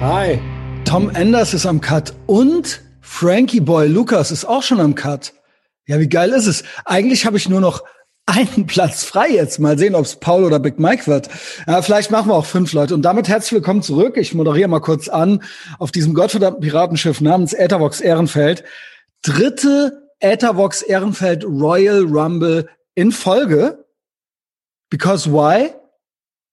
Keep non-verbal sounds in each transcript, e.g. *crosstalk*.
Hi. Tom Enders ist am Cut und Frankie Boy Lucas ist auch schon am Cut. Ja, wie geil ist es? Eigentlich habe ich nur noch einen *laughs* Platz frei jetzt. Mal sehen, ob es Paul oder Big Mike wird. Ja, vielleicht machen wir auch fünf Leute. Und damit herzlich willkommen zurück. Ich moderiere mal kurz an auf diesem gottverdammten Piratenschiff namens Äthervox Ehrenfeld. Dritte Äthervox Ehrenfeld Royal Rumble in Folge. Because why?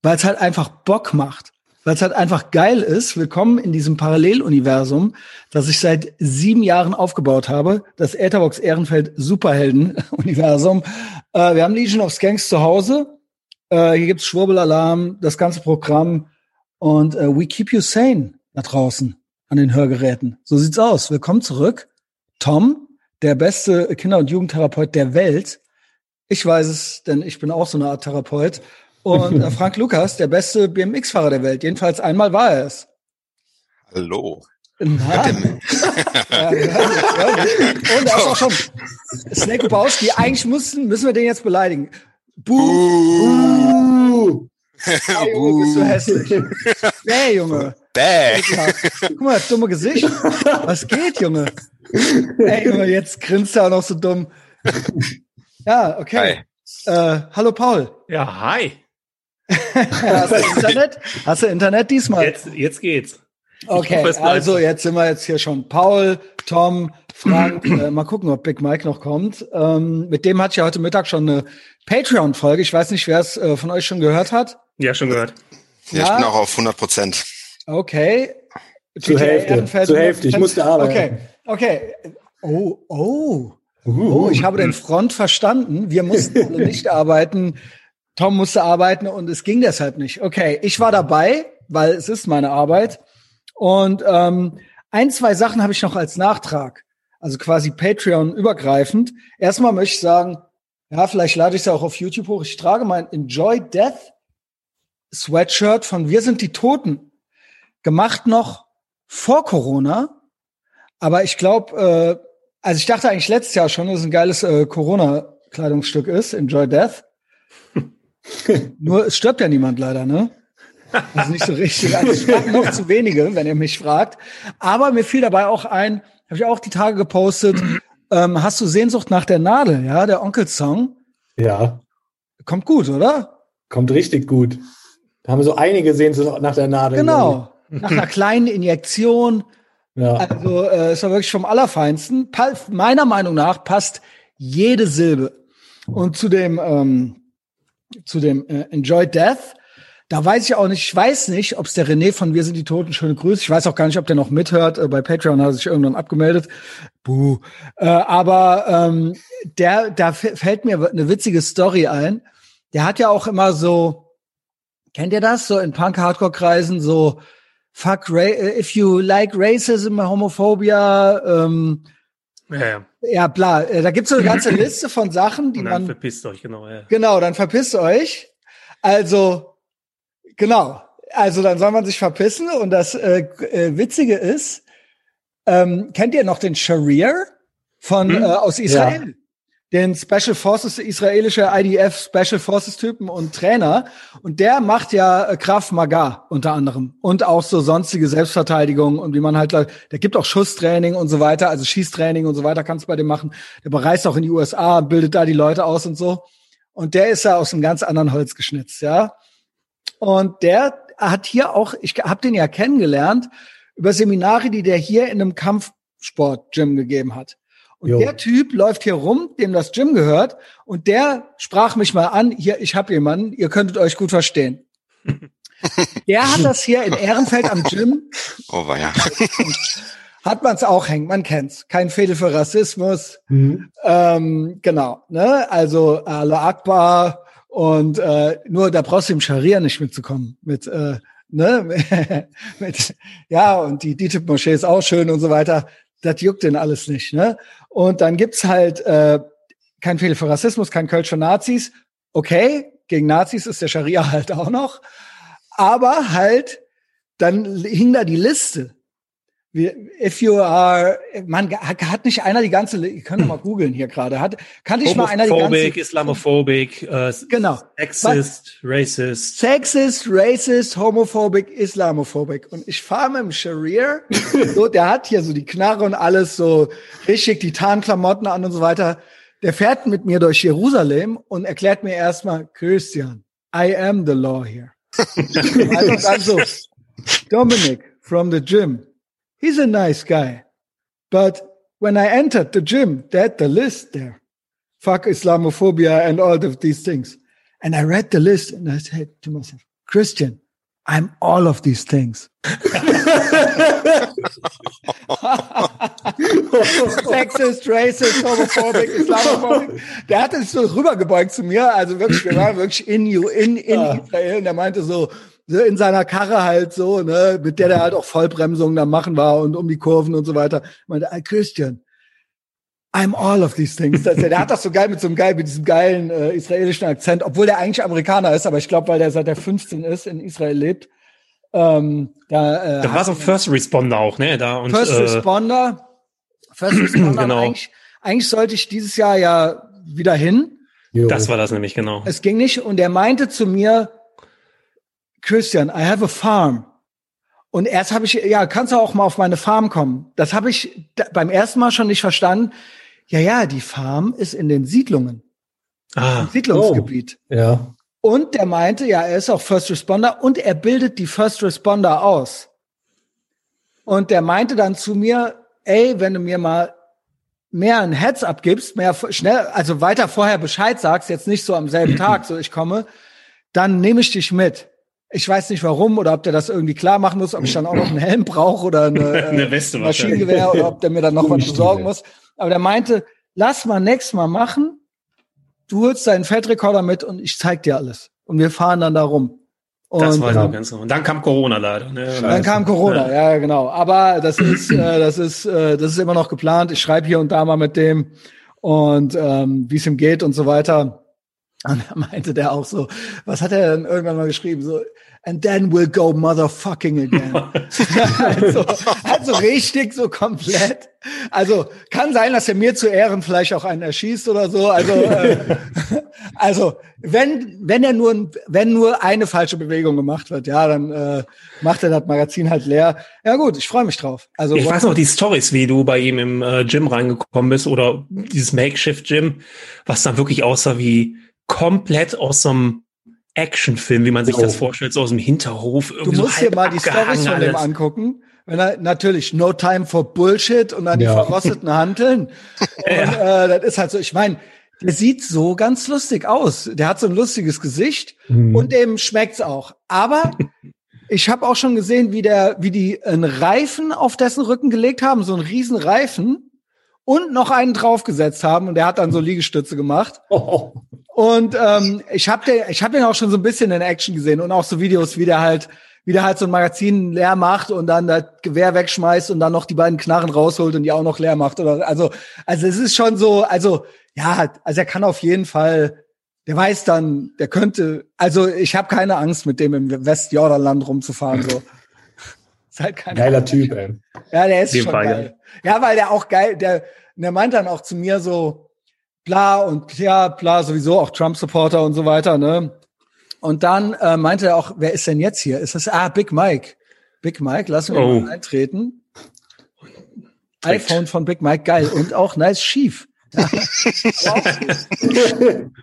Weil es halt einfach Bock macht weil es halt einfach geil ist. Willkommen in diesem Paralleluniversum, das ich seit sieben Jahren aufgebaut habe. Das Etherbox Ehrenfeld Superhelden-Universum. Äh, wir haben Legion of Skanks zu Hause. Äh, hier gibt's Schwurbelalarm, das ganze Programm. Und äh, we keep you sane da draußen an den Hörgeräten. So sieht's aus. Willkommen zurück. Tom, der beste Kinder- und Jugendtherapeut der Welt. Ich weiß es, denn ich bin auch so eine Art Therapeut. Und äh, *laughs* Frank Lukas, der beste BMX-Fahrer der Welt. Jedenfalls einmal war er es. Hallo. Na, *laughs* ja, Und er ist auch schon Snake Ubowski. Eigentlich müssen, müssen wir den jetzt beleidigen. Buh. Hey, Junge, bist du hässlich. Hey, Junge. Bäh. Guck mal, das dumme Gesicht. Was geht, Junge? Ey, Junge, jetzt grinst er auch noch so dumm. Ja, okay. Hi. Äh, hallo, Paul. Ja, hi. Hast du Internet? Hast du Internet diesmal? Jetzt, jetzt geht's. Okay, also jetzt sind wir jetzt hier schon Paul, Tom, Frank. äh, mal gucken, ob Big Mike noch kommt. Ähm, mit dem hatte ich ja heute Mittag schon eine Patreon-Folge. Ich weiß nicht, wer es äh, von euch schon gehört hat. Ja, schon gehört. Ja, ja. ich bin auch auf 100 Prozent. Okay. Zur Hälfte. Zur Hälfte. Ich musste arbeiten. Okay, okay. Oh, oh. Oh, ich habe den Front verstanden. Wir mussten *laughs* alle nicht arbeiten. Tom musste arbeiten und es ging deshalb nicht. Okay, ich war dabei, weil es ist meine Arbeit. Und ähm, ein, zwei Sachen habe ich noch als Nachtrag. Also quasi Patreon übergreifend. Erstmal möchte ich sagen, ja, vielleicht lade ich es ja auch auf YouTube hoch. Ich trage mein Enjoy Death Sweatshirt von Wir sind die Toten. Gemacht noch vor Corona. Aber ich glaube, äh, also ich dachte eigentlich letztes Jahr schon, dass es ein geiles äh, Corona-Kleidungsstück ist, Enjoy Death. *laughs* Nur es stirbt ja niemand leider, ne? Das ist nicht so richtig. Also es sterben noch zu wenige, wenn ihr mich fragt. Aber mir fiel dabei auch ein, habe ich auch die Tage gepostet, ähm, hast du Sehnsucht nach der Nadel, ja, der Onkel-Song? Ja. Kommt gut, oder? Kommt richtig gut. Da haben so einige Sehnsucht nach der Nadel. Genau. Nach einer kleinen Injektion. Ja. Also äh, ist ja wirklich vom Allerfeinsten. Pa meiner Meinung nach passt jede Silbe. Und zu dem ähm, zu dem äh, Enjoy Death. Da weiß ich auch nicht, ich weiß nicht, ob es der René von Wir sind die Toten, schöne Grüße. Ich weiß auch gar nicht, ob der noch mithört. Äh, bei Patreon hat er sich irgendwann abgemeldet. Buh. Äh, aber ähm, der, da fällt mir eine witzige Story ein. Der hat ja auch immer so, kennt ihr das? So in Punk-Hardcore-Kreisen so Fuck, äh, if you like racism, homophobia, ähm, ja, ja. ja, bla. Äh, da gibt's so eine ganze *clears throat* Liste von Sachen, die dann. Dann verpisst euch, genau. Ja. Genau, dann verpisst euch. Also, genau. Also dann soll man sich verpissen. Und das äh, äh, Witzige ist, ähm, kennt ihr noch den Sharir von hm? äh, aus Israel? Ja den Special Forces, israelische IDF Special Forces Typen und Trainer. Und der macht ja äh, Kraft Maga unter anderem und auch so sonstige Selbstverteidigung und wie man halt, der gibt auch Schusstraining und so weiter, also Schießtraining und so weiter kannst du bei dem machen. Der bereist auch in die USA, bildet da die Leute aus und so. Und der ist ja aus einem ganz anderen Holz geschnitzt, ja. Und der hat hier auch, ich habe den ja kennengelernt über Seminare, die der hier in einem Kampfsport-Gym gegeben hat. Und jo. der Typ läuft hier rum, dem das Gym gehört, und der sprach mich mal an, hier, ich habe jemanden, ihr könntet euch gut verstehen. *laughs* der hat das hier in Ehrenfeld am Gym. Oh, war ja. *laughs* hat man es auch hängt, man kennt's. Kein Fehler für Rassismus. Mhm. Ähm, genau, ne? Also Allah Akbar und äh, nur da brauchst du im Scharia nicht mitzukommen. Mit, äh, ne? *laughs* mit, ja, und die DITIB-Moschee ist auch schön und so weiter das juckt den alles nicht. Ne? Und dann gibt's halt äh, kein Fehler für Rassismus, kein Kölsch für Nazis. Okay, gegen Nazis ist der Scharia *laughs* halt auch noch. Aber halt, dann hing da die Liste, if you are, man, hat nicht einer die ganze, ihr könnt mal googeln hier gerade, hat, kann nicht mal einer die ganze. Islamophobic, äh, genau. Sexist, Racist. Sexist, Racist, Homophobic, Islamophobic. Und ich fahre mit dem Sharir, *laughs* so, der hat hier so die Knarre und alles so richtig, die Tarnklamotten an und so weiter. Der fährt mit mir durch Jerusalem und erklärt mir erstmal, Christian, I am the law here. *laughs* also dann so, Dominic from the gym, he's a nice guy. But when I entered the gym, they had the list there. Fuck Islamophobia and all of these things. And I read the list and I said to myself, Christian, I'm all of these things. *laughs* Sexist, racist, homophobic, Islamophobic. Der hat es so rübergebeugt zu mir. Also wirklich, wir waren wirklich in, you, in, in Israel. Und er meinte so, so in seiner Karre halt so, ne, mit der der halt auch Vollbremsungen da machen war und um die Kurven und so weiter. Ich meinte, hey, Christian, I'm all of these things. Das, der hat das so geil mit so einem geil, mit diesem geilen äh, israelischen Akzent, obwohl der eigentlich Amerikaner ist, aber ich glaube, weil der seit der 15 ist, in Israel lebt. Ähm, da, äh, da war so First Responder auch, ne? Da und, First äh, Responder. First *clears throat* Responder. genau. Eigentlich, eigentlich sollte ich dieses Jahr ja wieder hin. Jo. Das war das nämlich, genau. Es ging nicht und er meinte zu mir, Christian, I have a farm. Und erst habe ich, ja, kannst du auch mal auf meine Farm kommen. Das habe ich beim ersten Mal schon nicht verstanden. Ja, ja, die Farm ist in den Siedlungen. Ah, Im Siedlungsgebiet. Oh, ja. Und der meinte, ja, er ist auch First Responder und er bildet die First Responder aus. Und der meinte dann zu mir, ey, wenn du mir mal mehr ein Heads abgibst, mehr schnell, also weiter vorher Bescheid sagst, jetzt nicht so am selben *clears throat* Tag, so ich komme, dann nehme ich dich mit. Ich weiß nicht warum oder ob der das irgendwie klar machen muss, ob ich dann auch noch einen Helm brauche oder eine, *laughs* eine Weste äh, Maschinengewehr oder ob der mir dann noch was besorgen muss. Aber der meinte, lass mal nächstes Mal machen. Du holst deinen Feldrekorder mit und ich zeig dir alles. Und wir fahren dann da rum. Und, das war ja ganz. Und dann kam Corona leider. Ne? Dann kam Corona, ja. ja, genau. Aber das ist, äh, das ist, äh, das ist immer noch geplant. Ich schreibe hier und da mal mit dem und ähm, wie es ihm geht und so weiter. Und da meinte der auch so, was hat er denn irgendwann mal geschrieben? So, and then we'll go motherfucking again. *laughs* also, also richtig so komplett. Also kann sein, dass er mir zu Ehren vielleicht auch einen erschießt oder so. Also, äh, *laughs* also wenn wenn er nur wenn nur eine falsche Bewegung gemacht wird, ja, dann äh, macht er das Magazin halt leer. Ja gut, ich freue mich drauf. Also ich weiß noch die Stories, wie du bei ihm im äh, Gym reingekommen bist oder dieses Makeshift Gym, was dann wirklich aussah wie komplett aus so einem Actionfilm, wie man sich oh. das vorstellt, so aus dem Hinterhof. Du musst so dir mal die Storys von dem angucken. Wenn er, natürlich, no time for Bullshit und dann ja. die verrosteten Hanteln. *laughs* Und äh, das ist halt so, ich meine, der sieht so ganz lustig aus. Der hat so ein lustiges Gesicht mhm. und dem schmeckt's auch. Aber *laughs* ich habe auch schon gesehen, wie der, wie die einen Reifen auf dessen Rücken gelegt haben, so einen riesen Reifen und noch einen draufgesetzt haben und der hat dann so Liegestütze gemacht. *laughs* Oh. Und ähm, ich habe den, ich habe den auch schon so ein bisschen in Action gesehen und auch so Videos, wie der halt, wie der halt so ein Magazin leer macht und dann das Gewehr wegschmeißt und dann noch die beiden Knarren rausholt und die auch noch leer macht oder also, also es ist schon so, also ja, also er kann auf jeden Fall, der weiß dann, der könnte, also ich habe keine Angst mit dem im Westjordanland rumzufahren so. *laughs* ist halt kein Geiler Typ, ey. Ja, der ist schon Fall, geil. Ja. Ja, weil der auch geil, der, der meint dann auch zu mir so, bla und ja, bla, sowieso auch Trump-Supporter und so weiter, ne? Und dann äh, meinte er auch, wer ist denn jetzt hier? Ist das, ah, Big Mike. Big Mike, lassen wir oh. mal eintreten. Direkt. iPhone von Big Mike, geil. Und auch nice schief. Ja. *laughs*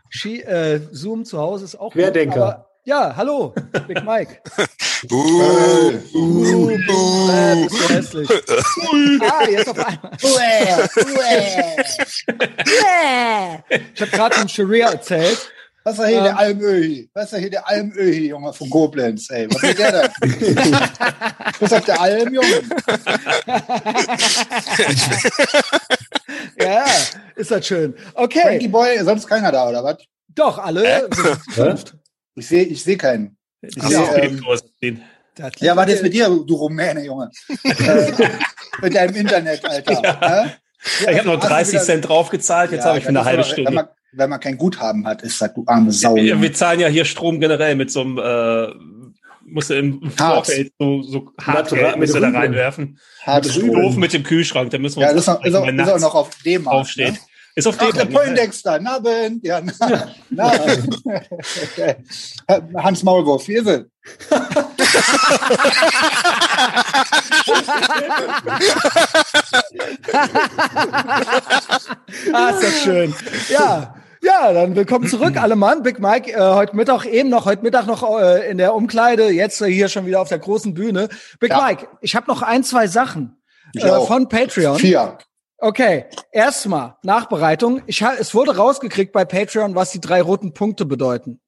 Schie äh, Zoom zu Hause ist auch Querdenker. Ja, hallo, Big Mike. uh, uh, uh, Big uh, bist du hässlich. ah, jetzt auf einmal. *laughs* ich habe gerade vom Sharia erzählt. Was ist hier ähm, der Almöhi? Was ist hier der Almöhi, Junge, von Koblenz, ey? Was ist der denn? *laughs* Was ist auf der Alm, Junge? *laughs* ja, ist das schön. Okay. Frankie Boy, sonst keiner da, oder was? Doch, alle. Äh? Ich sehe ich seh keinen. Ich seh, ähm, ja, was ist mit dir, du Rumäne, Junge? *laughs* äh, mit deinem Internet, Alter. Ja. Ne? Ja, ich habe noch 30 Cent draufgezahlt, jetzt ja, habe ich für eine halbe Stunde. Wenn man, wenn man kein Guthaben hat, ist das du arme Sau. Wir, wir, zahlen ja hier Strom generell mit so einem äh, musst du im Vorfeld so, so hart musst du da reinwerfen. Hart das ist doof mit dem Kühlschrank, da müssen wir ja, uns das ist, ist, auch, ist auch noch auf dem aufsteht. Ne? Ist auf Ach, der Poindexter, na Ben, ja, na, *laughs* na. okay. Hans Maulwurf, ist es? *laughs* ah, ist das schön. Ja, ja, dann willkommen zurück, alle Mann. Big Mike, äh, heute Mittag eben noch, heute Mittag noch äh, in der Umkleide, jetzt äh, hier schon wieder auf der großen Bühne. Big ja. Mike, ich habe noch ein, zwei Sachen äh, von Patreon. Vier. Okay, erstmal Nachbereitung. Ich ha es wurde rausgekriegt bei Patreon, was die drei roten Punkte bedeuten.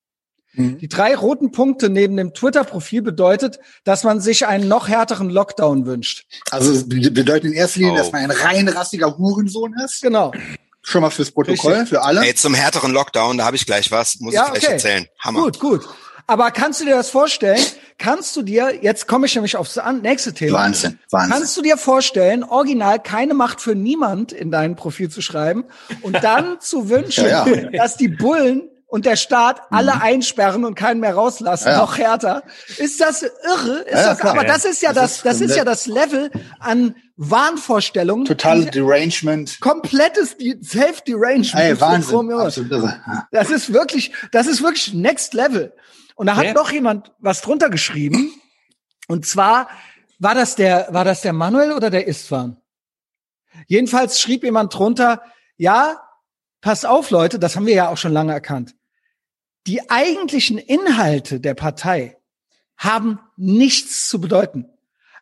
Mhm. Die drei roten Punkte neben dem Twitter-Profil bedeutet, dass man sich einen noch härteren Lockdown wünscht. Also bedeutet in erster Linie, oh. dass man ein rein rassiger Hurensohn ist. Genau. Schon mal fürs Protokoll, Richtig. für alle. Ey, zum härteren Lockdown, da habe ich gleich was, muss ja, ich gleich okay. erzählen. Hammer. Gut, gut. Aber kannst du dir das vorstellen? Kannst du dir, jetzt komme ich nämlich aufs nächste Thema. Wahnsinn, Wahnsinn. Kannst du dir vorstellen, original keine Macht für niemand in dein Profil zu schreiben und dann *laughs* zu wünschen, ja, ja. dass die Bullen und der Staat alle mhm. einsperren und keinen mehr rauslassen, ja. noch härter. Ist das irre? Ist ja, das, aber das ist ja das, das ist ja das Level an Wahnvorstellungen. Total Derangement. Komplettes Self-Derangement. Ey, Wahnsinn. Das ist wirklich, das ist wirklich Next Level. Und da hat ja. noch jemand was drunter geschrieben. Und zwar war das der, war das der Manuel oder der Istvan? Jedenfalls schrieb jemand drunter, ja, pass auf, Leute, das haben wir ja auch schon lange erkannt. Die eigentlichen Inhalte der Partei haben nichts zu bedeuten.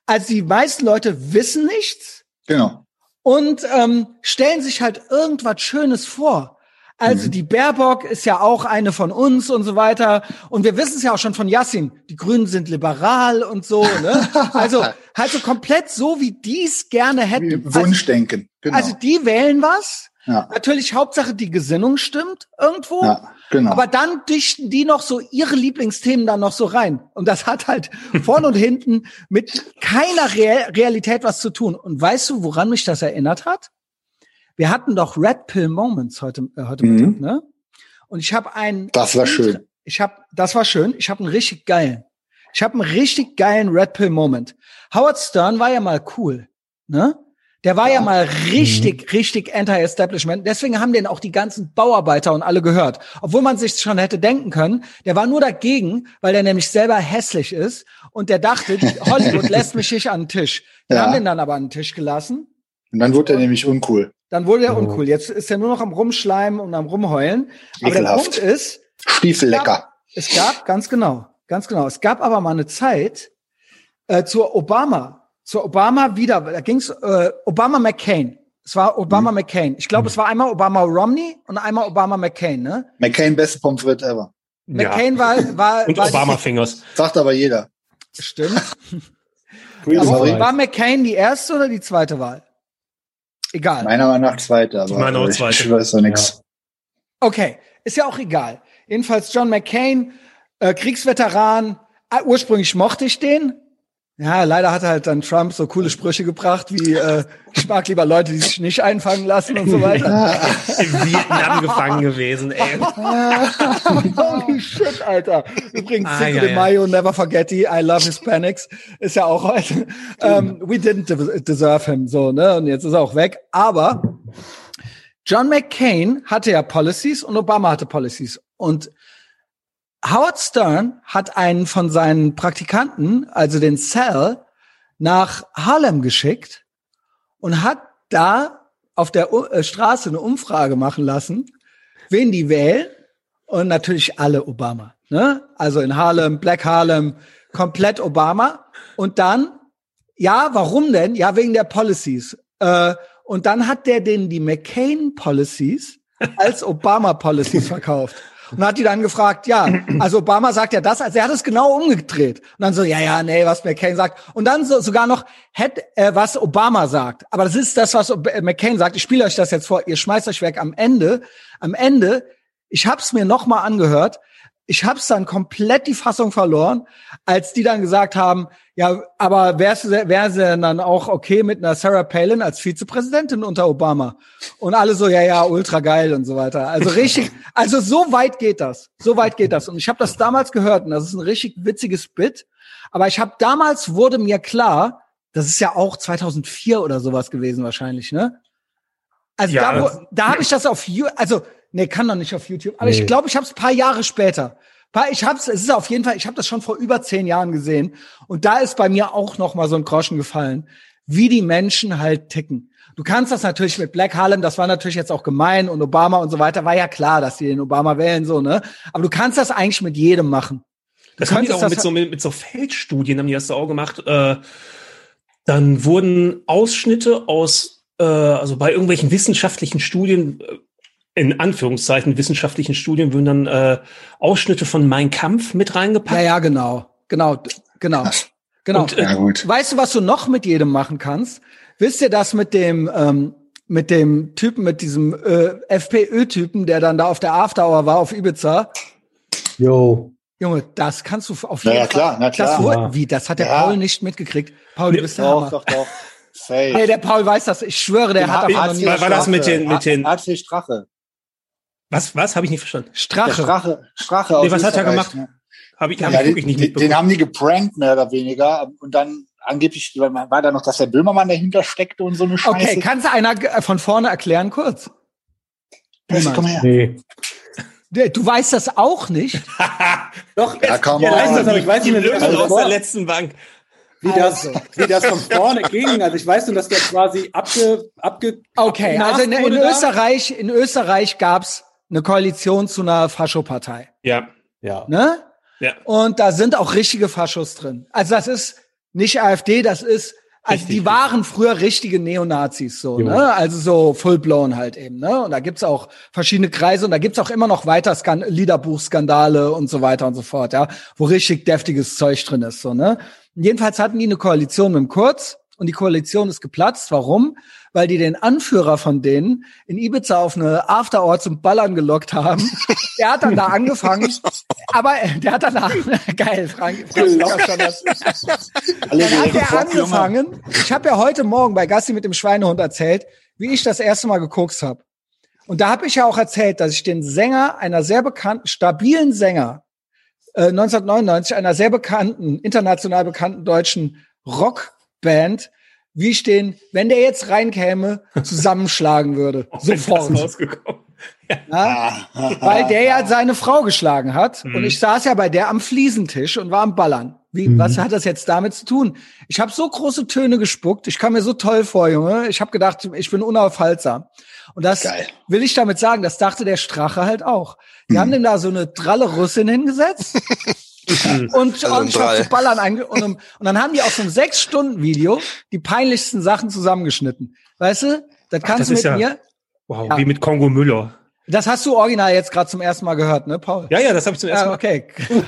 Also die meisten Leute wissen nichts. Genau. Und ähm, stellen sich halt irgendwas Schönes vor. Also mhm. die Baerbock ist ja auch eine von uns und so weiter. Und wir wissen es ja auch schon von Yassin. Die Grünen sind liberal und so. Ne? *laughs* Also halt so komplett so, wie die es gerne hätten. Wunschdenken. Genau. Also die wählen was, ja. Natürlich Hauptsache die Gesinnung stimmt irgendwo. Ja, genau. Aber dann dichten die noch so ihre Lieblingsthemen dann noch so rein. Und das hat halt vorn und *laughs* hinten mit keiner Re Realität was zu tun. Und weißt du, woran mich das erinnert hat? Wir hatten doch Red Pill Moments heute, äh, heute mhm. Mittag, ne? Und ich habe einen. Das war schön. Ich habe, das war schön. Ich habe einen richtig geilen. Ich habe einen richtig geilen Red Pill Moment. Howard Stern war ja mal cool, ne? Der war ja, ja mal richtig, mhm. richtig anti-establishment. Deswegen haben den auch die ganzen Bauarbeiter und alle gehört. Obwohl man sich schon hätte denken können, der war nur dagegen, weil der nämlich selber hässlich ist und der dachte, *laughs* Hollywood lässt mich nicht an den Tisch. Wir ja. haben den dann aber an den Tisch gelassen. Und dann wurde er nämlich uncool. Dann wurde er oh. uncool. Jetzt ist er nur noch am Rumschleimen und am Rumheulen. Aber der Punkt ist, Stiefellecker. Es gab, es gab, ganz genau, ganz genau. Es gab aber mal eine Zeit äh, zur Obama zu Obama wieder, da ging's äh, Obama McCain. Es war Obama mhm. McCain. Ich glaube, mhm. es war einmal Obama Romney und einmal Obama McCain, ne? McCain beste Pommes frites ever. McCain ja. war war und war Obama Fingers. Sagt aber jeder. Stimmt. *laughs* aber war McCain die erste oder die zweite Wahl? Egal. Meiner Meinung nach zweite, aber Meiner auch zweite. ich weiß doch nichts. Ja. Okay, ist ja auch egal. Jedenfalls John McCain, äh, Kriegsveteran. Äh, ursprünglich mochte ich den, ja, leider hat halt dann Trump so coole Sprüche gebracht wie äh, ich mag lieber Leute, die sich nicht einfangen lassen und so weiter. In Vietnam gefangen gewesen, ey. *laughs* Holy shit, Alter. Übrigens, ah, Cinco ja, de Mayo, never forget it, I love Hispanics, ist ja auch heute. Um, we didn't deserve him, so, ne? Und jetzt ist er auch weg. Aber John McCain hatte ja Policies und Obama hatte Policies. Und Howard Stern hat einen von seinen Praktikanten, also den Cell, nach Harlem geschickt und hat da auf der äh, Straße eine Umfrage machen lassen, wen die wählen. Und natürlich alle Obama. Ne? Also in Harlem, Black Harlem, komplett Obama. Und dann, ja, warum denn? Ja, wegen der Policies. Äh, und dann hat der denen die McCain Policies *laughs* als Obama Policies verkauft und hat die dann gefragt, ja, also Obama sagt ja das, also er hat es genau umgedreht. Und dann so, ja, ja, nee, was McCain sagt. Und dann so, sogar noch, hätte, äh, was Obama sagt. Aber das ist das, was McCain sagt. Ich spiele euch das jetzt vor, ihr schmeißt euch weg am Ende. Am Ende, ich habe es mir noch mal angehört, ich habe es dann komplett die Fassung verloren, als die dann gesagt haben, ja, aber wär's, wäre sie denn dann auch okay mit einer Sarah Palin als Vizepräsidentin unter Obama? Und alle so, ja, ja, ultra geil und so weiter. Also richtig, *laughs* also so weit geht das. So weit geht das. Und ich habe das damals gehört und das ist ein richtig witziges Bit. Aber ich habe damals wurde mir klar, das ist ja auch 2004 oder sowas gewesen wahrscheinlich, ne? Also ja, da, da habe ich das auf YouTube, also nee, kann doch nicht auf YouTube, aber nee. ich glaube, ich habe es paar Jahre später. Ich hab's, es ist auf jeden Fall, ich habe das schon vor über zehn Jahren gesehen und da ist bei mir auch noch mal so ein Groschen gefallen, wie die Menschen halt ticken. Du kannst das natürlich mit Black Harlem, das war natürlich jetzt auch gemein und Obama und so weiter, war ja klar, dass die den Obama wählen so, ne? Aber du kannst das eigentlich mit jedem machen. Das haben die auch mit so, mit, mit so Feldstudien, haben die das auch gemacht. Äh, dann wurden Ausschnitte aus, äh, also bei irgendwelchen wissenschaftlichen Studien, äh, in Anführungszeichen wissenschaftlichen Studien, würden dann äh, Ausschnitte von Mein Kampf mit reingepackt. Ja, ja, genau. Genau, genau. Genau. Und, äh, ja, gut. Weißt du, was du noch mit jedem machen kannst? Wisst ihr das mit dem, ähm, mit dem Typen, mit diesem äh, FPÖ-Typen, der dann da auf der Afterhour war auf Ibiza? Jo. Junge, das kannst du auf jeden naja, Fall. Klar, na klar, das, ja. Wie, das hat der ja. Paul nicht mitgekriegt. Paul, du bist der Doch, doch, doch. Safe. Nee, der Paul weiß das. Ich schwöre, der den hat davon noch nie. War, war das mit den, mit den? AC Strache. Was, was? Habe ich nicht verstanden. Strache. Der Strache, Strache nee, was hat er gemacht? Ne? Hab ich, hab ja, ich wirklich nicht mitbekommen. Den haben die geprankt, mehr oder weniger. Und dann angeblich war da noch, dass der Böhmermann dahinter steckte und so eine Scheiße. Okay, kannst du einer von vorne erklären kurz? Komm her. Nee. Du weißt das auch nicht? *laughs* Doch, ja, komm ja, weiß das, aber ich weiß nicht mehr, also aus der letzten Bank. Wie das, also. wie das von vorne *laughs* ging. Also ich weiß nur, dass der quasi abge, abge Okay, also in, in Österreich, in Österreich gab's eine Koalition zu einer Faschopartei. Ja. Ja. Ne? Ja. Und da sind auch richtige Faschos drin. Also das ist nicht AfD, das ist also Richtig, die waren früher richtige Neonazis, so, ja. ne? Also so full-blown halt eben, ne? Und da gibt's auch verschiedene Kreise und da gibt's auch immer noch weiter Skan Liederbuchskandale und so weiter und so fort, ja, wo richtig deftiges Zeug drin ist, so, ne? jedenfalls hatten die eine Koalition mit dem Kurz und die Koalition ist geplatzt. Warum? Weil die den Anführer von denen in Ibiza auf eine Afterhour zum Ballern gelockt haben. *laughs* Der hat dann da angefangen, aber der hat dann da, *laughs* geil, Frank, Frank schon das. Dann hat er angefangen. Ich habe ja heute Morgen bei Gassi mit dem Schweinehund erzählt, wie ich das erste Mal geguckt habe. Und da habe ich ja auch erzählt, dass ich den Sänger einer sehr bekannten, stabilen Sänger, äh, 1999 einer sehr bekannten, international bekannten deutschen Rockband, wie ich den, wenn der jetzt reinkäme, zusammenschlagen würde. *laughs* Sofort. *laughs* Ja, weil der ja seine Frau geschlagen hat. Mhm. Und ich saß ja bei der am Fliesentisch und war am Ballern. Wie, mhm. was hat das jetzt damit zu tun? Ich habe so große Töne gespuckt. Ich kam mir so toll vor, Junge. Ich habe gedacht, ich bin unaufhaltsam. Und das Geil. will ich damit sagen, das dachte der Strache halt auch. Die mhm. haben dem da so eine dralle Russin hingesetzt. *laughs* *laughs* und also anstatt zu ballern und, und, dann haben die aus so einem sechs Stunden Video die peinlichsten Sachen zusammengeschnitten. Weißt du? Das kannst Ach, das du mit ja, mir. Wow, ja. wie mit Kongo Müller. Das hast du original jetzt gerade zum ersten Mal gehört, ne, Paul? Ja, ja, das habe ich zum ersten Mal. Okay. *laughs*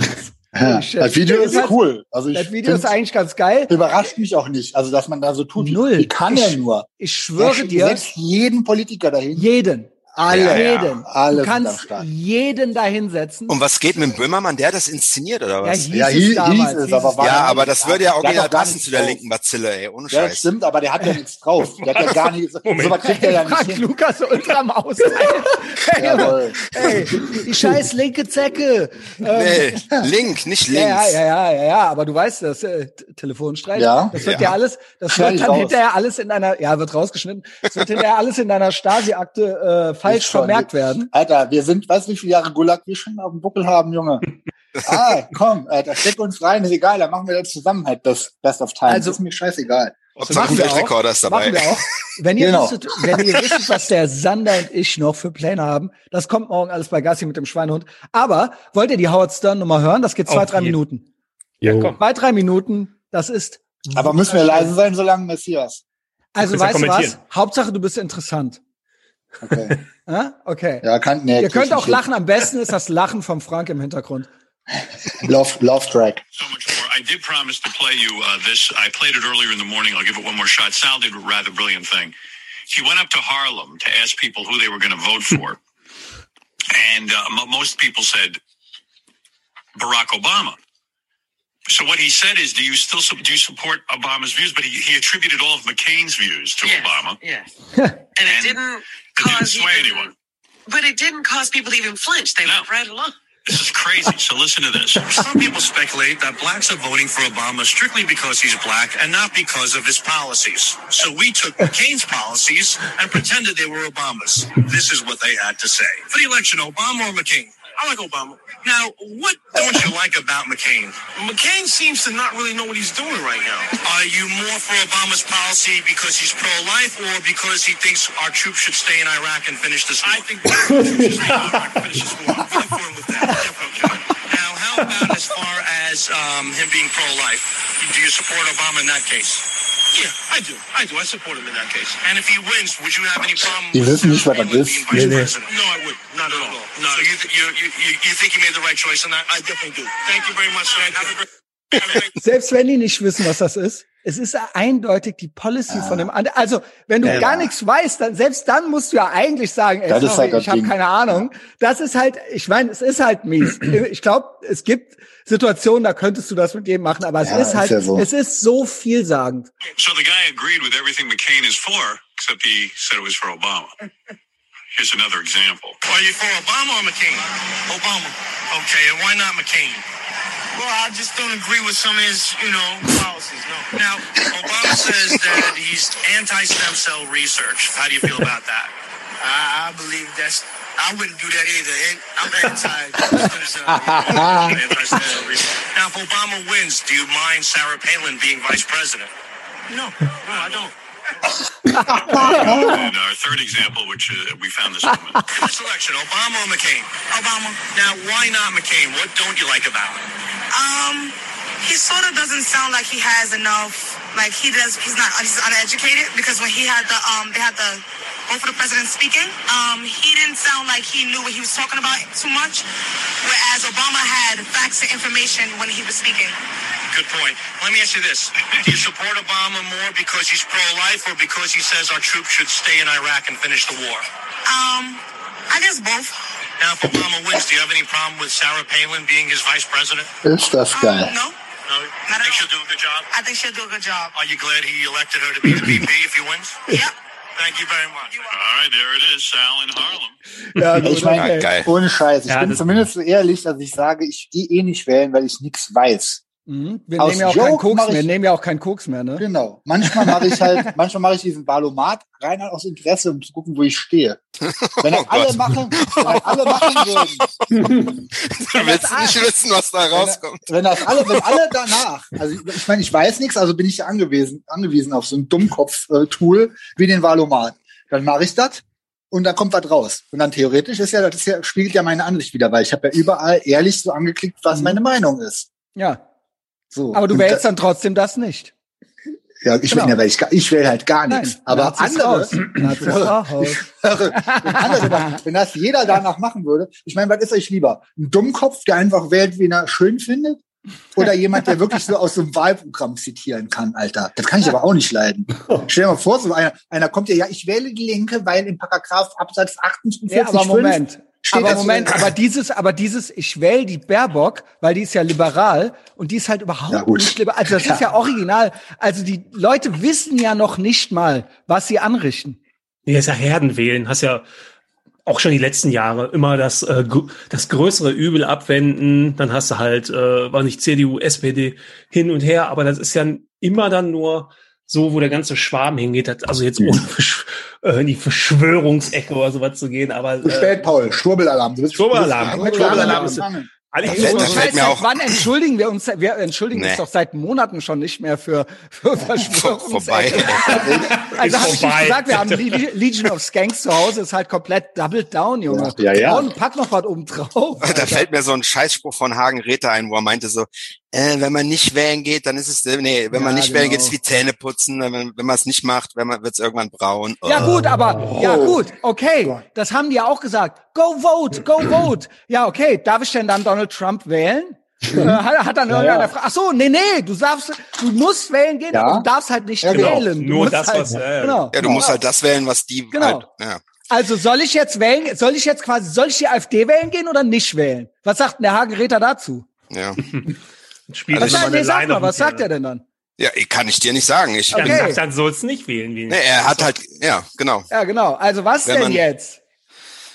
Ja, das Video ist cool. Also ich das Video ist eigentlich ganz geil. Überrascht mich auch nicht. Also, dass man da so tut. Null. Wie kann er nur? Ich schwöre dir. Selbst jeden Politiker dahin. Jeden. Alle. Ja, jeden. Ja, alle du kannst jeden da hinsetzen. Und was geht mit dem Böhmermann? Der hat das inszeniert, oder was? Ja, hieß, ja, hieß, es, hieß es, aber war Ja, aber das würde ja auch original passen zu der linken Bazille, ey. Ohne Scheiß. Ja, stimmt, aber der hat ja nichts drauf. Der hat ja gar nichts. Moment. So was kriegt er ja nicht Frank hin. Lukas unterm Haus. hey, hey, die scheiß linke Zecke. Nee, ähm, link, nicht links. Ja, ja, ja, ja, ja, aber du weißt das, äh, Telefonstreit. Ja. Das wird ja, ja alles, das wird dann raus. hinterher alles in einer, ja, wird rausgeschnitten. Das wird hinterher alles in deiner Stasi-Akte äh, falsch vermerkt werden werden. Alter, wir sind, weißt du, wie viele Jahre Gulag wir schon auf dem Buckel haben, Junge? *laughs* ah, komm, Alter, steck uns rein, ist egal, dann machen wir das zusammen halt das Best of Time. Also, ist mir scheißegal. Ob machen wir auch, ist dabei. Machen wir auch. Wenn ihr, genau. wisstet, wenn ihr wisst, was der Sander und ich noch für Pläne haben, das kommt morgen alles bei Gassi mit dem Schweinehund. Aber wollt ihr die Howard Stern Nummer hören? Das geht zwei, Auf drei. Minuten. Ja, komm. Zwei, drei Minuten, das ist. Aber müssen wir leise sein, solange Messias. Also weißt du was? Hauptsache, du bist interessant. Okay. *laughs* Okay. Ja, kann, nee, Ihr könnt auch lachen. Am besten ist das Lachen vom Frank im Hintergrund. *laughs* love, love track. So much more. I did promise to play you uh, this. I played it earlier in the morning. I'll give it one more shot. Sal did a rather brilliant thing. He went up to Harlem to ask people who they were going to vote *laughs* for. and uh, most people said Barack Obama. So what he said is, do you still do you support Obama's views? But he, he attributed all of McCain's views to yes, Obama. Yes, and, and it didn't cause it didn't sway even, anyone. But it didn't cause people to even flinch. They no. went right along. This is crazy. So listen to this. Some people speculate that blacks are voting for Obama strictly because he's black and not because of his policies. So we took McCain's policies and pretended they were Obama's. This is what they had to say. For the election, Obama or McCain? I like Obama. Now, what don't you like about McCain? McCain seems to not really know what he's doing right now. Are you more for Obama's policy because he's pro-life or because he thinks our troops should stay in Iraq and finish this war? I think should stay in Iraq and finish this war. I'm with that. *laughs* Now, how about as far as um, him being pro-life? Do you support Obama in that case? Yeah, I do. I do. I support him in that case. And if he wins, would you have any problem Die wissen nicht, was das ist. Nee, nee. No, I would. Not at all. No, so you, you, you, you think you made the right choice on that? I definitely do. Thank you very much. Have a great Selbst wenn die nicht wissen, was das ist, es ist eindeutig die Policy ah. von dem anderen. Also, wenn du ja, gar nichts weißt, dann selbst dann musst du ja eigentlich sagen, ey, sorry, halt ich habe keine Ahnung. Das ist halt, ich meine, es ist halt mies. *clears throat* Ich glaube, es gibt Situationen, da könntest du das mit jedem machen, aber es ja, ist halt, ist ja so. es ist so vielsagend. So the guy agreed with everything McCain is for, except he said it was for Obama. Here's another example. Are you for Obama or McCain? Obama. Okay, and why not McCain? Well, I just don't agree with some of his, you know, policies. No. Now, Obama says that he's anti-stem cell research. How do you feel about that? I, I believe that's. I wouldn't do that either. I'm anti-stem cell. research. Now, if Obama wins, do you mind Sarah Palin being vice president? No, no, I don't. And our third example, which uh, we found this woman. this election, Obama or McCain? Obama. Now, why not McCain? What don't you like about him? Um, he sort of doesn't sound like he has enough. Like he does, he's not. He's uneducated because when he had the um, they had the both of the presidents speaking, um, he didn't sound like he knew what he was talking about too much. Whereas Obama had facts and information when he was speaking. Good point. Let me ask you this: Do you support Obama more because he's pro-life, or because he says our troops should stay in Iraq and finish the war? Um, I guess both. Now, if Obama wins, do you have any problem with Sarah Palin being his vice president? Ist das geil. Um, no. No? You think she'll do a good job? I think she'll do a good job. Are you glad he elected her to be the VP if he wins? *laughs* Yep. Thank you very much. All right, there it is, Sal in Harlem. Ja, ich meine, okay. ohne Scheiß. Ich ja, bin zumindest so ehrlich, dass ich sage, ich gehe eh nicht wählen, weil ich nichts weiß. Mhm. Wir Aus nehmen ja auch keinen Koks ich, mehr, nehmen ja auch keinen Koks mehr, ne? Genau. Manchmal mache ich halt, *laughs* manchmal mache ich diesen Valomat rein aus Interesse, um zu gucken, wo ich stehe. Wenn das oh alle Gott. machen, wenn alle *laughs* machen würden. *laughs* Dann willst du nicht wissen, was da rauskommt. Wenn, wenn das alle, wenn alle danach, also ich, meine, ich weiß nichts, also bin ich angewiesen, angewiesen auf so ein Dummkopf-Tool wie den Valomat. Dann mache ich das und da kommt was raus. Und dann theoretisch ist ja, das ist ja, spiegelt ja meine Ansicht wieder, weil ich habe ja überall ehrlich so angeklickt, was mhm. meine Meinung ist. Ja. So. Aber du wählst dann trotzdem das nicht. Ja, ich genau. will ich, ich will halt gar nichts. Nein, aber andere, *laughs* andere wenn, *laughs* wenn das jeder danach machen würde, ich meine, was ist euch lieber? Ein Dummkopf, der einfach wählt, wen er schön findet? Oder jemand, der wirklich so aus so einem Wahlprogramm zitieren kann, Alter. Das kann ich aber auch nicht leiden. Stell dir mal vor, so einer, einer kommt ja, ja, ich wähle die Linke, weil im Paragraph Absatz 48 ja, aber Moment, aber Moment, aber dieses, aber dieses, ich wähle die Baerbock, weil die ist ja liberal und die ist halt überhaupt ja, nicht liberal. Also das ja. ist ja original. Also die Leute wissen ja noch nicht mal, was sie anrichten. Ja, ist ja Herdenwählen. Hast ja auch schon die letzten Jahre immer das, äh, das größere Übel abwenden. Dann hast du halt, äh, war nicht CDU, SPD hin und her, aber das ist ja immer dann nur so, wo der ganze Schwarm hingeht, also jetzt ohne äh, in die Verschwörungsecke oder sowas zu gehen, aber. Zu spät, Paul. Schwurbelalarm. Schwurbelalarm. Schwurbelalarm ist, alle hey, das heißt, mir auch wann entschuldigen wir uns? Wir entschuldigen nee. uns doch seit Monaten schon nicht mehr für, für *laughs* Verschwörungs Vorbei. *laughs* also habe ich nicht gesagt, wir haben *laughs* Legion of Skanks zu Hause, ist halt komplett doubled down, Junge. Ja, ja. Und pack noch was oben drauf. Alter. Da fällt mir so ein Scheißspruch von Hagen Räther ein, wo er meinte so, äh, wenn man nicht wählen geht, dann ist es, nee, wenn ja, man nicht genau. wählen geht, ist wie Zähne putzen. Wenn, wenn man es nicht macht, wenn man, wird es irgendwann braun. Oh. Ja gut, aber, oh. ja gut, okay, das haben die ja auch gesagt. Go vote, go vote. Ja, okay, darf ich denn dann Donald Trump wählen? Äh, hat, hat dann ja, irgendeiner ja. Ach so, nee, nee, du darfst, du musst wählen gehen, ja. aber du darfst halt nicht ja, genau. wählen. Du Nur das, halt, was, äh, genau. Ja, du musst halt das wählen, was die genau. halt, ja. Also soll ich jetzt wählen, soll ich jetzt quasi, soll ich die AfD wählen gehen oder nicht wählen? Was sagt denn der Hagen Räther dazu? Ja. *laughs* Spielt Also Was, ich also sagt, nee, sag mal, was sagt er denn dann? Ja, kann ich dir nicht sagen. Ich, Dann, Okay. dann soll's nicht wählen. Wie nee, er hat halt, ja, genau. Ja, genau. Also was Wenn denn man- jetzt?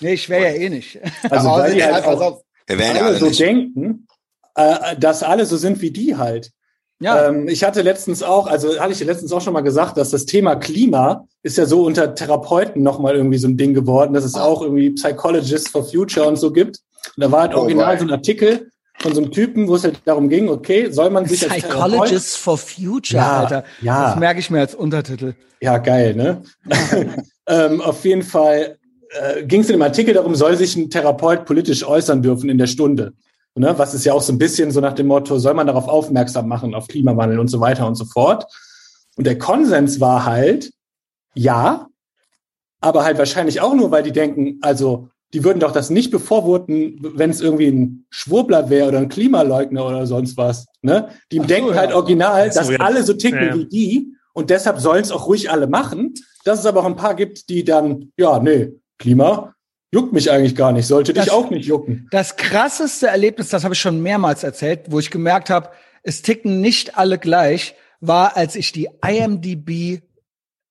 Nee, ich wäre ja eh nicht. Also *laughs* halt auch auf. Wir wären ja alle so nicht. denken, äh, dass alle so sind wie die halt. Ja, Ähm, ich hatte letztens auch, also hatte ich dir letztens auch schon mal gesagt, dass das Thema Klima ist ja so unter Therapeuten nochmal irgendwie so ein Ding geworden, dass es Ah. auch irgendwie Psychologists for Future und so gibt. Und da war halt Oh, original boy. so ein Artikel von so einem Typen, wo es halt darum ging, okay, soll man sich als Therapeut Psychologists for Future, Ja, Alter. ja. Das merke ich mir als Untertitel. Ja, geil, ne? *laughs* ähm, auf jeden Fall äh, ging es in dem Artikel darum, soll sich ein Therapeut politisch äußern dürfen in der Stunde. Ne? Was ist ja auch so ein bisschen so nach dem Motto, soll man darauf aufmerksam machen, auf Klimawandel und so weiter und so fort. Und der Konsens war halt, ja, aber halt wahrscheinlich auch nur, weil die denken, also die würden doch das nicht befürworten, wenn es irgendwie ein Schwurbler wäre oder ein Klimaleugner oder sonst was. Ne? Die so, denken ja. halt original, so, dass ja. alle so ticken ja. wie die und deshalb sollen es auch ruhig alle machen. Dass es aber auch ein paar gibt, die dann, ja, nee, Klima juckt mich eigentlich gar nicht, sollte dich Das- auch nicht jucken. Das krasseste Erlebnis, das habe ich schon mehrmals erzählt, wo ich gemerkt habe, es ticken nicht alle gleich, war, als ich die IMDb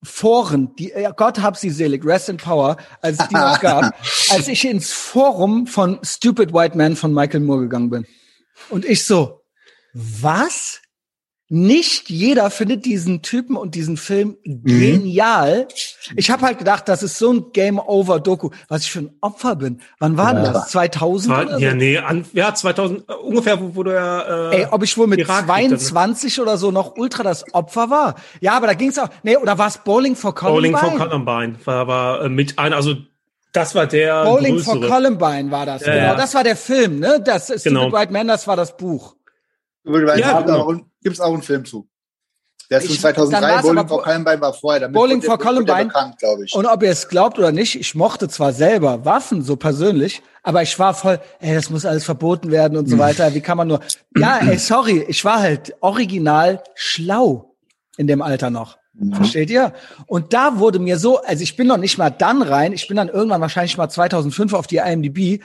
Foren, die Gott hab sie selig, Rest in Power, als es die noch *laughs* gab, als ich ins Forum von Stupid White Man von Michael Moore gegangen bin. Und ich so, was? Nicht jeder findet diesen Typen und diesen Film genial. Ich habe halt gedacht, das ist so ein Game-Over-Doku, was ich für ein Opfer bin. Wann war denn Ja. das? 2000 War, oder so? ja, nee, an, ja, 2000, äh, ungefähr, wo, wo du ja, äh, Ey, ob ich wohl mit Irakkrieg dann, ne? 22 oder so noch ultra das Opfer war? Ja, aber da ging's auch. Nee, oder war es Bowling for Bowling Columbine? for Columbine war, war äh, mit ein, also das war der Bowling for größere. Columbine war das. Ja, genau, ja. das war der Film, ne? Das ist Genau. White Man, das war das Buch. Ja, genau. Ein- gibt's auch einen Film zu. Der ist von Ich- dann 2003, war's Bowling for Columbine war vorher. Damit Bowling for Columbine. bekannt, glaube ich. Und ob ihr es glaubt oder nicht, ich mochte zwar selber Waffen so persönlich, aber ich war voll, ey, das muss alles verboten werden und so Hm. weiter. Wie kann man nur? Ja, *clears throat* ey, sorry, ich war halt original schlau in dem Alter noch. Mhm. Versteht ihr? Und da wurde mir so, also ich bin noch nicht mal dann rein, ich bin dann irgendwann wahrscheinlich mal 2005 auf die IMDb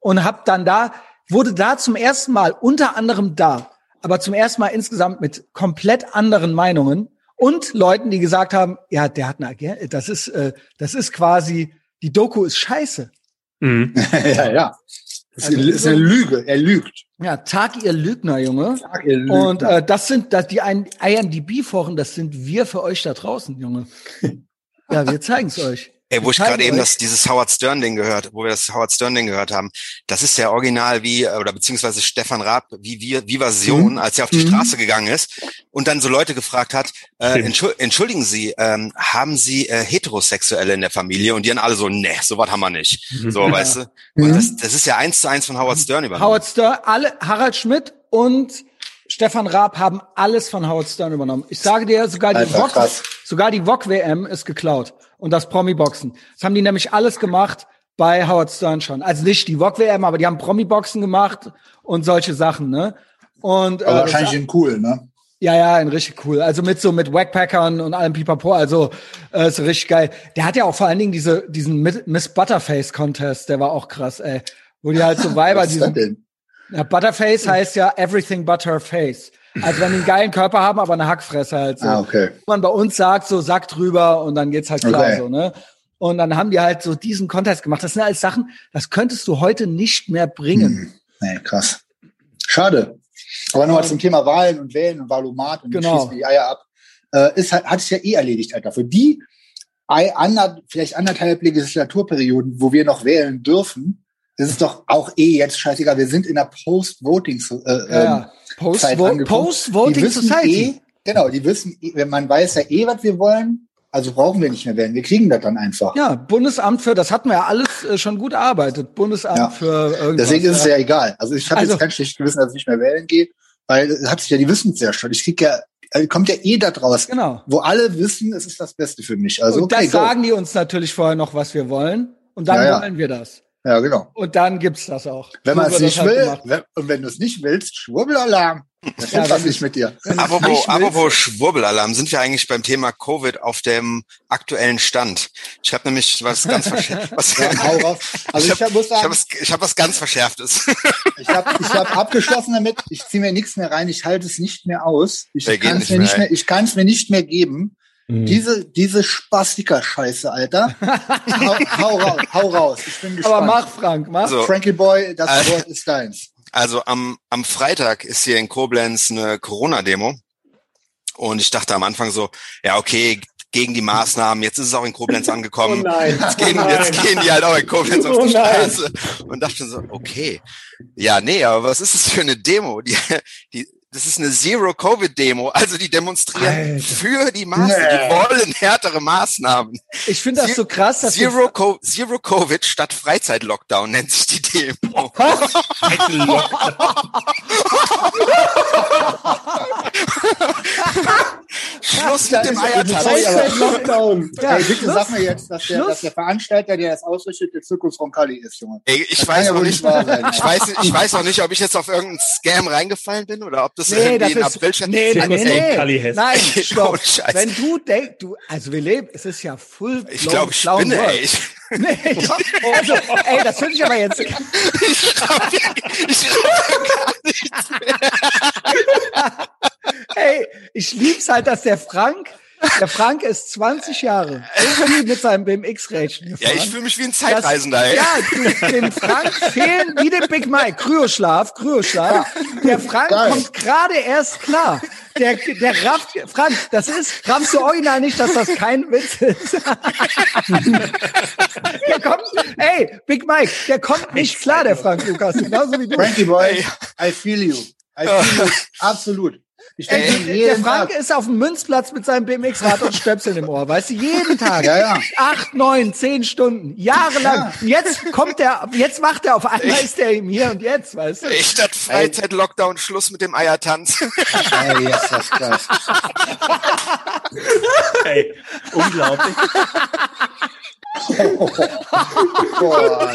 und hab dann da, wurde da zum ersten Mal, unter anderem da, aber zum ersten Mal insgesamt mit komplett anderen Meinungen und Leuten, die gesagt haben, ja, der hat eine Agenda, das ist, äh, das ist quasi, die Doku ist scheiße. Mhm. *laughs* ja, ja. Das Also ist eine Lüge. Er lügt. Ja, Tag ihr Lügner, Junge. Sag, er lügt. Und äh, das sind das, die IMDb-Foren, das sind wir für euch da draußen, Junge. *laughs* Ja, wir zeigen's euch. Ey, wo ich gerade eben das, dieses Howard Stern Ding gehört, wo wir das Howard Stern Ding gehört haben, das ist ja original wie, äh, oder beziehungsweise Stefan Raab, wie wir, wie Version, Mhm. als er auf die Straße gegangen ist und dann so Leute gefragt hat, äh, entschuldigen Sie, ähm, haben Sie äh, Heterosexuelle in der Familie? Und die dann alle so, ne, sowas haben wir nicht. So, weißt du? Und das, das ist ja eins zu eins von Howard Stern übernommen. Howard Stern, alle, Harald Schmidt und Stefan Raab haben alles von Howard Stern übernommen. Ich sage dir, sogar die Alter, VOG, krass. sogar die VOG WM ist geklaut. Und das Promi-Boxen. Das haben die nämlich alles gemacht bei Howard Stern schon. Also nicht die VOG WM, aber die haben Promi-Boxen gemacht und solche Sachen, ne? Und, Aber äh, wahrscheinlich in cool, ne? Ja, ja, ein richtig cool. Also mit so mit Wackpackern und allem Pipapo. Also äh, ist richtig geil. Der hat ja auch vor allen Dingen diese diesen Mi- Miss Butterface Contest. Der war auch krass, ey. Wo die halt so *laughs* Weiber Was ist diesen denn? ja, Butterface heißt ja everything but Also wenn die einen geilen Körper haben, aber eine Hackfresse halt so. Ah, okay. Wo Man bei uns sagt so Sack drüber und dann geht's halt klar Okay. so, ne? Und dann haben die halt so diesen Contest gemacht. Das sind alles Sachen, das könntest du heute nicht mehr bringen. Nee, krass. Schade. Aber nochmal zum Thema Wahlen und Wählen und Wahlomat und Genau. schießen die Eier ab. Äh, ist halt, hat sich ja eh erledigt, Alter. Für die ander, vielleicht anderthalb Legislaturperioden, wo wir noch wählen dürfen, ist es doch auch eh jetzt scheißegal. Wir sind in einer Post-Voting äh, Ja, ähm, Post Zeit angekommen. Post-Voting Die wissen Society. Eh, genau, die wissen, eh- man weiß ja eh, was wir wollen, also brauchen wir nicht mehr wählen. Wir kriegen das dann einfach. Ja, Bundesamt für, das hatten wir ja alles äh, schon gut erarbeitet. Bundesamt Ja. für irgendwas. Deswegen ist es ja. egal. Also ich habe Also- jetzt kein schlechtes Gewissen, dass ich nicht mehr wählen gehe, weil es hat sich ja, die wissen es ja schon. Ich krieg ja, äh, kommt ja eh da draus, Genau. wo alle wissen, es ist das Beste für mich. Also und okay, das go. sagen die uns natürlich vorher noch, was wir wollen. Und dann ja. wollen wir das. Ja, genau. Und dann gibt's das auch. Wenn man es nicht das halt will, gemacht. wenn, und wenn du es nicht willst, Schwurbelalarm. Das stimmt was nicht mit dir. Apropos, apropos Schwurbelalarm, sind wir eigentlich beim Thema Covid auf dem aktuellen Stand? Ich habe nämlich was ganz *laughs* was, Ja. Also ich ich, habe muss ich hab sagen, was, ich hab was ganz Verschärftes. *laughs* ich habe ich hab abgeschlossen damit, ich ziehe mir nichts mehr rein, ich halte es nicht mehr aus. Ich kann es mir nicht mehr, ich kann es mir nicht mehr geben. Mhm. Diese, diese Spastiker-Scheiße, Alter. *laughs* hau, hau raus, hau raus. Ich bin gespannt. Aber mach, Frank, mach. So. Frankie Boy, das Äh. Wort ist deins. Also am, am Freitag ist hier in Koblenz eine Corona-Demo. Und ich dachte am Anfang so, ja, okay, gegen die Maßnahmen, jetzt ist es auch in Koblenz *laughs* Oh angekommen. nein. Jetzt gehen, Oh jetzt gehen die halt auch in Koblenz auf Oh die nein. Straße. Und dachte so, okay. Ja, nee, aber was ist das für eine Demo? Die, die, das ist eine Zero-Covid-Demo. Also die demonstrieren Alter. für die Maßnahmen. Die wollen härtere Maßnahmen. Ich finde das so krass, dass wir- Zero, Co Zero Covid statt Freizeit-Lockdown nennt sich die Demo. *laughs* *laughs* Schluss mit dem Eiertanz. *laughs* Ja, Ey, bitte sag mir jetzt, dass der, dass der Veranstalter, der das ausrichtet, der Zirkus Roncalli ist, Junge. Ey, ich Das weiß ja noch wohl nicht, sein. *laughs* ich weiß, ich weiß noch nicht, ob ich jetzt auf irgendeinen Scam reingefallen bin oder ob das Nee, irgendwie das ein ist, Aprilscherz nee, nee, Zirkus nee, Roncalli nee. Nein, Oh, stopp. Scheiße. Wenn du denkst, du, also wir leben, es ist ja full Ich glaube, ich spinne, ey. *laughs* Ich, Nee. Also, ey, das finde ich aber jetzt. ich raff ich raff Ey, ich lieb's halt, dass der Frank, der Frank ist 20 Jahre viel mit seinem BMX-Rädchen ja, ich fühle mich wie ein dass- Zeitreisender, ey. Ja, du, dem Frank fehlen, wie dem Big Mike, Kryoschlaf, Kryoschlaf. Der Frank Geil. kommt gerade erst klar. Der, der rafft, Frank, das ist, raffst du original nicht, dass das kein Witz ist. der kommt, ey, Big Mike, der kommt nicht klar, der Frank Lukas, genauso wie du. Frankie Boy, I feel you. I feel you. *laughs* Absolut. Ich denke Ey, mir der Frank Tag. ist auf dem Münzplatz mit seinem BMX-Rad und Stöpseln im Ohr, weißt du, jeden Tag. Ja, ja. Acht, neun, zehn Stunden, jahrelang. Und Jetzt kommt der, jetzt macht er auf einmal, ist der ihm hier und jetzt, weißt du. Ich statt Freizeit-Lockdown Schluss mit dem Eiertanz. Ey, yes, das krass. Ey, unglaublich. *laughs* Boah,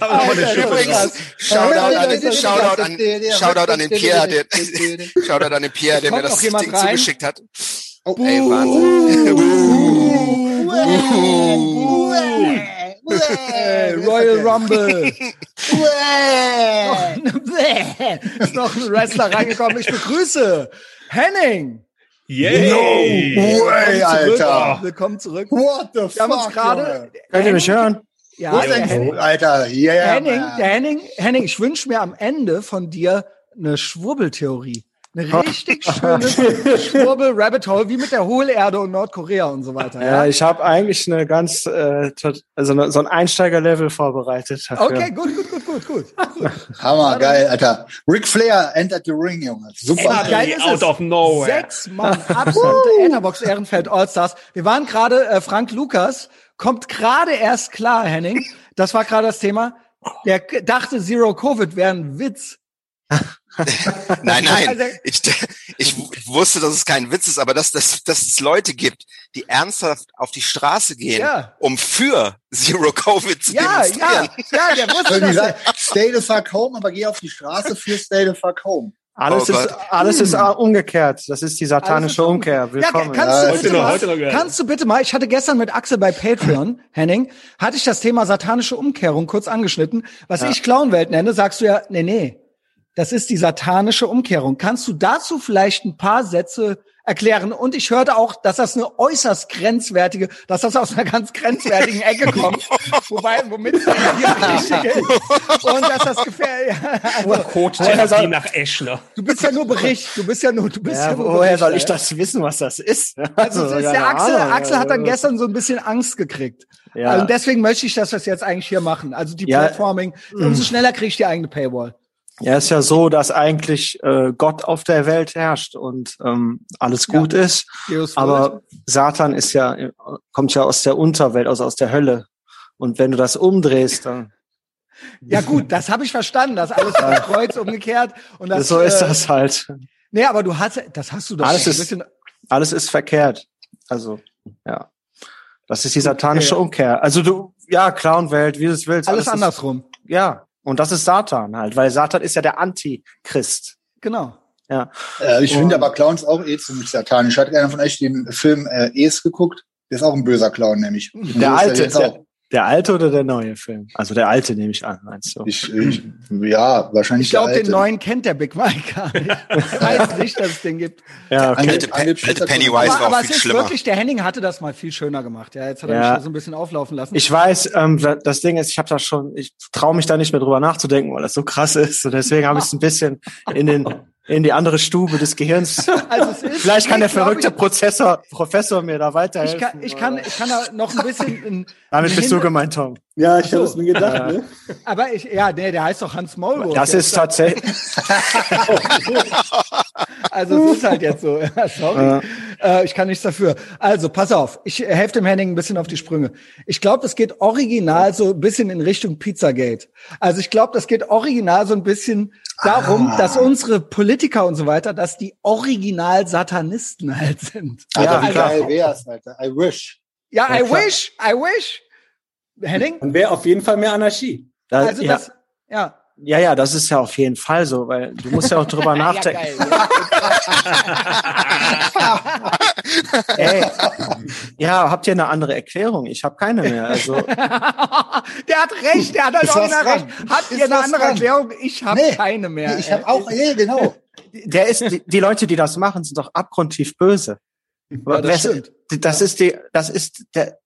Alter, Übrigens. Shoutout an, Ja, ja, Shoutout an, ja, *laughs* Shoutout an den Pierre, der, Shoutout an den Pierre, der mir das noch jemand Ding rein? zugeschickt hat. Oh, Ey, Wahnsinn. Äh, *laughs* Royal Rumble. *laughs* ist noch ein Wrestler reingekommen. Ich begrüße Henning. Yay! Way, Alter. Willkommen zurück. What the Wir haben uns fuck? Könnt ihr mich hören? Ja, Wo der denn Henning, Alter, ja, Henning, der Henning, Henning, ich wünsche mir am Ende von dir eine Schwurbeltheorie. Eine richtig schöne Schwurbel-Rabbit Hole, wie mit der Hohlerde und Nordkorea und so weiter. Ja, ich habe eigentlich eine ganz, äh, tot- also ne- so ein Einsteiger-Level vorbereitet. Dafür. Okay, gut, gut, gut, gut, gut. *laughs* Hammer, geil, Alter. Ric Flair entered the ring, Junge. Super. Ey, geil ist out es. of nowhere. Sechs Mann, *laughs* absolute Etherbox Ehrenfeld Allstars. Wir waren gerade, äh, Frank Lukas kommt gerade erst klar, Henning. Das war gerade das Thema. Der dachte, Zero Covid wäre ein Witz. *laughs* Nein, nein. Also- Ich, ich wusste, dass es kein Witz ist, aber dass, dass, dass es Leute gibt, die ernsthaft auf die Straße gehen, Ja. um für Zero Covid zu Ja, ja, demonstrieren. ja, der wusste Irgendwie das. stay the fuck home, aber geh auf die Straße für stay the fuck home. Alles Oh ist, Gott. alles ist äh, umgekehrt. Das ist die satanische ist Umkehr. Ja, Willkommen. kannst, Ja, du heute bitte noch, mal, heute kannst du bitte mal, ich hatte gestern mit Axel bei Patreon, *laughs* Henning, hatte ich das Thema satanische Umkehrung kurz angeschnitten. Was ich Clownwelt nenne, sagst du ja, nee, nee, das ist die satanische Umkehrung. Kannst du dazu vielleicht ein paar Sätze erklären? Und ich hörte auch, dass das eine äußerst grenzwertige, dass das aus einer ganz grenzwertigen Ecke *laughs* kommt, wobei, womit es hier *laughs* richtig ist. Und dass das gefährlich, also, Coach-Therapie nach Eschner. du bist ja nur Bericht, du bist ja nur, du bist ja, ja, nur woher soll Berichter, ich das wissen, was das ist? *laughs* Also, es ist der Axel, Ahnung. Axel hat dann gestern so ein bisschen Angst gekriegt. Ja. Und deswegen möchte ich, dass wir es jetzt eigentlich hier machen. Also die Ja. Platforming, umso schneller kriege ich die eigene Paywall. Ja, ist ja so, dass eigentlich äh, Gott auf der Welt herrscht und ähm, alles Ja. gut ist. Deus Aber Satan ist ja, kommt ja aus der Unterwelt, also aus der Hölle. Und wenn du das umdrehst, dann *laughs* Ja gut, das habe ich verstanden, das alles *laughs* das Kreuz umgekehrt und das so ist äh, das halt. Nee, aber du hast das hast du doch Alles ist- Alles ist verkehrt. Also, ja. Das ist die satanische Okay. Umkehr. Also du, ja, Clownwelt, wie du es willst. alles ist, andersrum. Ja. Und das ist Satan halt, weil Satan ist ja der Antichrist. Genau. Ja. Äh, ich finde aber Clowns auch eh ziemlich satanisch. Hat einer von euch den Film äh, Es geguckt? Der ist auch ein böser Clown, nämlich. Der er alte, der, der alte oder der neue Film? Also der alte nehme ich an, meinst du? Ich, ich, ja, wahrscheinlich Ich glaube, den neuen kennt der Big Mike gar nicht. Das heißt nicht, dass es den gibt. Ja, okay. Alte- Alte, alte Pe- alte Pennywise Aber, war aber auch es viel ist schlimmer. wirklich, der Henning hatte das mal viel schöner gemacht. Ja, jetzt hat er Ja. mich da so ein bisschen auflaufen lassen. Ich weiß, ähm, da- das Ding ist, ich habe da schon, ich traue mich da nicht mehr drüber nachzudenken, weil das so krass ist. Und deswegen habe ich es ein bisschen in den in die andere Stube des Gehirns. *laughs* also ist, Vielleicht kann der ich verrückte Prozessor, Professor mir da Ich weiterhelfen. kann, ich kann, ich kann da noch ein bisschen. In, Damit in bist du gemeint, Tom. Ja, ich so. habe es mir gedacht. Ne? Aber ich, ja, nee, der heißt doch Hans Maulwurf. Das ist tatsächlich. *laughs* Also es ist halt jetzt so. *laughs* Ja, sorry. Äh, ich kann nichts dafür. Also pass auf, ich helfe dem Henning ein bisschen auf die Sprünge. Ich glaube, das geht original so ein bisschen in Richtung Pizzagate. Also ich glaube, das geht original so ein bisschen darum, Ah. dass unsere Politiker und so weiter, dass die original Satanisten halt sind. Alter, Ja, wie klar. geil wär's, Alter. I wish. Ja, I klar. wish, I wish. Henning? Dann wäre auf jeden Fall mehr Anarchie. Da, Also ja, das, ja. ja, ja, das ist ja auf jeden Fall so, weil du musst ja auch drüber *laughs* nachdenken. *laughs* Ey, ja, habt ihr eine andere Erklärung? Ich habe keine mehr. Also *laughs* der hat recht, der hat halt original recht. dran. Habt Ist ihr eine andere dran. Erklärung? Ich habe Nee. keine mehr. Nee, ich habe auch, nee, genau. der ist, die, die Leute, die das machen, sind doch abgrundtief böse. Ja, das stimmt. das ist die, das ist der,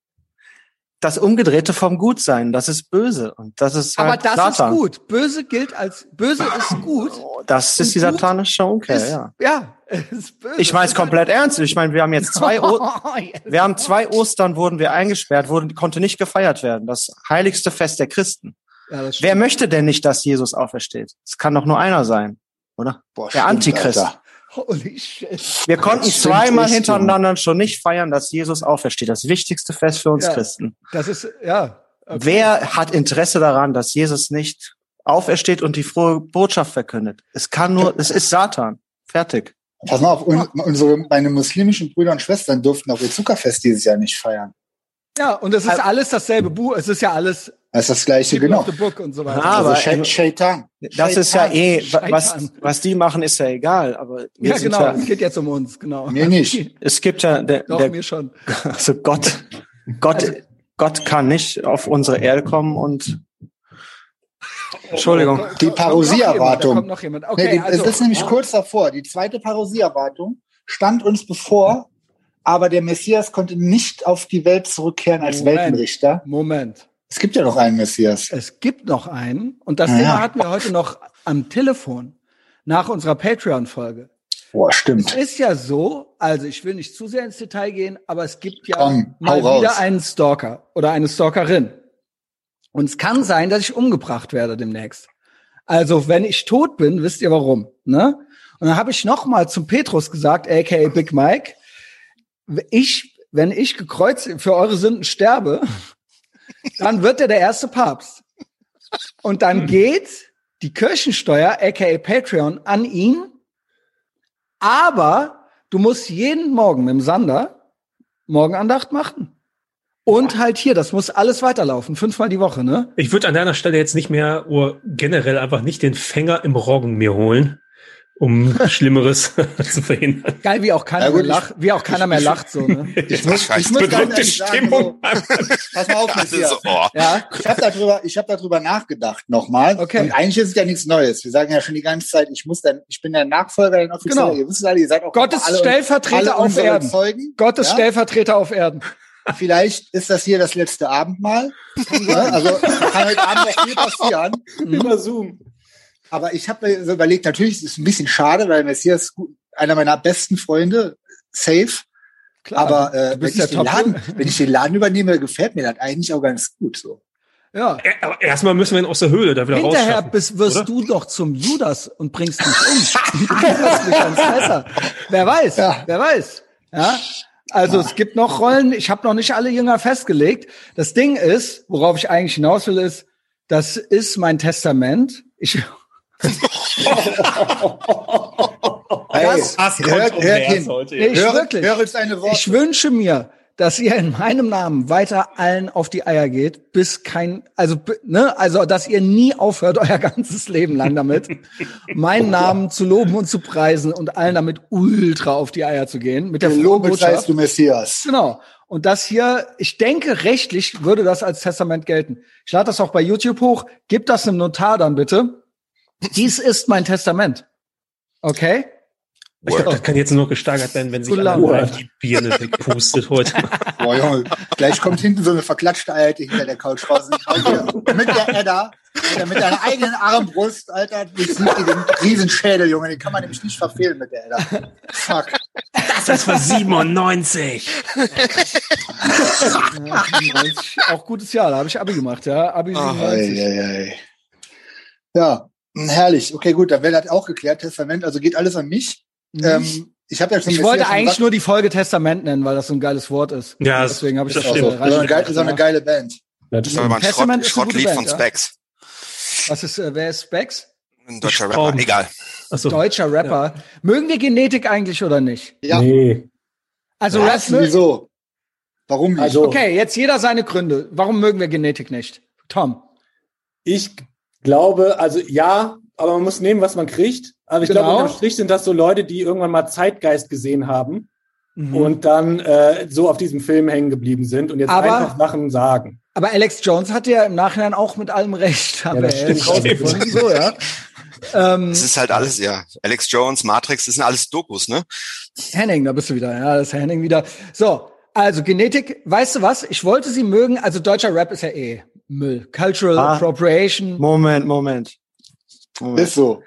das Umgedrehte vom Gutsein. Das ist böse und das ist Aber halt das Satan. ist gut. Böse gilt als böse ist gut. Das ist die satanische Umkehr, ist, ja. ja, *laughs* ist böse. Ich meine es komplett ernst. Ich meine, wir haben jetzt zwei, o *laughs* wir haben zwei Ostern wurden wir eingesperrt, wurden, konnte nicht gefeiert werden. Das heiligste Fest der Christen. Ja, Wer möchte denn nicht, dass Jesus aufersteht? Es kann doch nur einer sein, oder? Boah, Der stimmt, Antichrist. Alter. Holy shit. Wir konnten zweimal hintereinander schon nicht feiern, dass Jesus aufersteht. Das wichtigste Fest für uns Ja. Christen. Das ist, ja. Okay. Wer hat Interesse daran, dass Jesus nicht aufersteht und die frohe Botschaft verkündet? Es kann nur, es ist Satan. Fertig. Pass mal auf, un, unsere, meine muslimischen Brüder und Schwestern durften auch ihr Zuckerfest dieses Jahr nicht feiern. Ja, und es ist alles dasselbe Buch. Es ist ja alles Das ist das gleiche, genau. of the Book und so weiter. Ah, Also aber- Sche- Shaitan. Das ist ja eh, was, was die machen, ist ja egal. Aber ja, genau. ja, Es geht jetzt um uns, genau. Mir nicht. *laughs* es gibt ja, der, Doch, der, mir schon. *laughs* also Gott, Gott, Gott kann nicht auf unsere Erde kommen und Entschuldigung. Die jemand. Okay, nee, also, es ist nämlich kurz davor. Die zweite Parousie-Erwartung stand uns bevor, aber der Messias konnte nicht auf die Welt zurückkehren als Moment. Weltenrichter. Moment. Es gibt ja noch einen Messias. Es gibt noch einen und das Ja. Thema hatten wir heute noch am Telefon nach unserer Patreon-Folge. Boah, Es stimmt. ist ja so, also ich will nicht zu sehr ins Detail gehen, aber es gibt ja Komm, mal wieder raus. einen Stalker oder eine Stalkerin. Und es kann sein, dass ich umgebracht werde demnächst. Also wenn ich tot bin, wisst ihr warum, ne? Und dann habe ich noch mal zum Petrus gesagt, aka Big Mike, ich, wenn ich gekreuzt für eure Sünden sterbe, dann wird er der erste Papst. Und dann geht die Kirchensteuer, aka Patreon, an ihn. Aber du musst jeden Morgen mit dem Sander Morgenandacht machen. Und halt hier, das muss alles weiterlaufen, fünfmal die Woche, ne? Ich würde an deiner Stelle jetzt nicht mehr oder generell einfach nicht den Fänger im Roggen mir holen, um Schlimmeres *laughs* zu verhindern. Geil, wie auch keiner Ja, gut, mehr lacht, wie auch keiner mehr lacht, so, ne? *laughs* Ich muss, ich muss ganz ehrlich sagen, Stimmung. so, pass mal auf, *laughs* Messias. so, oh. Ja, Ich habe darüber, ich habe darüber nachgedacht nochmal. Okay. Und eigentlich ist es ja nichts Neues. Wir sagen ja schon die ganze Zeit, ich muss dann, ich bin der Nachfolger, der offiziell. Genau. Ihr wisst alle, ihr seid auch Gottes alle, Stellvertreter alle auf Erden. Zeugen. Gottes Ja? Stellvertreter auf Erden. Vielleicht ist das hier das letzte Abendmahl. Also kann heute Abend noch viel passieren. Über Zoom. Aber ich habe mir so überlegt, natürlich ist es ein bisschen schade, weil Messias einer meiner besten Freunde, safe. Klar, Aber äh, wenn, ich den Top. Laden, wenn ich den Laden übernehme, gefällt mir das eigentlich auch ganz gut so. Ja. Aber erstmal müssen wir ihn aus der Höhle da wieder Hinterher rausschaffen. bist, wirst oder? du doch zum Judas und bringst mich um. *laughs* Du wirst mich ans Messer. Wer weiß, Ja. wer weiß. Ja. Also es gibt noch Rollen, ich habe noch nicht alle Jünger festgelegt. Das Ding ist, worauf ich eigentlich hinaus will, ist, das ist mein Testament. Ich, Hey, Das hört, hört hin. heute. Nee, ich Hör, wirklich. hör jetzt eine Worte. ich wünsche mir, dass ihr in meinem Namen weiter allen auf die Eier geht, bis kein, also, ne, also, dass ihr nie aufhört, *laughs* euer ganzes Leben lang damit, meinen Namen zu loben und zu preisen und allen damit ultra auf die Eier zu gehen, mit der Den frohen Lob bezeihst Botschaft. du Messias. Genau. Und das hier, ich denke, rechtlich würde das als Testament gelten. Ich lade das auch bei YouTube hoch. Gib das einem Notar dann bitte. Dies ist mein Testament. Okay? Ich glaube, das kann jetzt nur gesteigert werden, wenn sich alle die Birne wegpustet heute. *laughs* Boah, Junge, gleich kommt hinten so eine verklatschte Alte hinter der Couch raus. Mit der Edda, Alter, mit deiner eigenen Armbrust, Alter, ich sieh dir den Riesenschädel, Junge, den kann man nämlich nicht verfehlen mit der Edda. Fuck. Das war 97. Ja, 97, auch gutes Jahr, da habe ich Abi gemacht, ja. Abi Ah, 97. Ei, ei, ei. Ja, herrlich. Okay, gut, dann wäre das auch geklärt. Testament, also geht alles an mich. Ähm, ich habe ja schon Mhm. Ich wollte schon eigentlich gesagt, nur die Folge Testament nennen, weil das so ein geiles Wort ist. Ja, das- deswegen habe ich das das, auch auch so. so Ist auch eine geile- ist auch eine geile Band. Das Das ist aber ein Testament Schrott, ist eine gute Schrottlied Band, von ja. Specs. Was ist, äh, wer ist Specs? Ein deutscher. Rapper. Egal. Achso. Deutscher Rapper. Mögen wir Genetik eigentlich oder nicht? Ja, Nee. Also was? Rap, Wieso? Warum nicht? Also, Okay, jetzt jeder seine Gründe. Warum mögen wir Genetik nicht? Tom. ich glaube, also ja, aber man muss nehmen, was man kriegt. Aber ich Genau. glaube, unterm Strich sind das so Leute, die irgendwann mal Zeitgeist gesehen haben Mhm. und dann äh, so auf diesem Film hängen geblieben sind und jetzt Aber- einfach Sachen sagen. Aber Alex Jones hatte ja im Nachhinein auch mit allem recht. Haben das stimmt. rausgefunden. *laughs* So, ja. ähm, Das ist halt alles, ja. Alex Jones, Matrix, das sind alles Dokus, ne? Henning, da bist du wieder. Ja, das ist Henning wieder. So, also Genetik, weißt du was? Ich wollte sie mögen. Also deutscher Rap ist ja eh Müll. Cultural Ah. Appropriation. Moment, Moment. Moment. Ist so.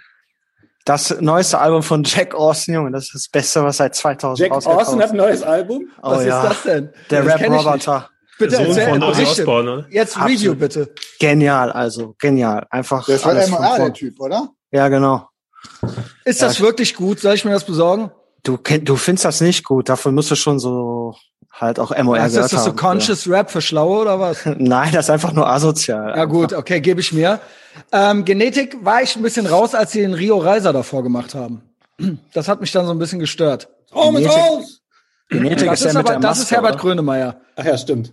Das neueste Album von Jack Austin, Junge, das ist das Beste, was seit 2000 Jack rausgekommen Austin hat ein neues Album. Oh was ja, ist das denn? der nicht. Rap-Roboter. Bitte Der Sohn erzähl, von oder? Jetzt Absolut. Review bitte. Genial, also genial. Einfach Das war alles MR, von der. Typ, oder? Ja, genau. Ist Ja, das ich- wirklich gut? Soll ich mir das besorgen? Du, du findest das nicht gut. Dafür musst du schon so halt auch MOR ist gehört das so haben. Conscious Rap für Schlaue oder was? *laughs* Nein, das ist einfach nur asozial. Ja gut, *laughs* okay, gebe ich mir. Ähm, Genetik war ich ein bisschen raus, als sie den Rio Reiser davor gemacht haben. *clears throat* Das hat mich dann so ein bisschen gestört. Oh, mit Genetik- raus! Genetik Das ist ja ist mit aber, der das Maske, ist Herbert oder? Grönemeyer. Ach ja, stimmt.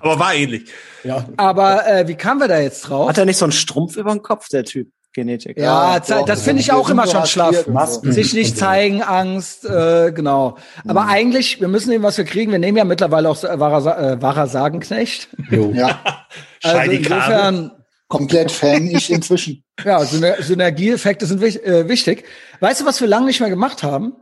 Aber war ähnlich. Ja. Aber äh, wie kamen wir da jetzt drauf? Hat er nicht so einen Strumpf über dem Kopf, der Typ? Genetik. Ja, Ja, doch. das finde ich auch immer schon schlaff. Masken. Sich nicht zeigen, Angst, äh, genau. Aber Mhm. eigentlich, wir müssen nehmen, was wir kriegen. Wir nehmen ja mittlerweile auch äh, wahrer, äh, wahrer Sagenknecht. Jo. *laughs* Ja, *laughs* Also insofern, komplett Fan ich inzwischen. *laughs* ja, Syner Synergieeffekte sind wich äh, wichtig. Weißt du, was wir lange nicht mehr gemacht haben?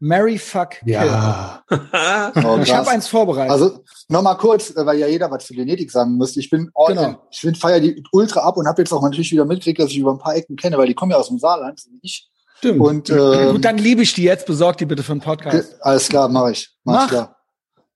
Mary Fuck Kill. Ja. *laughs* Oh, Ich habe eins vorbereitet. Also nochmal kurz, äh, weil ja jeder was zu Genetik sagen müsste. Ich bin all Genau. in. Ich finde feier die ultra ab und habe jetzt auch natürlich wieder mitgekriegt, dass ich über ein paar Ecken kenne, weil die kommen ja aus dem Saarland, so wie ich. Stimmt. Und äh, Gut, dann liebe ich die jetzt. Besorg die bitte für den Podcast. alles klar, mache ich. Mach, Mach. ich klar.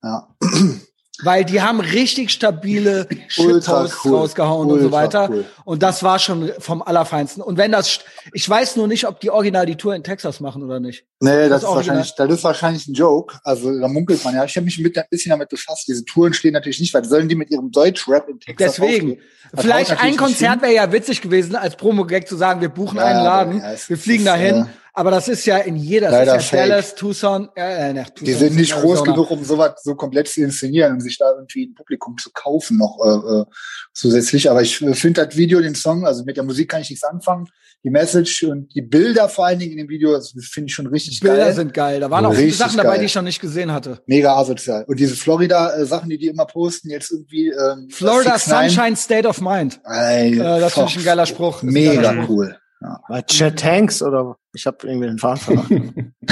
Ja. *clears throat* Weil die haben richtig stabile *laughs* Shitposts cool. rausgehauen und so weiter. cool. Und das war schon vom Allerfeinsten. Und wenn das, ich weiß nur nicht, ob die original die Tour in Texas machen oder nicht. Nee, das, Das ist wahrscheinlich, das ist wahrscheinlich ein Joke. Also da munkelt man ja. Ich habe mich mit ein bisschen damit befasst. Diese Touren stehen natürlich nicht, weil sollen die mit ihrem Deutsch-Rap in Texas Deswegen. Vielleicht ein Konzert wäre ja witzig gewesen, als Promo-Gag zu sagen, wir buchen Ja, einen Laden, ja, wir fliegen ist, dahin. äh, aber das ist ja in jeder, das leider ist ja fake. Dallas, Tucson, äh, äh, ne, Tucson Die sind nicht groß Arizona. genug, um sowas so komplett zu inszenieren und sich da irgendwie ein Publikum zu kaufen noch äh, äh, zusätzlich. Aber ich äh, finde das Video, den Song, also mit der Musik kann ich nichts anfangen. Die Message und die Bilder vor allen Dingen in dem Video, das finde ich schon richtig Bilder geil. sind geil. Da waren auch viele Sachen dabei, geil. die ich noch nicht gesehen hatte. Mega asozial. Und diese Florida-Sachen, die die immer posten, jetzt irgendwie ähm, Florida 6ix9ine. Sunshine State of Mind. Ey, Äh, das finde ich ein geiler Spruch. Mega geiler Spruch. cool. Ja. Bei Chet Hanks oder ich habe irgendwie den Faden verloren. *laughs*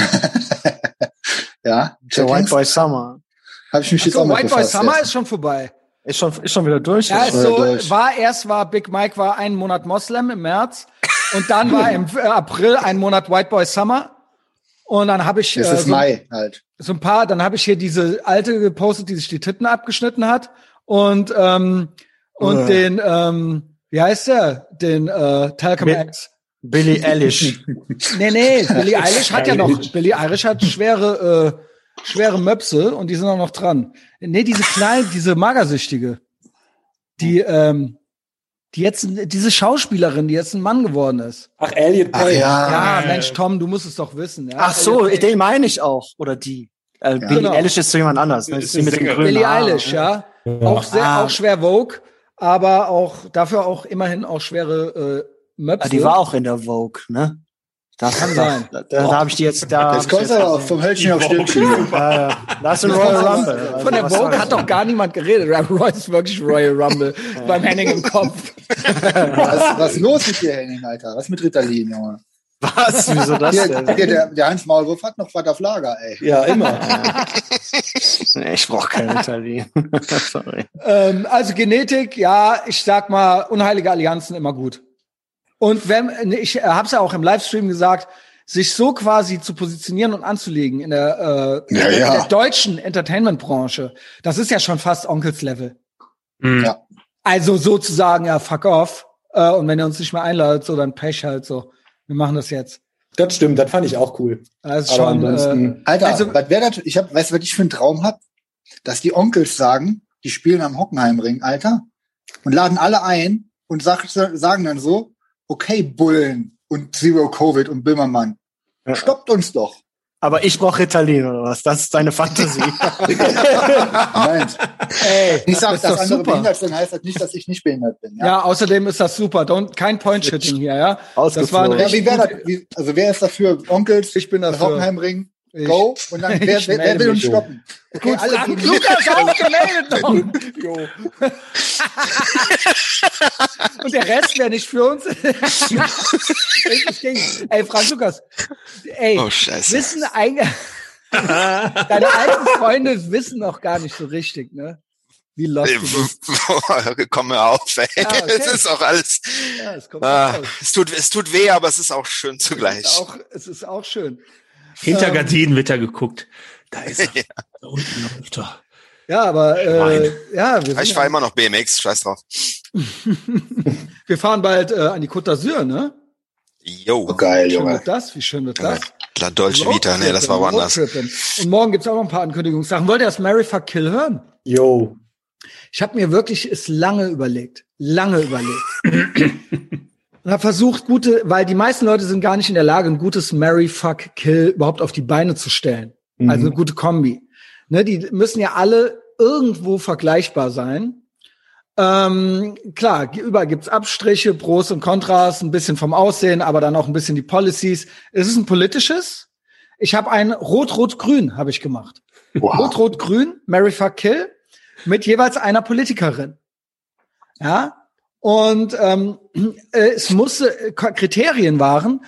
ja. Der White Boy Summer. Habe ich mich jetzt So, auch mit White Boy. Summer ja. ist schon vorbei. Ist schon, ist schon wieder durch. Ja, ist so, durch. war erst war Big Mike war einen Monat Moslem im März *laughs* und dann war im äh, April ein Monat White Boy Summer und dann habe ich Es äh, ist so, Mai halt. so ein paar, dann habe ich hier diese alte gepostet, die sich die Titten abgeschnitten hat und ähm, und Äh. den ähm, wie heißt der, den äh, Talcum Mit- X. Billie *laughs* Eilish. Nee, nee, Billie Eilish hat ja noch, Billie Eilish hat schwere, äh, schwere Möpse und die sind auch noch dran. Nee, diese kleine, diese Magersüchtige, die, ähm, die jetzt, diese Schauspielerin, die jetzt ein Mann geworden ist. Ach, Elliot Ach Page. ja. Ja, Mensch, Tom, du musst es doch wissen. Ja? Ach so, Elliot den meine ich auch. Oder die. Äh, Billie Genau. Eilish ist so jemand anders. Ne? Ist die mit dem grünen Billie Haar. Eilish, ja. Auch sehr, Ah. auch schwer Vogue, aber auch dafür auch immerhin auch schwere äh, Möpse. Ah, die war auch in der Vogue, ne? Das Kann sein. Da, da, da habe ich die jetzt da. Jetzt kommt er auch vom Hölzchen auf Stöckchen. Ja, ja. Da ist ein Royal Rumble. Also, Von der Vogue hat doch gar niemand geredet. Roy ist wirklich Royal Rumble beim Henning im Kopf. Was, was ist los mit dir, Henning, Alter? Was mit Ritalin, Junge? Was? Wieso das Hier, denn? hier, der, der Hans Maulwurf hat noch was auf Lager, ey. Ja, immer. *laughs* Nee, ich brauche kein Italien. *laughs* Sorry. Ähm, also Genetik, ja, ich sag mal, unheilige Allianzen immer gut. Und wenn, ich habe es ja auch im Livestream gesagt, sich so quasi zu positionieren und anzulegen in der, äh, Ja, in ja. der deutschen Entertainment-Branche, das ist ja schon fast Onkels-Level. Mhm. Ja. Also sozusagen, ja, fuck off. Äh, und wenn ihr uns nicht mehr einladet, so dann Pech halt so. Wir machen das jetzt. Das stimmt, das fand ich auch cool. Das ist schon, äh, ansonsten- Alter, Also- was wäre das? Ich hab, weißt du, was ich für einen Traum hab? Dass die Onkels sagen, die spielen am Hockenheimring, Alter, und laden alle ein und sag, sagen dann so, okay, Bullen und Zero Covid und Böhmermann, Ja. stoppt uns doch. Aber ich brauche Ritalin oder was? Das ist deine Fantasie. *laughs* Nein. ey, Ich sag, das ist dass doch andere super. behindert sind, heißt das nicht, dass ich nicht behindert bin. Ja, Ja, außerdem ist das super. Don't, kein Point-Shitting hier, ja. Das war ein ja richtig wie wäre das? Wie, also wer ist dafür? Onkels, Ich bin dafür. Hockenheimring, Ich- go. Und dann, *laughs* wer, wer, wer will uns stoppen? Okay, Gut, alle Frank Lukas auch gemeldet noch. Jo. Und der Rest wäre nicht für uns. *laughs* Ey, Frank Lukas. Ey, Oh, scheiße. wissen eigentlich, *laughs* deine alten Freunde wissen noch gar nicht so richtig, ne? Wie lost du bist. Komm mir auf, ey. Ja, okay. Es ist auch alles. Ja, es kommt Ah, es, tut, es tut weh, aber es ist auch schön Es zugleich. ist auch, es ist auch schön. Hinter Ähm, Gardinen wird er geguckt. Da ist er. *laughs* Da unten läuft er. Ja, aber äh, ja, wir, ich fahre ja, immer noch BMX, scheiß drauf. *laughs* wir fahren bald äh, an die Côte d'Azur, ne? Yo, Oh, geil, Wie schön Junge. wird das? Wie schön wird das? La Dolce Vita, nee, das war woanders. Und morgen gibt's auch noch ein paar Ankündigungssachen. Wollt ihr das Mary Fuck Kill hören? Yo. Ich habe mir wirklich es lange überlegt, lange überlegt. *coughs* Und habe versucht, gute, weil die meisten Leute sind gar nicht in der Lage, ein gutes Mary Fuck Kill überhaupt auf die Beine zu stellen. Mhm. Also eine gute Kombi. Ne, die müssen ja alle irgendwo vergleichbar sein. Ähm, klar, überall gibt's Abstriche, Pros und Kontras, ein bisschen vom Aussehen, aber dann auch ein bisschen die Policies. Es ist ein politisches. Ich habe ein Rot-Rot-Grün habe ich gemacht. Wow. Rot-Rot-Grün, Mary Fuck Kill, mit jeweils einer Politikerin. Ja. Und ähm, *clears throat* äh, es musste äh, Kriterien waren.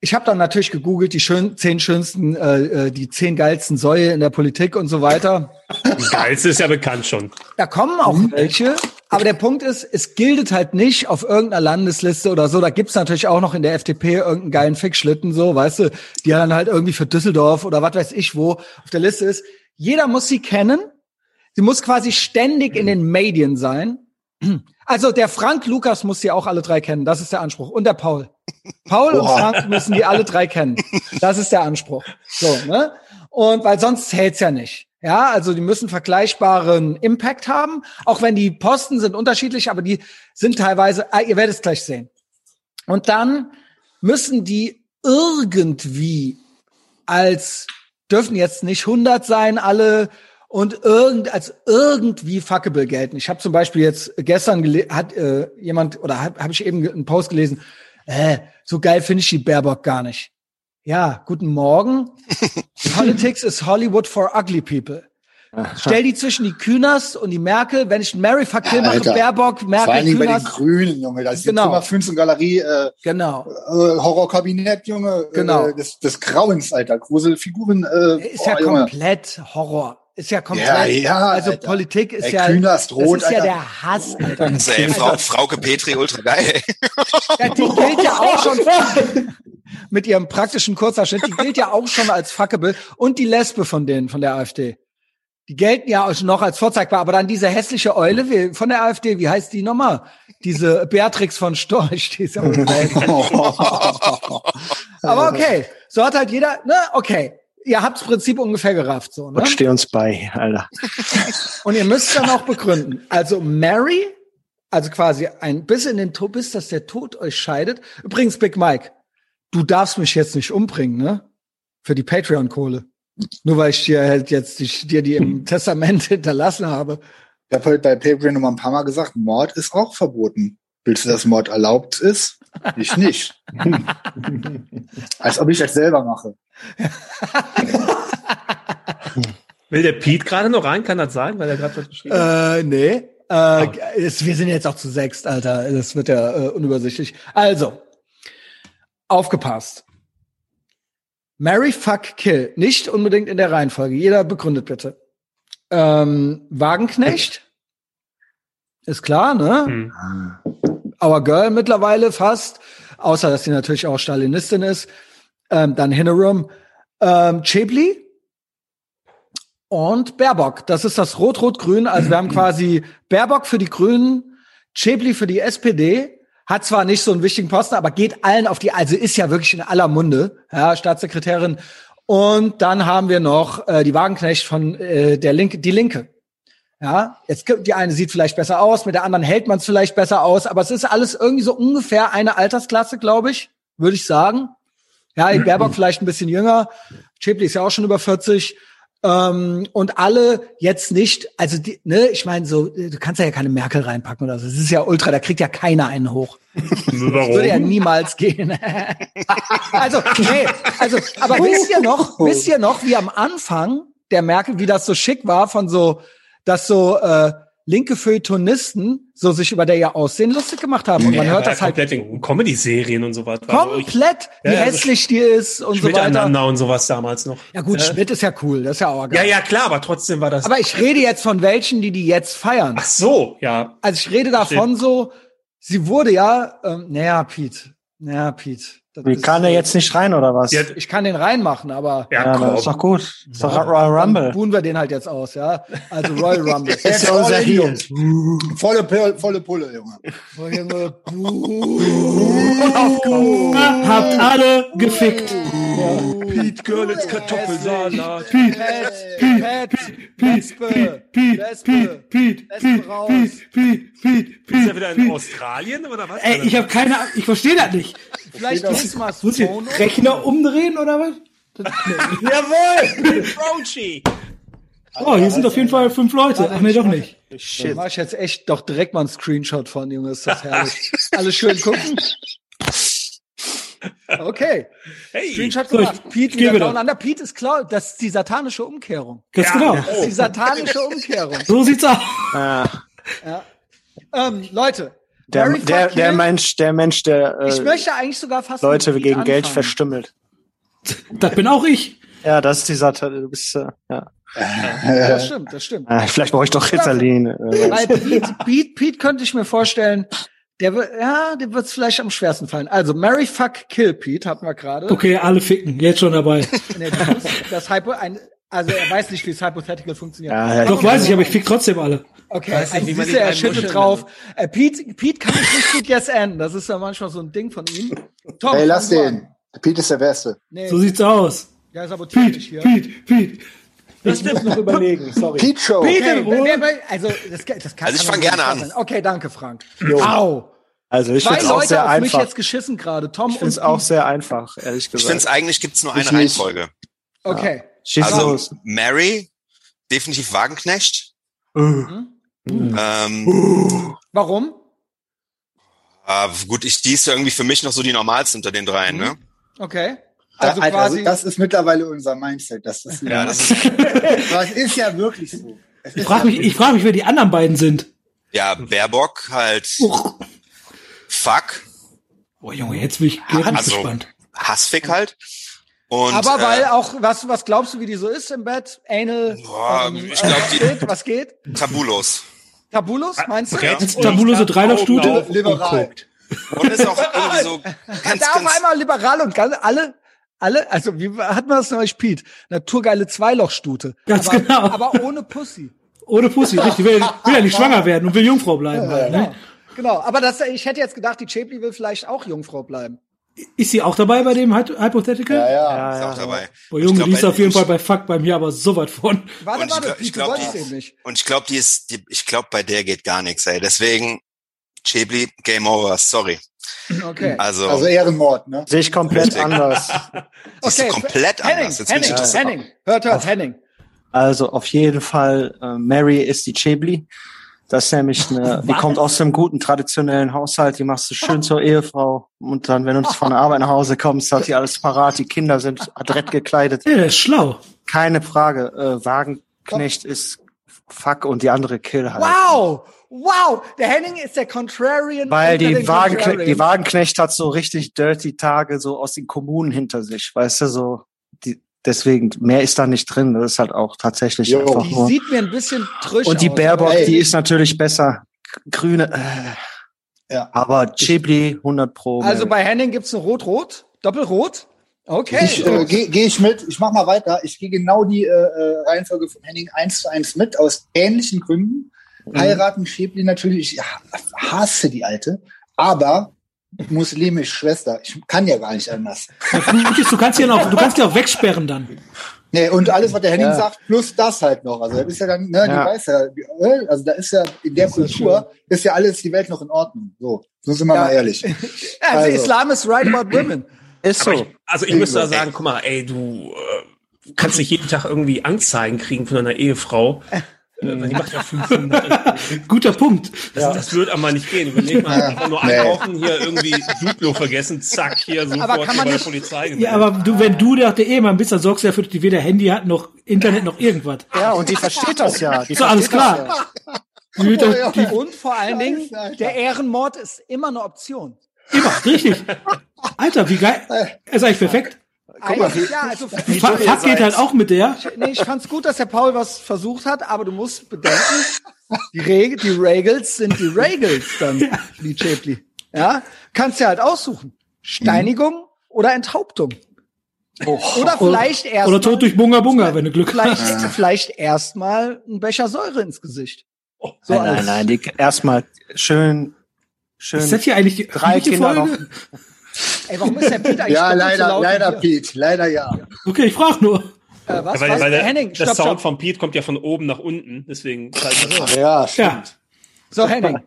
Ich habe dann natürlich gegoogelt, die schön, zehn schönsten, äh, äh, die zehn geilsten Säue in der Politik und so weiter. Das Geilste ist ja bekannt schon. Da kommen auch welche. Aber der Punkt ist, es giltet halt nicht auf irgendeiner Landesliste oder so. Da gibt's natürlich auch noch in der FDP irgendeinen geilen Fickschlitten, so, weißt du, die dann halt irgendwie für Düsseldorf oder was weiß ich wo auf der Liste ist. Jeder muss sie kennen. Sie muss quasi ständig in den Medien sein. Also der Frank Lukas muss sie auch alle drei kennen. Das ist der Anspruch. Und der Paul. Paul und. Frank müssen die alle drei kennen. Das ist der Anspruch. So, ne? Und weil sonst zählt's ja nicht. Ja, also die müssen vergleichbaren Impact haben, auch wenn die Posten sind unterschiedlich, aber die sind teilweise, ah, ihr werdet es gleich sehen. Und dann müssen die irgendwie als dürfen jetzt nicht 100 sein alle und irgend als irgendwie fuckable gelten. Ich habe zum Beispiel jetzt gestern hat äh, jemand oder habe hab ich eben einen Post gelesen. Äh, so geil finde ich die Baerbock gar nicht. Ja, guten Morgen. *laughs* Politics is Hollywood for ugly people. Stell die zwischen die Künast und die Merkel. Wenn ich einen Mary Fuck Kill mache. Baerbock, Vor Merkel, Dingen bei den. Grünen, Junge. Das ist Genau. jetzt Fünf und Galerie, äh, Genau. äh, Horrorkabinett, Junge. Genau. Äh, des, des Grauens, Alter. Gruselfiguren. Äh, Ist boah, ja Junge. komplett Horror. Ist ja komplett. Ja, ja, also Alter. Politik ist Ey, ja. Künast, Roth, das ist ja Alter. der Hass, Alter. *laughs* Ey, Frau, Frauke Petri, ultra geil. *laughs* Ja, die gilt ja auch schon *laughs* mit ihrem praktischen Kurzhaarschnitt, die gilt ja auch schon als fuckable und die Lesbe von denen, von der AfD. Die gelten ja auch noch als vorzeigbar, aber dann diese hässliche Eule wie, von der AfD, wie heißt die nochmal? Diese Beatrix von Storch, die ist ja. Aber okay, so hat halt jeder, ne, okay. Ihr habt's Prinzip ungefähr gerafft, so, ne? Gott steh uns bei, Alter. *laughs* Und ihr müsst dann auch begründen. Also Mary, also quasi ein bis in den Tod, bis dass der Tod euch scheidet. Übrigens, Big Mike, du darfst mich jetzt nicht umbringen, ne? Für die Patreon-Kohle. Nur weil ich dir halt jetzt die, dir die im Testament *laughs* hinterlassen habe. Ich habe heute bei Patreon noch mal ein paar Mal gesagt, Mord ist auch verboten. Willst du, dass Mord erlaubt ist? Ich nicht. *laughs* Als ob ich das selber mache. Will der Pete gerade noch rein? Kann das sein, weil er gerade was geschrieben hat? Äh, nee. Äh, es, wir sind jetzt auch zu sechst, Alter. Das wird ja äh, unübersichtlich. Also, aufgepasst. Mary Fuck Kill. Nicht unbedingt in der Reihenfolge. Jeder begründet bitte. Ähm, Wagenknecht. Ist klar, ne? Hm. Our Girl mittlerweile fast. Außer, dass sie natürlich auch Stalinistin ist. Ähm, dann Hinnerum. Ähm, Chebli. Und Baerbock. Das ist das Rot-Rot-Grün. Also wir haben *clears throat* quasi Baerbock für die Grünen, Chebli für die SPD. Hat zwar nicht so einen wichtigen Posten, aber geht allen auf die, also ist ja wirklich in aller Munde, ja, Staatssekretärin. Und dann haben wir noch äh, die Wagenknecht von äh, der Linke, die Linke. Ja, jetzt die eine sieht vielleicht besser aus, mit der anderen hält man es vielleicht besser aus, aber es ist alles irgendwie so ungefähr eine Altersklasse, glaube ich, würde ich sagen. Ja, Baerbock *clears throat* vielleicht ein bisschen jünger, Chipli ist ja auch schon über 40. Ähm, und alle jetzt nicht, also die, ne, ich meine, so, du kannst ja keine Merkel reinpacken oder so. Das ist ja ultra, da kriegt ja keiner einen hoch. *laughs* Das würde ja niemals gehen. *laughs* also, nee, also, aber wisst ihr noch, wisst ihr noch, wie am Anfang der Merkel, wie das so schick war von so, dass so äh, linke Feuilletonisten so sich über der ihr Aussehen lustig gemacht haben. Und man Ja, hört das halt komplett in Comedy-Serien und so was. war so- komplett, wie Ja, hässlich die ist und so weiter. Miteinander und sowas damals noch. Ja gut, Äh, Schmidt ist ja cool, das ist ja auch geil. Ja, ja, klar, aber trotzdem war das. Aber ich rede jetzt von welchen, die die jetzt feiern. Ach so, ja. Also ich rede davon so, sie wurde ja, ähm, naja, Pete, naja, Pete. Das Wie ist- kann er jetzt nicht rein oder was? Ja, Ich kann den reinmachen, aber ja, Ja, komm. das ist doch gut. Das ist doch Royal dann Rumble. buhen wir den halt jetzt aus, ja. Also Royal *laughs* Rumble. Jetzt ja unser. Jungs. Volle, Pulle- volle Pulle, Junge. Junge, *laughs* Habt alle gefickt. Pete Görlitz Kartoffelsalat. Pete, Pet, Lesbe, Pete, Lesbe, Pete, Lesbe raus. Pete, Pete, Pete, Ist er wieder in Pete. Australien oder was? Ey, ich habe keine Ahnung, ich verstehe das nicht. Vielleicht Christmas Muss ich Phone. Rechner umdrehen oder was? *laughs* Jawohl! Crouchy! Oh, hier sind auf jeden Fall fünf Leute. Ach nee, doch nicht. Da Shit. mach ich jetzt echt doch direkt mal einen Screenshot von, Junge, ist das herrlich. *laughs* Alles schön gucken. Okay, Hey! Screenshot So, gemacht. Pete ich geh wieder under. Pete ist klar, das ist die satanische Umkehrung. Ganz Ja. genau. Das ist die satanische Umkehrung. So sieht's aus. Ah, Ähm, Leute, der, Mary der, der. Mensch, der Mensch, der ich äh, möchte eigentlich sogar fast Leute gegen Pete Geld anfangen. verstümmelt. *laughs* Das bin auch ich. Ja, das ist die Sache. Du bist, äh, ja. Ja, das stimmt, das stimmt. Äh, vielleicht brauche ich doch Ritalin. Äh, Weil Pete, Pete, Pete könnte ich mir vorstellen, der wird, ja, dem wird es vielleicht am schwersten fallen. Also, Mary Fuck Kill Pete hatten wir gerade. Okay, alle ficken. Jetzt schon dabei. *laughs* Nee, das, das Hypo, ein, also er weiß nicht, wie das Hypothetical funktioniert. Ja, ja, Doch weiß ich, aber ich fick trotzdem alle. Okay, Weiß nicht, also wie man siehst er schüttelt drauf. Äh, Pete, Pete kann mich nicht gut yes enden. Das ist ja manchmal so ein Ding von ihm. Tom, Ey, lass den. an. Pete ist der Beste. Nee, So sieht's aus. ja, sabotiert Pete, hier. Pete, Pete. Ich muss noch überlegen, sorry. Pete Show. Pete, Okay, also das, das kann Also ich kann fang doch gerne nicht an. sein. Okay, danke, Frank. Au. Also ich finde es auch sehr auf mich einfach. jetzt geschissen gerade. Tom Ich finde es auch sehr einfach, ehrlich Ich finde gesagt. es eigentlich gibt's nur Ich eine nicht. Reihenfolge. Okay. Schieß Also los. Mary, definitiv Wagenknecht. Mhm. Ähm, Warum? äh, gut, ich, die ist ja irgendwie für mich noch so die normalste unter den dreien, ne? Okay. Also, Also Alter, quasi. also das ist mittlerweile unser Mindset. Das ist, Ja, das ist, *laughs* das ist ja wirklich so. Es Ich frage mich, ja ich frag mich, wer die anderen beiden sind. ja, Baerbock halt Uch. Fuck, Oh Junge, jetzt bin ich ganz also gespannt. Hassfick halt. Und, aber weil äh, auch, was, was glaubst du, wie die so ist im Bett? Anal, Boah, ähm, ich glaub, äh, was die- geht? Was geht? tabulos. Tabulus, meinst du? Okay. Jetzt tabulose Dreilaufstute. liberal. Und ist auch *laughs* irgendwie so ganz, da auf einmal liberal und ganz, alle, alle, also wie hat man das neulich Pete? Naturgeile Zweilochstute. Ganz aber, genau. Aber ohne Pussy. Ohne Pussy, richtig. Will, will ja nicht schwanger werden und will Jungfrau bleiben. Halt, ne? Genau. Aber das, ich hätte jetzt gedacht, die Chapli will vielleicht auch Jungfrau bleiben. Ist sie auch dabei bei dem Hy- Hypothetical? Ja, ja. Ja, ist ja. auch dabei. Boah, Und Junge, glaub, die ist auf jeden ich- Fall bei Fuck bei mir aber so weit von. Warte, Und ich warte, ich du glaub, die- nicht. Und ich glaube, die ist, die, ich glaube, bei der geht gar nichts, ey. Deswegen, Chebli, Game Over, sorry. Okay. Also, Also Ehrenmord, ne? Sehe ich komplett Richtig. anders. *laughs* du komplett Henning, anders. Jetzt Henning, interessant. Henning, hört, hört, Henning. Also auf jeden Fall, äh, Mary ist die Chebli. Das ist nämlich eine, die Was? kommt aus einem guten traditionellen Haushalt, die machst du schön zur Ehefrau. Und dann, wenn du von der Arbeit nach Hause kommst, hat die alles parat, die Kinder sind adrett gekleidet. Ja, der ist schlau. Keine Frage. Äh, Wagenknecht ist fuck und die andere Kill halt. Wow, wow, der Henning ist der Contrarian. Weil die, Wagenknecht, die. Wagenknecht hat so richtig dirty Tage so aus den Kommunen hinter sich, weißt du, so. Deswegen, mehr ist da nicht drin. Das ist halt auch tatsächlich Jo. einfach Die nur. sieht mir ein bisschen trüsch Und die aus. Baerbock, Ey. die ist natürlich besser. Grüne, äh, Ja. aber Chibli 100 pro. Also bei Henning gibt's eine Rot-Rot, Doppelrot. Okay. Ich äh, gehe geh ich mit, ich mach mal weiter. Ich gehe genau die äh, äh, Reihenfolge von Henning eins zu eins mit, aus ähnlichen Gründen. Heiraten Schäbli natürlich, ich hasse die Alte, aber muslimische Schwester, ich kann ja gar nicht anders. Du kannst ja noch, du kannst ja auch wegsperren dann. Nee, und alles, was der Henning Ja. sagt, plus das halt noch. Also das ist ja dann, ne, die Ja. weiß ja, äh, also da ist ja in der Das ist ja Kultur ist ja alles die Welt noch in Ordnung. So, so sind wir Ja. mal ehrlich. *laughs* also, also. Islam is right about women. ist so. ich, also ich müsste da sagen, guck mal, ey, du äh, kannst nicht jeden Tag irgendwie Anzeigen kriegen von deiner Ehefrau. *laughs* Äh, weil die macht ja 500. *laughs* Guter Punkt. Das, das wird aber nicht gehen. Überleg mal, Ja. einfach nur Nee. einkaufen, hier irgendwie Duplo vergessen, zack, hier sofort Aber kann man bei der nicht- Polizei Ja, gemeldet. aber du, wenn du der, der Ehemann bist, dann sorgst du dafür, dass die weder Handy hat, noch Internet, noch irgendwas. Ja, und die versteht das ja. Die So, alles klar. Ja. Ja. die, Und vor allen Dingen, der Ehrenmord ist immer eine Option. immer, richtig. Alter, wie geil. Er ist eigentlich perfekt. Eigentlich, ja, also, Fuck geht halt auch mit der. nee, ich fand's gut, dass der Paul was versucht hat, aber du musst bedenken, die, Reg die Regels sind die Regels dann, die Chapli. Ja, kannst ja halt aussuchen. Steinigung oder Enthauptung. Oder vielleicht erst Oder Tod durch Bunga Bunga, wenn du Glück vielleicht, hast. vielleicht erstmal ein Becher Säure ins Gesicht. So Nein, nein, nein. Erstmal schön, schön. Ist das hier eigentlich die drei Kinder Folge? noch. Ey, warum ist der Pete eigentlich Ja, doppelt so leider, laut wie leider? Pete, leider ja. Okay, ich frage nur. Äh, was, Ja, weil, was? weil der, Henning, der stopp, Sound stopp. vom Pete kommt ja von oben nach unten, deswegen das Ja, Ja, So, Henning.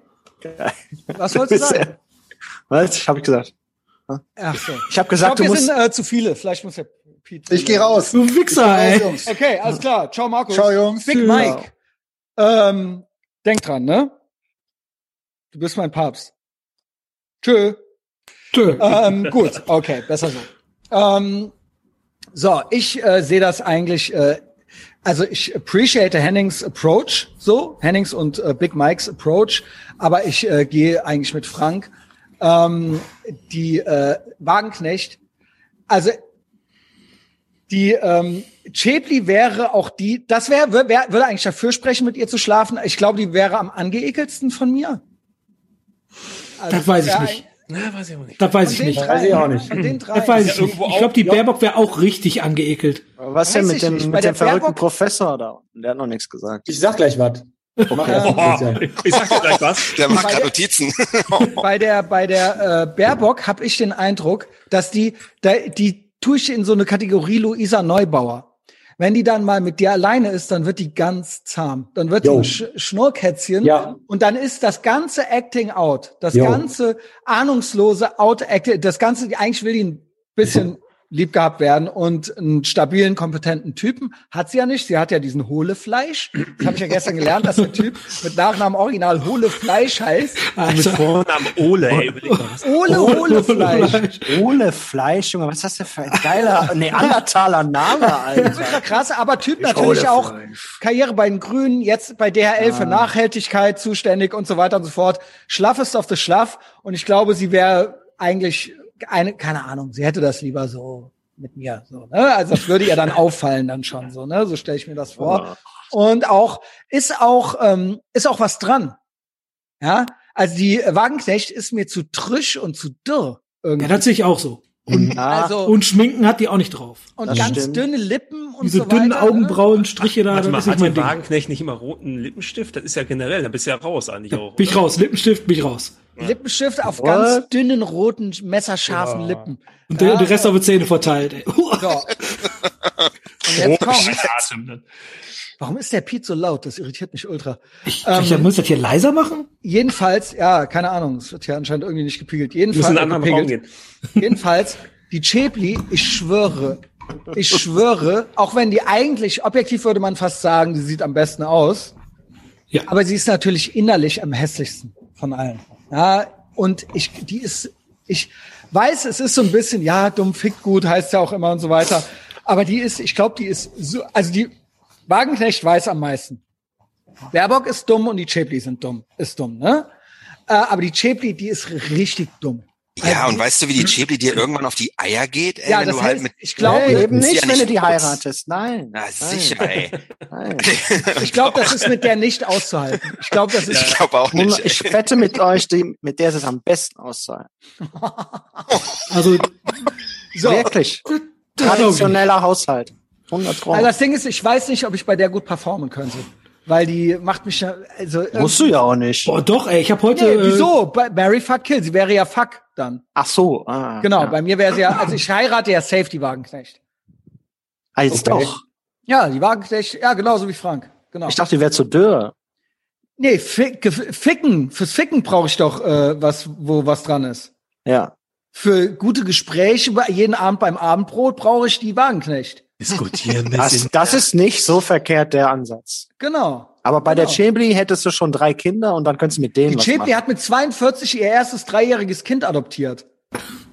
Was wolltest du sagen? *laughs* Was? Ich habe gesagt. Ach so. Ich habe Ich gesagt, glaube, wir du musst. sind äh, zu viele. Vielleicht muss der Pete. ich gehe raus. du Wichser, Raus, ey. Jungs. Okay, alles klar. Ciao, Markus. Ciao, Jungs. Big Tschüss. Mike. Ähm, denk dran, ne? Du bist mein Papst. Tschö. Ähm, gut, okay, besser so. Ähm, so, ich äh, sehe das eigentlich, äh, also ich appreciate Hennings Approach, so, Hennings und äh, Big Mikes Approach, aber ich äh, gehe eigentlich mit Frank. Ähm, die äh, Wagenknecht, also die ähm, Chepli wäre auch die, das wäre, wär, wär, würde eigentlich dafür sprechen, mit ihr zu schlafen. Ich glaube, die wäre am angeekelsten von mir. Also, Das weiß ich wär nicht. Na, weiß ich auch nicht. Das weiß ich nicht. drei, Weiß ich auch nicht. Von den drei. Das weiß Ja, ich nicht. irgendwo Ich glaube, die Baerbock wäre auch richtig angeekelt. Was denn Weiß mit dem, nicht. Mit dem verrückten Baerbock- Professor da? unten? Der hat noch nichts gesagt. Ich sag gleich was. Mal, Christian. Ich sag dir gleich was. Der macht gerade Notizen. *laughs* bei der bei der äh, Baerbock habe ich den Eindruck, dass die da, die tue ich in so eine Kategorie Luisa Neubauer. Wenn die dann mal mit dir alleine ist, dann wird die ganz zahm. Dann wird die Jo. ein Sch Schnurrkätzchen Ja. und dann ist das ganze Acting out. Das Jo. ganze ahnungslose Out-Acting, das ganze, eigentlich will die ein bisschen *laughs* lieb gehabt werden und einen stabilen, kompetenten Typen hat sie ja nicht. Sie hat ja diesen Hohlefleisch. Das habe ich ja gestern gelernt, dass der Typ mit Nachnamen original Hohlefleisch heißt. Mit Vornamen Ole, ey. Ole, Hohlefleisch. Ohne Fleisch, Junge, was ist das denn für ein geiler Neandertaler Name, *laughs* Alter? Krass, aber Typ natürlich auch Karriere bei den Grünen, jetzt bei DHL für Nachhaltigkeit zuständig und so weiter und so fort. Schlaffest auf das Schlaff und ich glaube, sie wäre eigentlich eine, keine Ahnung, sie hätte das lieber so mit mir, so, ne? Also das würde ihr dann *laughs* auffallen dann schon, so, ne? So stelle ich mir das vor. Und auch, ist auch, ähm, ist auch was dran. Ja? Also die Wagenknecht ist mir zu trüsch und zu dürr Ja, irgendwie. das sehe ich auch so. Und, also, und Schminken hat die auch nicht drauf. und das ganz stimmt. dünne Lippen und Diese so dünnen weiter, ne? Augenbrauen, Striche da, Warte das mal, ist hat mein. Wagenknecht nicht immer roten Lippenstift? Das ist ja generell, da bist du ja raus eigentlich auch. Bin ich raus. Lippenstift, bin ich raus. Lippenstift auf What? ganz dünnen, roten, messerscharfen Ja. Lippen. Und der, der Rest auf die Zähne verteilt. Ey. So. Und jetzt kommt? Warum ist der Piet so laut? Das irritiert mich ultra. Ich, ich muss das hier leiser machen? Jedenfalls, ja, keine Ahnung, es wird hier anscheinend irgendwie nicht gepegelt. Wir müssen Jedenfalls, in einen anderen Raum gehen. *laughs* jedenfalls, die Chepli, ich schwöre, ich schwöre, auch wenn die eigentlich, objektiv würde man fast sagen, die sieht am besten aus. Ja. Aber sie ist natürlich innerlich am hässlichsten von allen. Ja, und ich, die ist, ich weiß, es ist so ein bisschen, ja, dumm fickt gut, heißt ja auch immer und so weiter. Aber die ist, ich glaube, die ist so, also die Wagenknecht weiß am meisten. Baerbock ist dumm und die Chepli sind dumm, ist dumm, ne? Äh, aber die Chepli, die ist richtig dumm. Ja, und weißt du, wie die Chebli dir irgendwann auf die Eier geht? Ey, Ja, wenn das du halt heißt, mit, ich glaube, Nee, eben nicht, ja wenn du die heiratest. Nein. Na, sicher, ey. Nein. *laughs* Ich glaube, das ist mit der nicht auszuhalten. Ich glaube, das ist Ich glaube auch nicht. Ich wette mit euch, die, mit der ist es am besten auszuhalten. *laughs* Also, so. Wirklich. Traditioneller Haushalt. 100 Pro. Also das Ding ist, ich weiß nicht, ob ich bei der gut performen könnte. Weil die macht mich ja, also. Musst du ja auch nicht. boah, doch, ey, ich habe heute. Nee, äh, wieso? Bei Mary Fuck Kill. Sie wäre ja Fuck dann. Ach so. Ah, Genau, Ja. bei mir wäre sie ja, also ich heirate ja Safety Wagenknecht. Ah, jetzt Okay. doch. Ja, die Wagenknecht, ja, genauso wie Frank. Genau. Ich dachte, die wäre zu dürr. nee, fick, ficken, fürs Ficken brauche ich doch äh, was, wo was dran ist. Ja. Für gute Gespräche bei- jeden Abend beim Abendbrot brauche ich die Wagenknecht. Diskutieren ein Das, bisschen. das ist nicht so verkehrt, der Ansatz. Genau. Aber bei der Genau. Chambly hättest du schon drei Kinder und dann könntest du mit denen Die machen. hat mit 42 ihr erstes dreijähriges Kind adoptiert.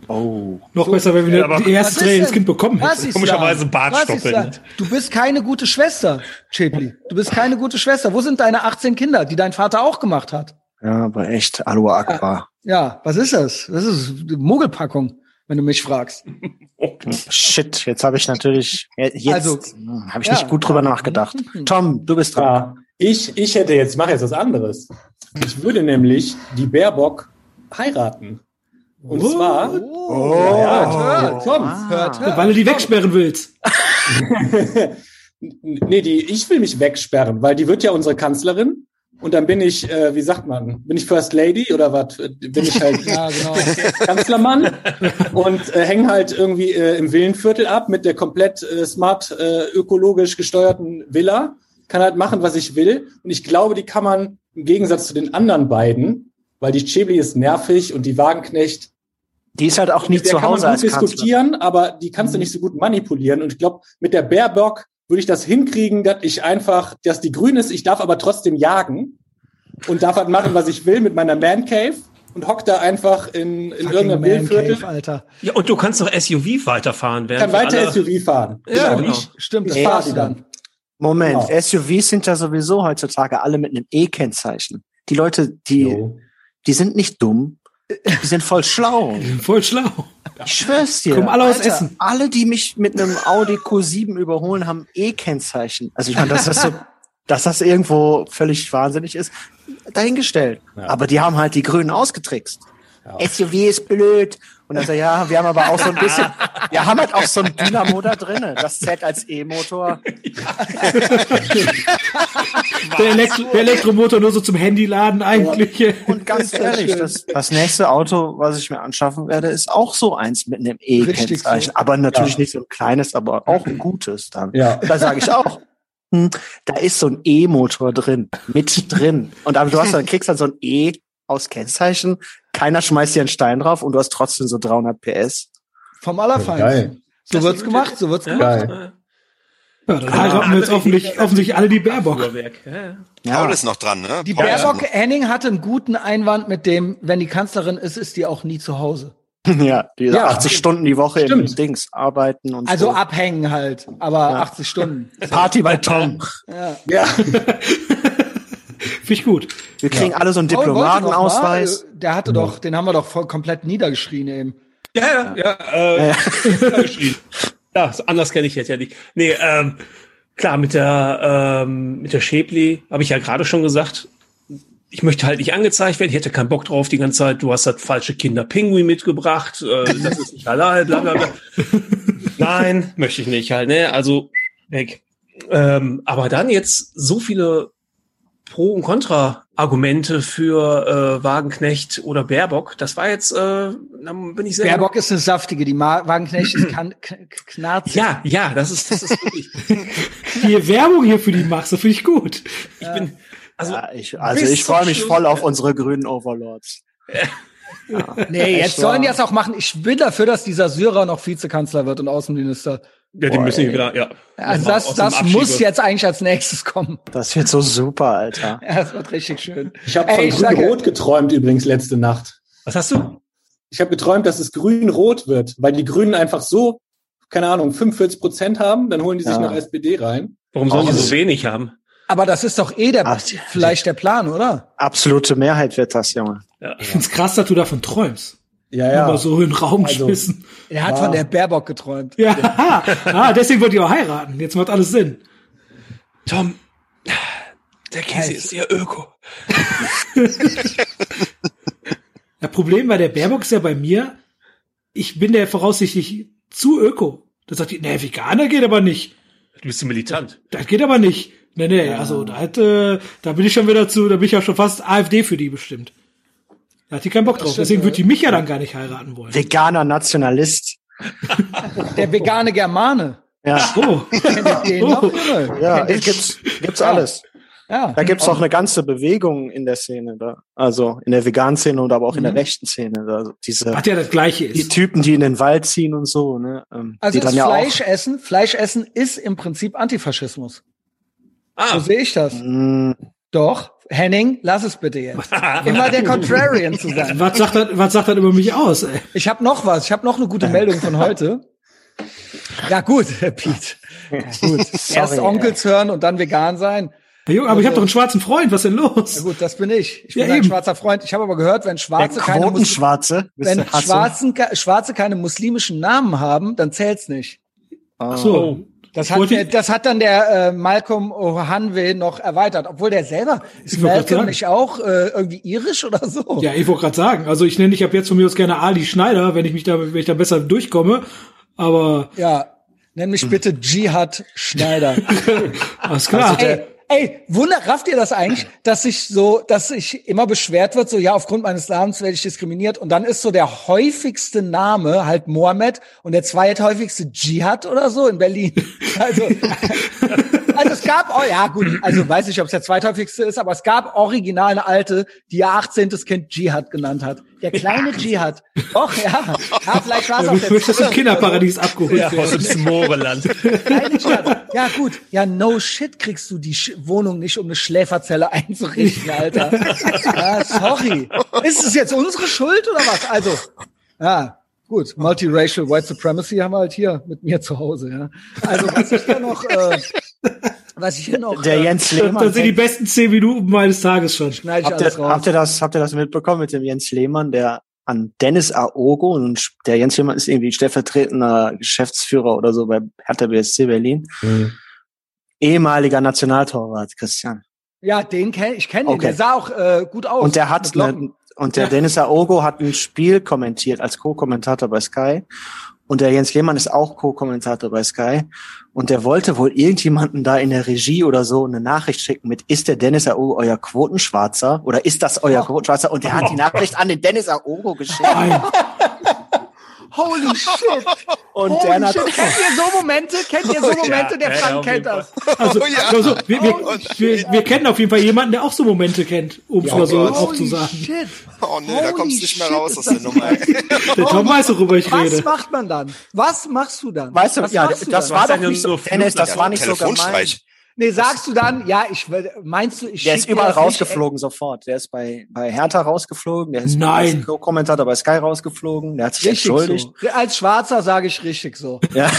Oh. noch besser, wenn wir Ja, aber die erste Was ist Träne ins denn? Kind bekommen Was hätten. ist Komischerweise? Bartstoppeln. Was ist da? Du bist keine gute Schwester, Chepli. Du bist keine gute Schwester. Wo sind deine 18 Kinder, die dein Vater auch gemacht hat? Ja, aber echt, Alua Aqua. Ja, was ist das? Das ist Mogelpackung, wenn du mich fragst. *laughs* Shit, jetzt habe ich natürlich, jetzt Also, habe ich ja. nicht gut drüber nachgedacht. Tom, du bist dran. Ja, ich, ich hätte jetzt, mache jetzt was anderes. Ich würde nämlich die Baerbock heiraten. Und zwar, Oh, Ja, hört, hört, Tom. Ah. hört, hört. Weil du die wegsperren willst. *laughs* nee, die, ich will mich wegsperren, weil die wird ja unsere Kanzlerin. Und dann bin ich, äh, wie sagt man, bin ich First Lady oder was? Bin ich halt *laughs* Ja, genau. Kanzlermann und äh, hänge halt irgendwie äh, im Villenviertel ab mit der komplett äh, smart äh, ökologisch gesteuerten Villa. Kann halt machen, was ich will. Und ich glaube, die kann man im Gegensatz zu den anderen beiden, weil die Chebli ist nervig und die Wagenknecht, Die ist halt auch nie mit der zu kann man Hause gut als Kanzler. diskutieren, aber die kannst du nicht so gut manipulieren. Und ich glaube, mit der Baerbock würde ich das hinkriegen, dass ich einfach, dass die grün ist, ich darf aber trotzdem jagen und darf halt machen, was ich will mit meiner Man Cave und hock da einfach in, in irgendeinem. Cave, Alter. Ja, und du kannst doch SUV weiterfahren. Ich kann weiter alle- SUV fahren. Ja, genau. genau. Stimmt, das war die dann. Moment, Genau. SUVs sind ja sowieso heutzutage alle mit einem E-Kennzeichen. Die Leute, die, Jo. die sind nicht dumm, die sind voll schlau. Voll schlau. Ich schwör's dir. Kommen alle aus Alter, Essen. Alle, die mich mit einem Audi Q7 überholen, haben E-Kennzeichen. Also ich meine, dass das so, dass das irgendwo völlig wahnsinnig ist, dahingestellt. Ja. Aber die haben halt die Grünen ausgetrickst. Ja. SUV ist blöd. Und dann so, ja, wir haben aber auch so ein bisschen, wir haben halt auch so ein Dynamo da drinne. Das zählt als E-Motor. *laughs* Der, Elektro der Elektromotor nur so zum Handyladen eigentlich. Und ganz ehrlich, das, das nächste Auto, was ich mir anschaffen werde, ist auch so eins mit einem E-Kennzeichen. so. Aber natürlich Ja. nicht so ein kleines, aber auch ein gutes dann. Ja. Da sage ich auch, hm, da ist so ein E-Motor drin, mit drin. Und aber du hast dann, kriegst dann so ein E aus Kennzeichen, keiner schmeißt dir einen Stein drauf und du hast trotzdem so 300 PS. Vom Allerfeinsten. Geil. So wird's gemacht, so wird's gemacht. Geil. Ja, dann heiraten wir jetzt offensichtlich, offensichtlich alle die Baerbock. Ja. Ja. Paul ist noch dran, ne? Die Paul Baerbock Henning hatte einen guten Einwand mit dem, wenn die Kanzlerin ist, ist die auch nie zu Hause. *laughs* Ja, die Ja, 80 Stunden die Woche im stimmt. Dings arbeiten und Also so. abhängen halt, aber 80 Stunden. Party bei Tom. Ja. Ja. *laughs* *laughs* Finde ich gut. Wir kriegen alle so einen Diplomatenausweis. Der hatte doch, den haben wir doch voll komplett niedergeschrien eben. Ja, ja, ja. Äh, ja. *laughs* geschrien. ja, anders kenne ich jetzt ja nicht. Nee, ähm, klar, mit der, ähm, mit der Schäbli habe ich ja gerade schon gesagt, ich möchte halt nicht angezeigt werden, ich hätte keinen Bock drauf die ganze Zeit, du hast das falsche Kinderpinguin mitgebracht, äh, das ist nicht *laughs* halal, bla bla bla. Nein, möchte ich nicht halt, ne? Also weg. Ähm, aber dann jetzt so viele Pro- und Kontra-Argumente für äh, Wagenknecht oder Baerbock, das war jetzt, äh, dann bin ich sehr Baerbock ist eine saftige, die Ma Wagenknecht *clears throat* ist kan knarzig. ja, ja, das ist, das ist wirklich *laughs* die Werbung hier für die machst, das finde ich gut. Ich bin, also, ja, ich, also ich freue mich voll auf unsere grünen Overlords. Nee, jetzt sollen die das auch machen. Ich bin dafür, dass dieser Syrer noch Vizekanzler wird und Außenminister. Ja, die Boah, müssen ey. wieder, ja. Also das, das muss jetzt eigentlich als nächstes kommen. Das wird so super, Alter. *laughs* Ja, das wird richtig schön. Ich habe von Grün-Rot geträumt übrigens letzte Nacht. Was hast du? Ich habe geträumt, dass es grün-rot wird, weil die Grünen einfach so, keine Ahnung, 45 Prozent haben, dann holen die sich Ja. noch SPD rein. Warum sollen die Also- so wenig haben? Aber das ist doch eh der, Ach, die- vielleicht der Plan, oder? Absolute Mehrheit wird das, Junge. Ich find's krass, dass du davon träumst. Ja, Ja. ja. Aber so in den Raum Also- geschmissen. Er hat Ja. von der Baerbock geträumt. Ja, *laughs* ah, deswegen wollt ihr auch heiraten. Jetzt macht alles Sinn. Tom, der Käse ist sehr öko. *laughs* Das Problem bei der Baerbock ist ja bei mir, ich bin der voraussichtlich zu öko. Da sagt die, nee, Veganer geht aber nicht. Du bist so militant. Das geht aber nicht. Nee, nee, also da hat, äh, da bin ich schon wieder zu, da bin ich ja schon fast AfD für die bestimmt. Da hat die keinen Bock drauf. Deswegen wird die mich ja dann gar nicht heiraten wollen. Veganer Nationalist. *laughs* Der vegane Germane. Ja, Oh, *laughs* Kennt ihr den noch? Junge? ja gibt's, gibt's alles. Ja. Da gibt's auch eine ganze Bewegung in der Szene, da. also in der veganen Szene und aber auch in der rechten Szene. Da. diese was ja das Gleiche die ist. Typen, die in den Wald ziehen und so, ne? ähm, Also die dann ist ja Fleisch essen, Fleisch essen ist im Prinzip Antifaschismus. So Ah, sehe ich das. auch. Doch. Henning, lass es bitte jetzt. Immer der Contrarian zu sein. *laughs* Was sagt das, was sagt das über mich aus, ey? Ich habe noch was. Ich habe noch eine gute Meldung von heute. Ja gut, Herr Piet. Ja, gut. Erst Onkels hören und dann vegan sein. Herr Junge, aber ich habe doch einen schwarzen Freund, was denn Ja los? gut, das bin ich. Ich bin Ja, ein eben. schwarzer Freund. Ich habe aber gehört, wenn Schwarze keine, Mus Quotenschwarze. wenn. Schwarzen, Schwarze keine muslimischen Namen haben, dann zählt's nicht. Ah. So. Das hat, wollte- der, das hat dann der äh, Malcolm O'Hanwe noch erweitert, obwohl der selber ist Malcolm nicht auch äh, irgendwie irisch oder so. Ja, ich wollte gerade sagen, also ich nenne dich ab jetzt von mir aus gerne Ali Schneider, wenn ich mich da, wenn ich da besser durchkomme. Aber Ja, nenn mich bitte Jihad Schneider. *laughs* alles klar. ey, ey, wunder, rafft ihr das eigentlich, *laughs* dass sich so, dass sich immer beschwert wird, so ja, aufgrund meines Namens werde ich diskriminiert und dann ist so der häufigste Name halt Mohammed und der zweithäufigste Jihad oder so in Berlin. *laughs* Also, also es gab, oh ja gut, also weiß ich, ob es der zweithäufigste ist, aber es gab original eine alte, die ihr 18. Kind Jihad genannt hat. Der kleine Dschihad. Doch, ja. *laughs* ja vielleicht war es Ja, auch du der möchtest im Kinderparadies abgeholt aus werden. dem Smoreland. *laughs* Kleine Dschihad. Ja, gut. Ja, no shit kriegst du die Sch Wohnung nicht, um eine Schläferzelle einzurichten, Alter. *laughs* Ja, sorry. Ist es jetzt unsere Schuld oder was? Also, ja, gut. Multiracial White Supremacy haben wir halt hier mit mir zu Hause, ja. Also, was ich hier noch, äh, was ich hier noch, Der äh, Jens Das Lehmann. sind die besten zehn Minuten meines Tages schon. schneide ich Habt alles ihr, raus. habt ihr das, habt ihr das mitbekommen mit dem Jens Lehmann, der an Dennis Aogo und der Jens Lehmann ist irgendwie stellvertretender Geschäftsführer oder so bei Hertha BSC Berlin. Ehemaliger Nationaltorwart, Christian. Ja, den kenn ich kenne ihn. Okay. Der sah auch äh, gut aus. Und der hat eine, und der Ja. *laughs* Dennis Aogo hat ein Spiel kommentiert als Co-Kommentator bei Sky. Und der Jens Lehmann ist auch Co-Kommentator bei Sky. Und der wollte wohl irgendjemanden da in der Regie oder so eine Nachricht schicken mit, ist der Dennis Aogo euer Quotenschwarzer? Oder ist das euer Quotenschwarzer? Und der hat die Nachricht an den Dennis Aogo geschickt. *laughs* Holy *laughs* shit. Und Holy der hat, shit. Kennt ihr so Momente? Kennt ihr so Momente? Der ja, Frank kennt das. Also, Oh ja. also wir, wir, Oh, wir, wir kennen auf jeden Fall jemanden, der auch so Momente kennt, um es mal so auch zu sagen. shit. Oh nee, da kommst du nicht mehr Holy raus shit, aus der Nummer. *laughs* Der Tom weiß, worüber ich Was rede. macht man dann? Was machst du dann? weißt du, Was ja, das war Was doch nicht so, Dennis, das Ja, war nicht so gemeint. Nee, sagst du dann, ja, ich meinst du, ich Der ist überall rausgeflogen sofort. Der ist bei, bei Hertha rausgeflogen. Der ist Nein. als Co-Kommentator bei Sky rausgeflogen. Der hat sich Richtig entschuldigt. so. Als Schwarzer sage ich richtig so. *laughs* Ja.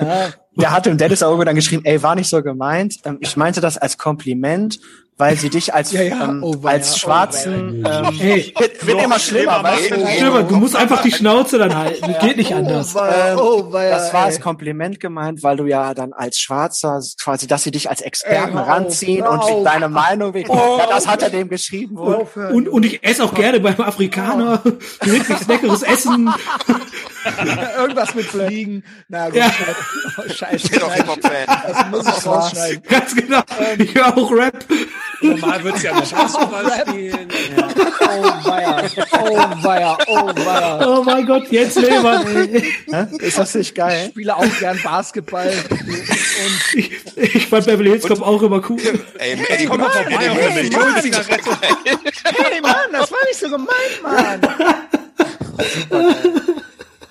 Ja. Der hat dem Dennis Auge dann geschrieben, ey, war nicht so gemeint. Ähm, ich meinte das als Kompliment, weil sie dich als, Ja, ja. ähm, Oh, weia. als Schwarzen, ähm, Hey, wird, wird immer schlimmer, weißt du? Stefan, du musst einfach die Schnauze dann halten. Das geht nicht anders. Ähm, oh, weia, das war als. Kompliment gemeint, weil du ja dann als Schwarzer quasi, dass sie dich als Experten Ey, ranziehen und deine Meinung. Ja, das hat er dem geschrieben wohl. Aufhören. Und, und ich esse auch gerne beim Afrikaner *laughs* wirklich leckeres Essen. *laughs* *laughs* Irgendwas mit Fliegen. Na gut. Ja. *laughs* Oh, scheiße. Ich bin doch Hip-Hop-Fan. Das muss ich rausschneiden. Ganz genau. Ich höre auch Rap. Normal wird's ja immer Basketball spielen. Oh weia, oh weia, oh weia. Oh mein Gott, jetzt. Hä? Ist das nicht Ich geil? spiele auch gern Basketball. Und *laughs* Ich, ich fand Beverly Hills Cop auch immer cool. Ey, Eddie komm mal vorbei, hey. Mann, Zigarette. hey Mann, das war nicht so gemeint, Mann.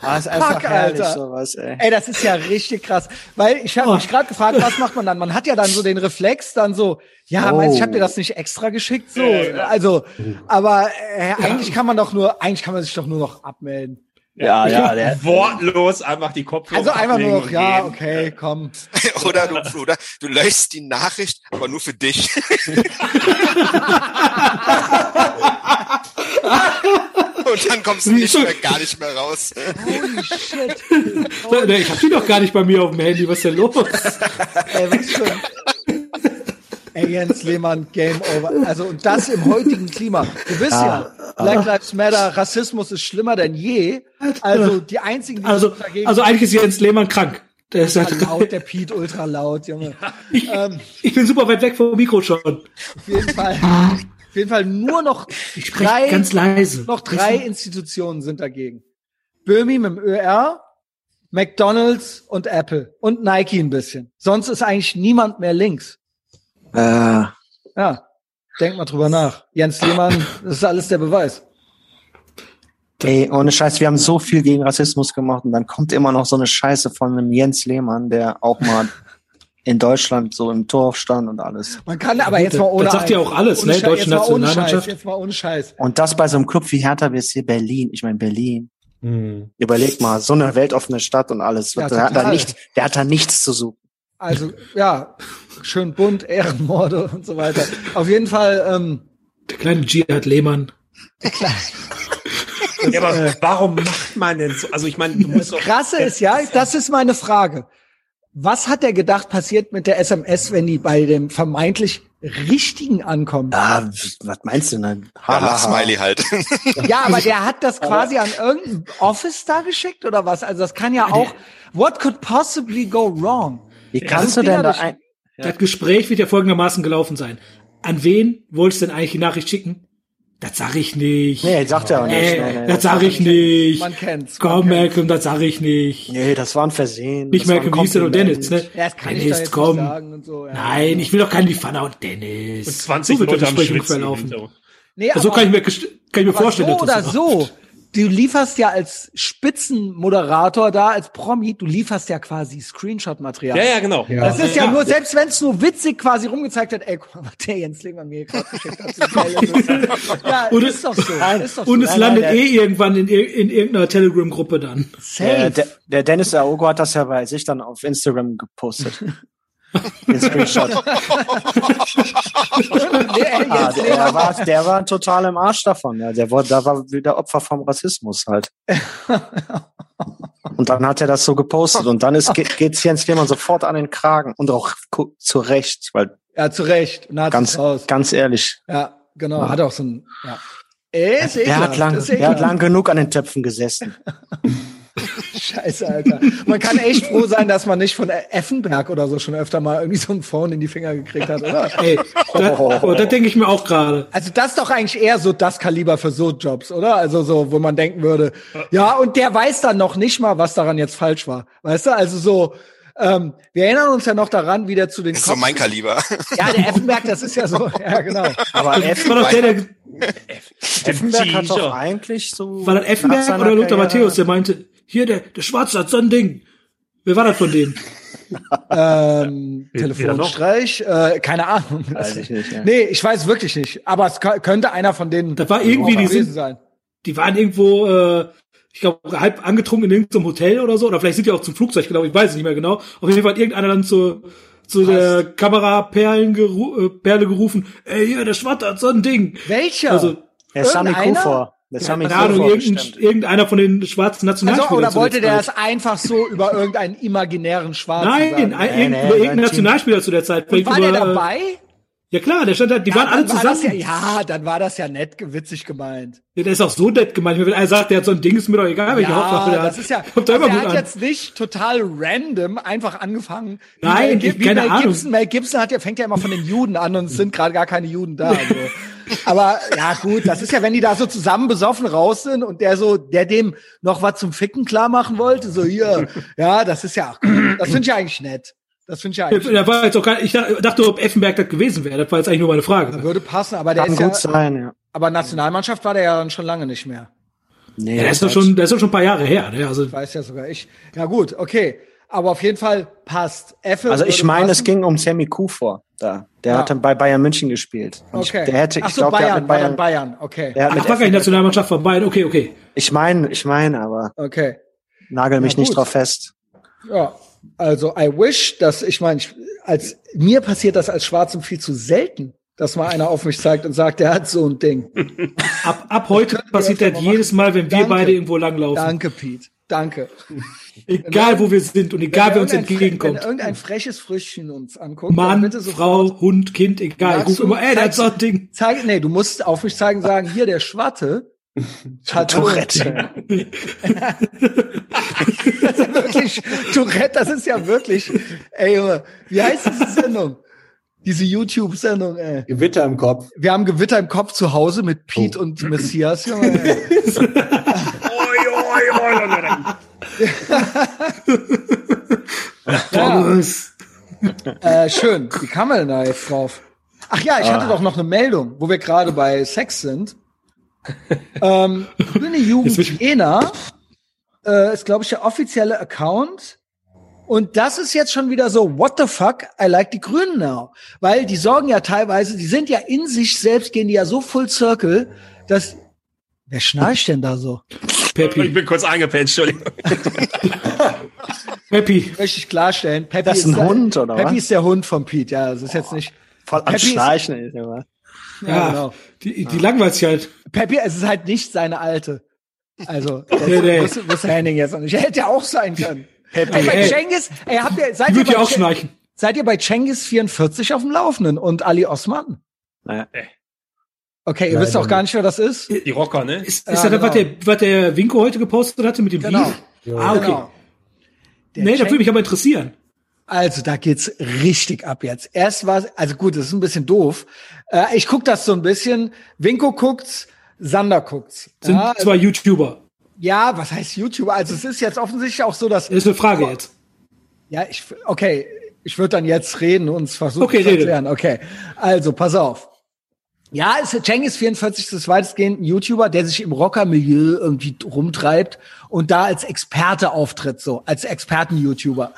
Ah, ist einfach Fuck, herrlich, Alter. sowas, ey. Ey, das ist ja richtig krass. Weil ich habe Oh. mich gerade gefragt, was macht man dann? Man hat ja dann so den Reflex, dann so, ja, Oh. meinst du, ich habe dir das nicht extra geschickt? So, Ja, also, aber äh, eigentlich kann man doch nur, eigentlich kann man sich doch nur noch abmelden. Ja, ja, *laughs* der, Wortlos einfach die Kopfhörer Also einfach nur noch, ja, und okay, komm. *laughs* Oder du, oder du löschst die Nachricht, aber nur für dich. *laughs* Und dann kommst du nicht mehr, gar nicht mehr raus. Holy shit. Nee, Ich hab die doch gar nicht bei mir auf dem Handy. Was ist denn los? Ey, was schon? Ey, Jens Lehmann, Game Over. Also, und das im heutigen Klima. Du wisst ja, Black Lives Matter, Rassismus ist schlimmer denn je. Also, die einzigen, die Also, dagegen also eigentlich ist Jens Lehmann krank. Der ist halt, ultra laut, *laughs* der Pete ultra laut, Junge. Ähm, ich bin super weit weg vom Mikro schon. auf jeden Fall, auf jeden Fall nur noch Ich spreche drei, ganz leise. noch drei Institutionen sind dagegen. Böhmi mit dem ÖR, McDonalds und Apple und Nike ein bisschen. Sonst ist eigentlich niemand mehr links. Äh, Ja, denk mal drüber nach. Jens Lehmann, das ist alles der Beweis. ey, ohne Scheiß, wir haben so viel gegen Rassismus gemacht und dann kommt immer noch so eine Scheiße von einem Jens Lehmann, der auch mal in Deutschland so im Tor stand und alles. Man kann aber jetzt mal ohne. das sagt ja auch alles, ne? Scheiß, Deutsche jetzt mal ohne Nationalmannschaft. Scheiß, jetzt mal ohne Scheiß. Und das bei so einem Club wie Hertha BSC Berlin. Ich meine, Berlin. Überleg mal, so eine weltoffene Stadt und alles. Ja, der, hat da nicht, der hat da nichts zu suchen. Also, ja, schön bunt, Ehrenmorde und so weiter. Auf jeden Fall, ähm, Der kleine Jihad Lehmann. *laughs* Ja, aber warum macht man denn so? Also ich meine, du musst doch. krasse ist ja, das ist meine Frage. Was hat er gedacht, passiert mit der SMS, wenn die bei dem vermeintlich Richtigen ankommt? Ah, was meinst du denn? Ja, Lachsmiley halt. *laughs* Ja, aber der hat das quasi an irgendein Office da geschickt oder was? Also das kann ja auch, what could possibly go wrong? Wie kannst du denn da ein, Das Gespräch wird ja folgendermaßen gelaufen sein. An wen wolltest du denn eigentlich die Nachricht schicken? Das sag ich nicht. Nee, sagt er auch nicht. Äh, nee, nee, das sag ich nicht. Man kennt's. man Komm, kennt's. Malcolm, das sag ich nicht. nee, das war ein Versehen. Nicht das Malcolm, Houston und. Dennis, ne? Ja, das kann ich Dennis, doch jetzt komm. nicht sagen und so. Ja. Nein, ich will doch keinen Liefana und Dennis. Und 20 so wird Leute das Gespräch Schwitzen. ungefähr laufen. Nee, Also aber- kann ich mir, kann ich mir Aber vorstellen, so dass oder das so. Du lieferst ja als Spitzenmoderator da, als Promi, du lieferst ja quasi Screenshot-Material. Ja, ja, genau. Das ist ja, nur, selbst wenn es nur witzig quasi rumgezeigt hat, ey, guck mal, was der Jens Lehmann mir gerade geschickt hat. es. ja, *laughs* Und ist doch so. ist doch Und so. es Nein, landet nein, der- eh irgendwann in, in irgendeiner Telegram-Gruppe dann. Der, Safe. der, der Dennis Aogo hat das ja bei sich dann auf Instagram gepostet. *laughs* Den Screenshot. *laughs* *laughs* Der Ah, der, war, der war total im Arsch davon. Ja. Der war, da war wieder Opfer vom Rassismus halt. *laughs* Und dann hat er das so gepostet und dann ist, geht, geht's Jens Lehmann sofort an den Kragen und auch zu Recht, weil Ja, zu Recht. Ganz, ganz ehrlich, Ja, genau. Hat auch so ein, ja. Ey, ist der hat, lang, ist der hat lang genug an den Töpfen gesessen. *laughs* Scheiße, Alter. Man kann echt froh sein, dass man nicht von Effenberg oder so schon öfter mal irgendwie so ein Phone in die Finger gekriegt hat, oder? *laughs* Ey, da, oh, das denke ich mir auch gerade. Also das ist doch eigentlich eher so das Kaliber für so Jobs, oder? Also so, wo man denken würde, ja, und der weiß dann noch nicht mal, was daran jetzt falsch war. Weißt du? Also so, ähm, wir erinnern uns ja noch daran, wie der zu den Ist so mein Kaliber. Ja, der Effenberg, das ist ja so, ja, genau. Aber Das war doch der, der, Effenberg hat doch eigentlich so. war das Effenberg oder Lothar Karriere- Matthäus, der meinte, hier, der, der Schwarze hat so ein Ding. Wer war das von denen? *laughs* Ähm, noch? Telefonstreich, äh, keine Ahnung. Weiß ich nicht, ja. Nee, ich weiß wirklich nicht. Aber es kö- könnte einer von denen Das war irgendwie, die gewesen sind, sein. die waren irgendwo, äh, ich glaube, halb angetrunken in irgendeinem Hotel oder so, oder vielleicht sind die auch zum Flugzeug gelaufen, ich weiß es nicht mehr genau. Auf jeden Fall hat irgendeiner dann zu, zu der Kameraperlen geru äh, Perle gerufen, ey, hier, der Schwatte hat so ein Ding. Welcher? Also, Der Sami Irgendeiner? Kufor. Der Sami keine Ahnung, irgendein, irgendeiner von den schwarzen also, Nationalspielern. oder zu wollte der das einfach so über irgendeinen imaginären Schwarzen Nein, sagen? ein, Nee, irgend- nee, über irgendeinen Nationalspieler zu der Zeit. Und war über, der dabei? Ja klar, der stand da, die Ja, waren alle war zusammen. Ja, ja, dann war das ja nett, witzig gemeint. Ja, der ist auch so nett gemeint. Wenn einer sagt, der hat so ein Ding, ist mir doch egal, welche Hauptwaffe der das hat. ist ja, Kommt also er gut hat an. jetzt nicht total random einfach angefangen. Wie Nein, Mel, Gib- wie keine Mel Ahnung. Gibson, Mel Gibson hat ja, fängt ja immer von den Juden an und es sind gerade gar keine Juden da. Also. *laughs* Aber ja gut, das ist ja, wenn die da so zusammen besoffen raus sind und der so, der dem noch was zum Ficken klar machen wollte, so hier, ja, das ist ja, das finde ich ja eigentlich nett. Das finde ich ja eigentlich, Da war jetzt auch gar, ich dachte, ob Effenberg das gewesen wäre. Das war jetzt eigentlich nur meine Frage. würde passen, aber der Kann ist ja, gut sein, ja. aber Nationalmannschaft war der ja dann schon lange nicht mehr. Nee, Ja, der ist doch schon, der ist doch schon ein paar Jahre her. Ne? Also Weiß ja sogar ich. Ja gut, okay. Aber auf jeden Fall passt. Effe Also ich meine, es ging um Sammy Kufor da. Der Ja. hat dann bei Bayern München gespielt. Und Okay. Ich, der hätte, Ach ich so, glaube, der Bayern, hat mit Bayern. Bayern, okay. Der hat Ach, mit war gar nicht Effen- Nationalmannschaft von Bayern. Okay, okay. ich meine, ich meine, aber Okay. nagel mich Ja, nicht drauf fest. Ja. Also I wish, dass ich meine, ich, als mir passiert das als Schwarzem viel zu selten, dass mal einer auf mich zeigt und sagt, der hat so ein Ding. *laughs* Ab, ab heute passiert das jedes Mal, wenn wir Danke. beide irgendwo langlaufen. Danke, Pete. Danke. Egal, wo wir sind und egal, wer uns entgegenkommt. Wenn irgendein freches Früchtchen uns anguckt, Mann, Frau, Hund, Kind, egal. Ruf immer, ey, hat zeigst- so ein Ding. Zeig, nee, du musst auf mich zeigen, sagen, hier der Schwatte. *laughs* Tourette. Das ist ja wirklich, Tourette, das ist ja wirklich, ey Junge, wie heißt diese Sendung? Diese YouTube-Sendung, ey. Gewitter im Kopf. Wir haben Gewitter im Kopf zu Hause mit Pete und Messias, *laughs* Junge. Ey. Thomas. *laughs* Äh, schön. Wie kam man denn da jetzt drauf? Ach ja, ich hatte doch noch eine Meldung, wo wir gerade bei Sex sind. Ähm, Grüne Jugend ich- Jena äh, ist, glaube ich, der offizielle Account. Und das ist jetzt schon wieder so, what the fuck, I like die Grünen now. Weil die sorgen ja teilweise, die sind ja in sich selbst, gehen die ja so full circle, dass, wer schnarcht denn da so? Ich Peppi. bin kurz eingepennt, Entschuldigung. *laughs* Peppi. Möchte ich klarstellen. Peppy Das ist ein der- Hund, oder Peppy was? ist der Hund von Pete, ja, das ist jetzt nicht, Voll am ist- Schnarchen ist immer. Ja, Ja, genau. die, die langweilt sich halt. Peppy, es ist halt nicht seine alte. Also, *laughs* das Nee, nee. muss, muss Henning jetzt nicht. Hätte ja auch sein können. Ey, bei Ey. Cengiz, ey, habt ihr, seid ihr, ja auch schnarchen. seid ihr bei Cengiz 44 auf dem Laufenden und Ali Osman? Naja. Okay, ihr Nein, wisst auch gar nicht, wer das ist? Die Rocker, ne? Ist, Ja, ist das, genau. was, der, was der Winko heute gepostet hatte mit dem Genau. Beef? Ah, okay. Genau. Der Nee, das Cengiz- würde mich aber interessieren. Also, da geht's richtig ab jetzt. Erst war, also gut, das ist ein bisschen doof. Äh, ich guck das so ein bisschen. Winko guckt's, Sander guckt's. Sind Ja, zwei YouTuber. ja, was heißt YouTuber? Also, es ist jetzt offensichtlich auch so, dass Das ist eine Frage jetzt. Ja, ich, okay, ich würde dann jetzt reden und es versuchen Okay, zu rede. erklären. Okay, also pass auf. Ja, ist Cengiz 44 ist weitestgehend ein YouTuber, der sich im Rocker-Milieu irgendwie rumtreibt und da als Experte auftritt, so als Experten-YouTuber.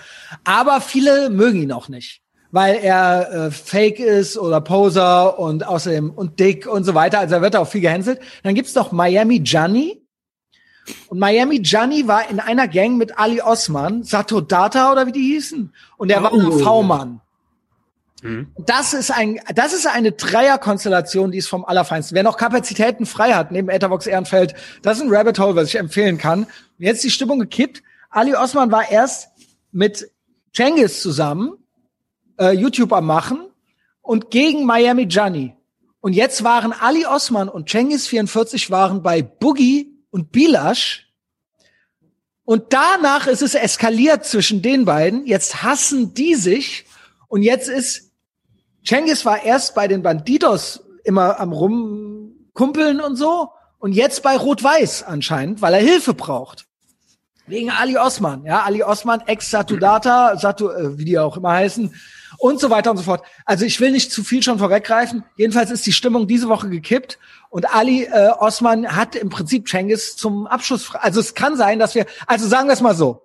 Aber viele mögen ihn auch nicht, weil er äh, Fake ist oder Poser und außerdem und dick und so weiter. Also er wird auch viel gehänselt. Dann gibt's noch Miami Gianni. Und Miami Gianni war in einer Gang mit Ali Osman, Sato Data oder wie die hießen. Und er war ein Oh. V-Mann. Das ist ein, das ist eine Dreierkonstellation, die ist vom Allerfeinsten. Wer noch Kapazitäten frei hat, neben Etherbox Ehrenfeld, das ist ein Rabbit Hole, was ich empfehlen kann. Jetzt die Stimmung gekippt. Ali Osman war erst mit Cengiz zusammen, äh, YouTube am machen und gegen Miami Gianni. Und jetzt waren Ali Osman und Cengiz 44 waren bei Boogie und Bilash. Und danach ist es eskaliert zwischen den beiden. Jetzt hassen die sich. Und jetzt ist, Cengiz war erst bei den Bandidos immer am rumkumpeln und so. Und jetzt bei Rot-Weiß anscheinend, weil er Hilfe braucht. Wegen Ali Osman, ja, Ali Osman, ex-Satudata, Satu, äh, wie die auch immer heißen, und so weiter und so fort. Also ich will nicht zu viel schon vorweggreifen. Jedenfalls ist die Stimmung diese Woche gekippt und Ali äh, Osman hat im Prinzip Cengiz zum Abschluss. Also es kann sein, dass wir, also sagen wir es mal so.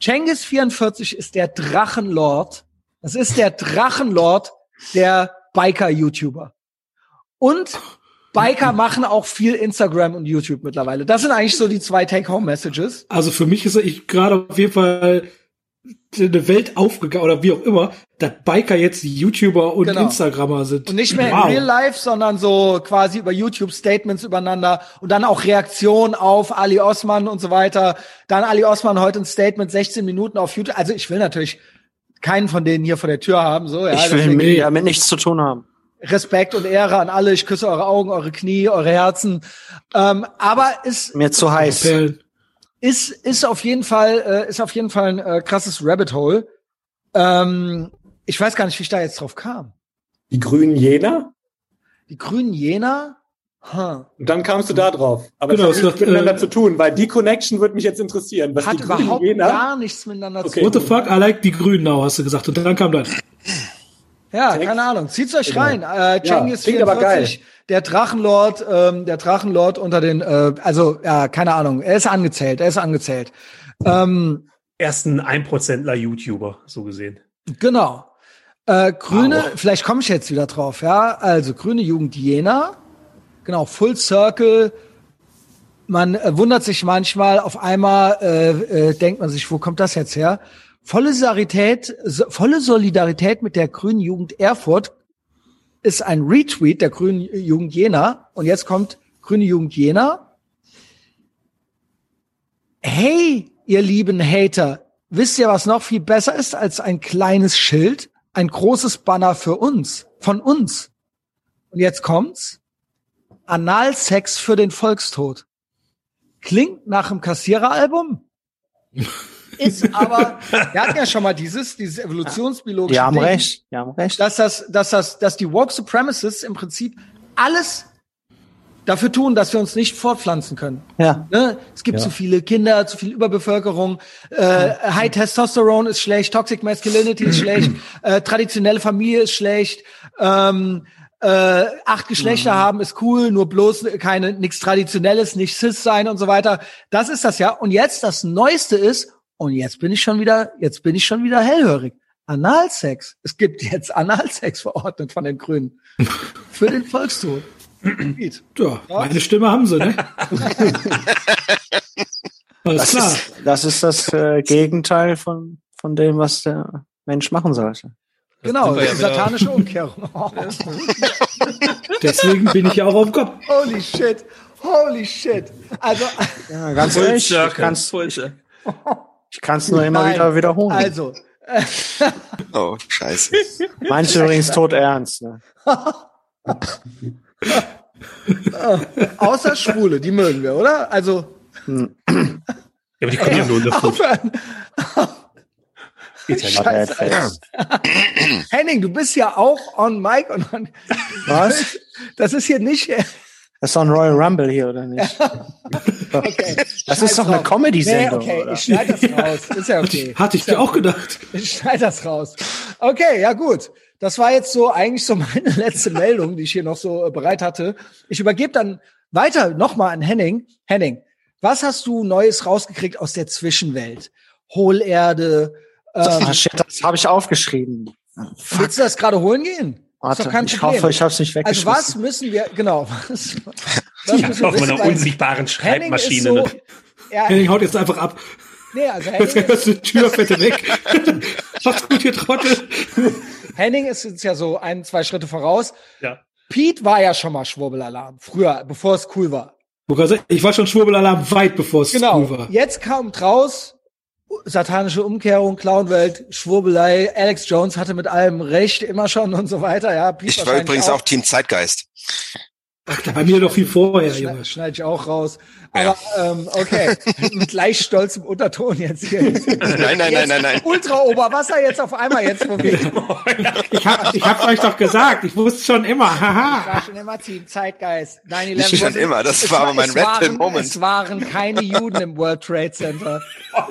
Cengiz 44 ist der Drachenlord. Das ist der Drachenlord der Biker-YouTuber. Und Biker machen auch viel Instagram und YouTube mittlerweile. Das sind eigentlich so die zwei Take-Home-Messages. Also für mich ist ich gerade auf jeden Fall eine Welt aufgegangen oder wie auch immer, dass Biker jetzt YouTuber und Genau. Instagrammer sind. Und nicht mehr wow. in Real Life, sondern so quasi über YouTube Statements übereinander und dann auch Reaktion auf Ali Osman und so weiter. Dann Ali Osman heute ein Statement, 16 Minuten auf YouTube. Also ich will natürlich keinen von denen hier vor der Tür haben, so, ja. ich will mit, damit nichts zu tun haben. Respekt und Ehre an alle. Ich küsse eure Augen, eure Knie, eure Herzen. Ähm, aber ist Mir zu heiß. Ist ist auf jeden Fall äh, ist auf jeden Fall ein äh, krasses Rabbit Hole. Ähm, ich weiß gar nicht, wie ich da jetzt drauf kam. Die grünen Jena? Die grünen Jena. Huh. Und dann kamst du da drauf. Aber Genau, das hat es nichts miteinander äh, zu tun, weil die Connection würde mich jetzt interessieren. Was Hat die grünen überhaupt Jena? gar nichts miteinander Okay. zu What the fuck? I like die Grünen now, hast du gesagt. Und dann kam das. Ja, keine Ahnung. Zieht's euch rein. Äh, Ja, Cengiz klingt aber 44, der Drachenlord, ähm, der Drachenlord unter den, äh, also ja, keine Ahnung. Er ist angezählt, er ist angezählt. Ähm, Erst ein Einprozentler YouTuber, so gesehen. genau. Äh, Grüne, Wow. vielleicht komme ich jetzt wieder drauf, ja. Also Grüne Jugend Jena, genau, Full Circle. Man äh, wundert sich manchmal, auf einmal äh, äh, denkt man sich, wo kommt das jetzt her? Volle Solidarität, so, volle Solidarität mit der Grünen Jugend Erfurt ist ein Retweet der Grünen Jugend Jena. Und jetzt kommt Grüne Jugend Jena. Hey, ihr lieben Hater, wisst ihr, was noch viel besser ist als ein kleines Schild? Ein großes Banner für uns, von uns. Und jetzt kommt's. Analsex für den Volkstod. Klingt nach einem Kassiereralbum. *laughs* Ist aber, wir hatten ja schon mal dieses, dieses evolutionsbiologische Die haben Ding, recht. Die haben recht. dass das, dass das, dass die Woke Supremacists im Prinzip alles dafür tun, dass wir uns nicht fortpflanzen können. Ja. Ne? Es gibt zu viele Kinder, zu viel Überbevölkerung, äh, High Testosterone ist schlecht, Toxic Masculinity ist *clears throat* schlecht, äh, traditionelle Familie ist schlecht, ähm, äh, acht Geschlechter haben ist cool, nur bloß keine nichts Traditionelles, nicht cis sein und so weiter. Das ist das ja. Und jetzt das Neueste ist, und jetzt bin ich schon wieder, jetzt bin ich schon wieder hellhörig. Analsex. Es gibt jetzt Analsex verordnet von den Grünen *laughs* für den Volkstod. Geht. Ja, meine Stimme haben sie, ne? *laughs* Alles Das klar. ist, das ist das äh, Gegenteil von, von dem, was der Mensch machen sollte. Genau, ja satanische Umkehrung. Oh, *laughs* *laughs* Deswegen bin ich ja auch auf dem Kopf. holy shit. Holy shit. Also, Ja, ganz ehrlich, ich kann's, ich, ich kann's nur immer nein. wieder wiederholen. Also, *laughs* Oh, scheiße. Manche übrigens tot ernst. Ne? außer Schwule, die mögen wir, oder? Also, Ja, aber die kommen ja nur in der aufhören. Geht ja nicht. Scheiße, Fest. *clears throat* Henning, du bist ja auch on mic und on, Was? das ist hier nicht, Das ist doch ein Royal Rumble hier, oder nicht? *laughs* okay. Das ist doch eine Nee, Comedy-Sendung. okay, oder? ich schneide das raus. Ist ja okay. Hatte ich ja dir auch gedacht. Ich schneide das raus. Okay, ja gut. Das war jetzt so eigentlich so *laughs* meine letzte Meldung, die ich hier noch so äh, bereit hatte. Ich übergebe dann weiter nochmal an Henning. Henning, was hast du Neues rausgekriegt aus der Zwischenwelt? Hohlerde. Ähm, Ah, shit, das habe ich aufgeschrieben. willst du das gerade holen gehen? Ist Warte, ich Problem. hoffe, ich habe es nicht Also weggeschmissen. was müssen wir, genau, *laughs* was, was Ich wir auf meiner unsichtbaren Henning ist Schreibmaschine. so, ne? ja, Henning haut jetzt einfach ab. nee, also *laughs* Jetzt Henning hörst du die Türfette weg. *laughs* Macht's gut, ihr Trottel. Henning ist jetzt ja so ein, zwei Schritte voraus. Ja. Pete war ja schon mal Schwurbelalarm, früher, bevor es cool war. Ich war schon Schwurbelalarm weit bevor es Genau. cool war. Jetzt kommt raus, satanische Umkehrung, Clownwelt, Schwurbelei, Alex Jones hatte mit allem recht, immer schon und so weiter. Ja, Pete Ich war übrigens auch Team Zeitgeist. Bei mir noch viel vorher, Junge. Schneide schneid ich auch raus. Ja. Aber ähm, okay, mit leicht stolzem Unterton jetzt hier. *laughs* Nein, nein, nein, nein, nein. Ultra Oberwasser jetzt auf einmal jetzt von mir. *laughs* Ich hab, ich hab's euch doch gesagt. Ich wusste schon immer. Ich Haha. war schon immer Team Zeitgeist. 9/11 Nicht schon immer, das es war aber mein Red waren- Pill Moment. Es waren keine Juden im World Trade Center. *laughs*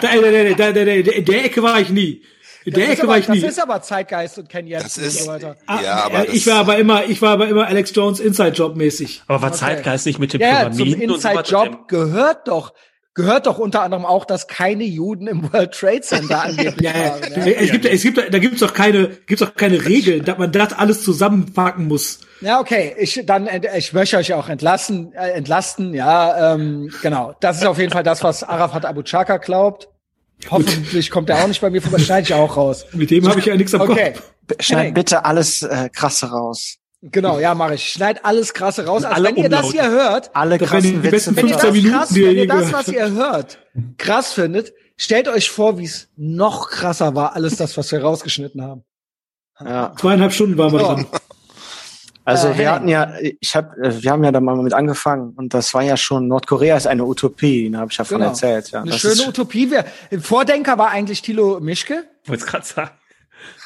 Da, da, da, da, da, da, in der Ecke war ich nie. In der Das ist Ecke aber, war ich das nie. ist aber Zeitgeist und Ken Jebsen Das und ist, so weiter. Ah, ja, aber ich das, war aber immer, ich war aber immer Alex Jones Inside Job mäßig. Aber war Zeitgeist nicht mit den Ja, ja, zum Pyramiden und so weiter? Inside-Job gehört doch, gehört doch unter anderem auch, dass keine Juden im World Trade Center *laughs* angeblich Ja, waren. Ja, Es gibt, es gibt, da gibt's doch keine, gibt's doch keine Regeln, dass man das alles zusammenpacken muss. ja okay. Ich, dann, ent- ich möchte euch auch entlassen, äh, entlasten. Ja, ähm, genau. Das ist auf jeden Fall das, was Arafat Abu Chaka glaubt. Hoffentlich kommt er auch nicht bei mir vorbei. Schneide ich auch raus. Mit dem habe ich ja nichts am Okay. Kopf. Schneid Henning. bitte alles äh, krasse raus. Genau, ja, mache ich. Schneid alles krasse raus. Also Alle wenn ihr das hier hört, Alle krassen Witze wenn ihr das 15 Minuten, krass, wenn ihr das, was ihr hört, krass findet, stellt euch vor, wie es noch krasser war, alles das, was wir rausgeschnitten haben. Ja. Zweieinhalb Stunden waren wir So. dran. Also Äh, wir Henning. hatten ja, ich hab, äh, wir haben ja da mal mit angefangen und das war ja schon, Nordkorea ist eine Utopie, da habe ich ja von Genau. erzählt. Ja. Eine Das schöne ist, Utopie. Wer, Vordenker war eigentlich Thilo Mischke. Wollte gerade sagen.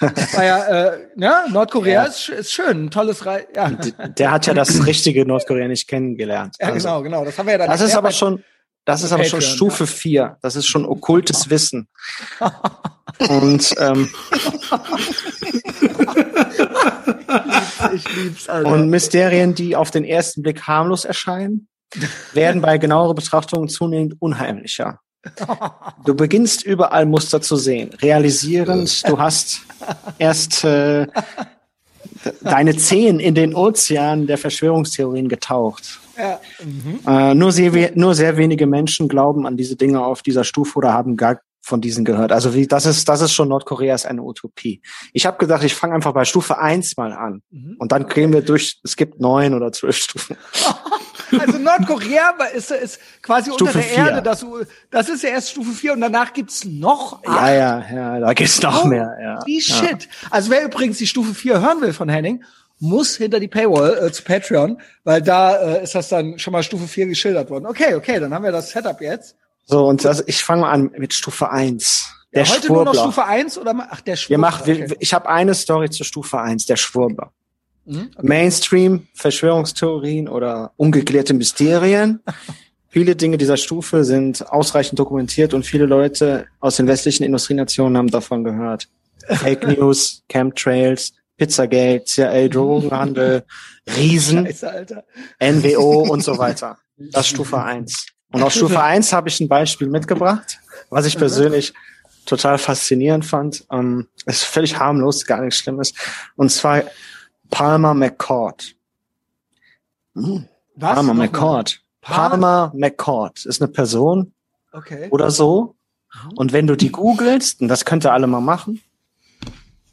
War ja, äh, ja Nordkorea Ja. ist, ist schön, ein tolles Reich. Ja. der hat ja das richtige Nordkorea nicht kennengelernt. ja, Also, genau, genau. Das haben wir ja dann Das ist aber schon, das ist aber schon Patreon, Stufe vier. Das ist schon okkultes *laughs* Wissen. *laughs* Und, ähm, *laughs* Ich lieb's, Alter. und Mysterien, die auf den ersten Blick harmlos erscheinen, werden bei genauerer Betrachtung zunehmend unheimlicher. Du beginnst überall Muster zu sehen, realisierend, du hast erst äh, deine Zehen in den Ozean der Verschwörungstheorien getaucht. ja. mhm. Äh, nur, sehr, nur sehr wenige Menschen glauben an diese Dinge auf dieser Stufe oder haben gar von diesen gehört. Also wie das ist, das ist schon Nordkorea ist eine Utopie. Ich habe gedacht, ich fange einfach bei Stufe eins mal an. Mhm. Und dann gehen wir durch, es gibt neun oder zwölf Stufen. *laughs* Also Nordkorea ist, ist quasi Stufe unter der vier. Erde. Das, das ist ja erst Stufe 4 und danach gibt's noch acht. Ja, ja, ja, da gibt's noch Oh, mehr. Ja. Wie ja. shit. Also wer übrigens die Stufe 4 hören will von Henning, muss hinter die Paywall äh, zu Patreon, weil da äh, ist das dann schon mal Stufe 4 geschildert worden. Okay, okay, dann haben wir das Setup jetzt. So, und das, ich fange mal an mit Stufe eins. Der Ja, heute nur noch Schwurbler. Stufe 1 oder ach der Wir Schwurbler. machen, wir, okay. ich habe eine Story zur Stufe eins. der Schwurbler. Mhm, okay. Mainstream, Verschwörungstheorien oder ungeklärte Mysterien. *laughs* Viele Dinge dieser Stufe sind ausreichend dokumentiert und viele Leute aus den westlichen Industrienationen haben davon gehört. *laughs* Fake News, Chemtrails, Pizzagate, CIA, *laughs* Drogenhandel, Riesen, Scheiße. NWO und so weiter. Das ist Stufe eins. Und auf Stufe *laughs* eins habe ich ein Beispiel mitgebracht, was ich persönlich total faszinierend fand. Ähm, ist völlig harmlos, gar nichts Schlimmes. Und zwar Palmer McCord. Hm, Was? Palmer. McCord. Palmer? Palmer McCord ist eine Person Okay. oder so. Und wenn du die googelst, und das könnt ihr alle mal machen,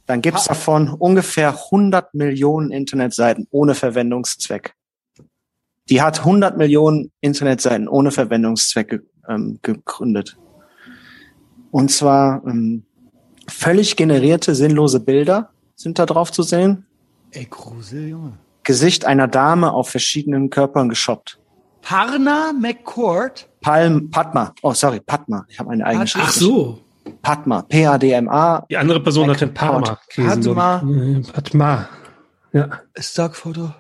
dann gibt's Pa- davon ungefähr 100 Millionen Internetseiten ohne Verwendungszweck. Die hat 100 Millionen Internetseiten ohne Verwendungszweck ge- ähm, gegründet. Und zwar ähm, völlig generierte, sinnlose Bilder sind da drauf zu sehen. Ey, Grusel, Junge. Gesicht einer Dame auf verschiedenen Körpern geshoppt. Parna McCord. Palm, Padma. Oh, sorry, Padma. Ich habe eine eigene Padma. Ach so. Padma. P-A-D-M-A. Die andere Person hat den glaub Padma. Padma. Ja. Stockfoto.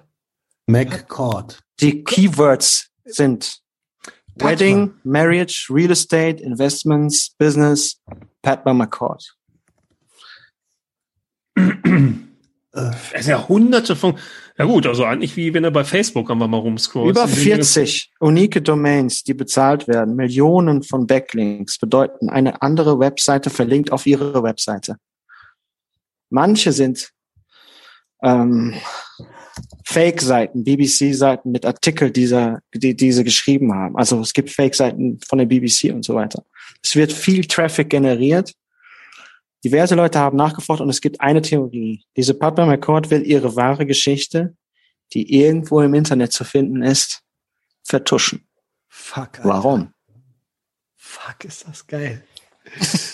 McCord. Die Keywords sind Wedding, Marriage, Real Estate, Investments, Business, Padma McCord. Es sind ja hunderte von, ja gut, also eigentlich wie wenn er bei Facebook einfach mal rumscrollt. Über 40 unique Domains, die bezahlt werden, Millionen von Backlinks bedeuten eine andere Webseite verlinkt auf ihre Webseite. Manche sind ähm, Fake-Seiten, BBC-Seiten mit Artikel, dieser, die diese geschrieben haben. Also es gibt Fake-Seiten von der BBC und so weiter. Es wird viel Traffic generiert. Diverse Leute haben nachgeforscht und es gibt eine Theorie. Diese Padma McCord will ihre wahre Geschichte, die irgendwo im Internet zu finden ist, vertuschen. Fuck, Alter. Warum? Fuck, ist das geil. *laughs*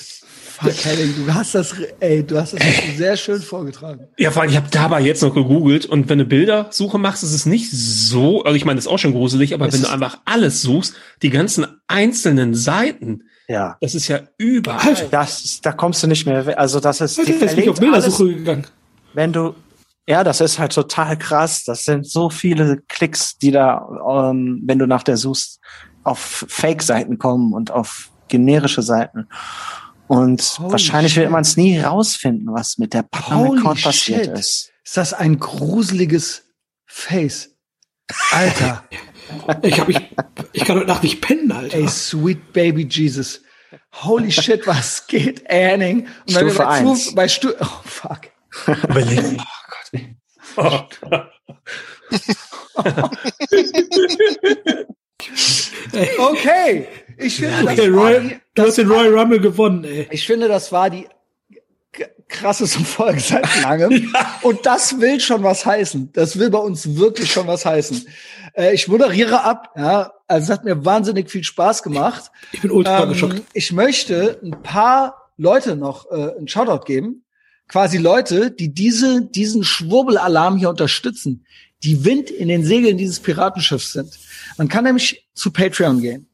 Fuck, Henning, du hast das, ey, du hast das sehr schön vorgetragen. Ja, vor allem, ich habe dabei jetzt noch gegoogelt und wenn du Bildersuche machst, ist es nicht so, also ich meine, das ist auch schon gruselig, aber Es wenn du einfach alles suchst, die ganzen einzelnen Seiten, Ja. das ist ja überall. Das, da kommst du nicht mehr, also das ist, Alter, die auf verlinkt alles, Bildersuche gegangen. wenn du, ja, das ist halt total krass. Das sind so viele Klicks, die da, ähm, wenn du nach der suchst, auf Fake-Seiten kommen und auf generische Seiten. Und Holy wahrscheinlich shit. wird man es nie rausfinden, was mit der McCord passiert shit. ist. Ist das ein gruseliges Face? Alter, Ich, hab, ich, ich kann heute Nacht nicht pennen, Alter. ey, sweet baby Jesus. Holy shit, was geht, ey, Henning? Und wenn wir Stufe bei, eins. Bei Stu oh, fuck. Überleg. Oh Gott. *laughs* Okay, ich finde, das Okay, war Roy, die, du hast den Royal Rumble gewonnen, ey. ich finde, das war die krasseste *laughs* Folge seit langem. *laughs* Und das will schon was heißen. Das will bei uns wirklich schon was heißen. Äh, ich moderiere ab, ja. Also es hat mir wahnsinnig viel Spaß gemacht. Ich bin ultra Ähm, geschockt. ich möchte ein paar Leute noch äh, einen Shoutout geben. Quasi Leute, die diese, diesen Schwurbelalarm hier unterstützen. die Wind in den Segeln dieses Piratenschiffs sind. Man kann nämlich zu Patreon gehen.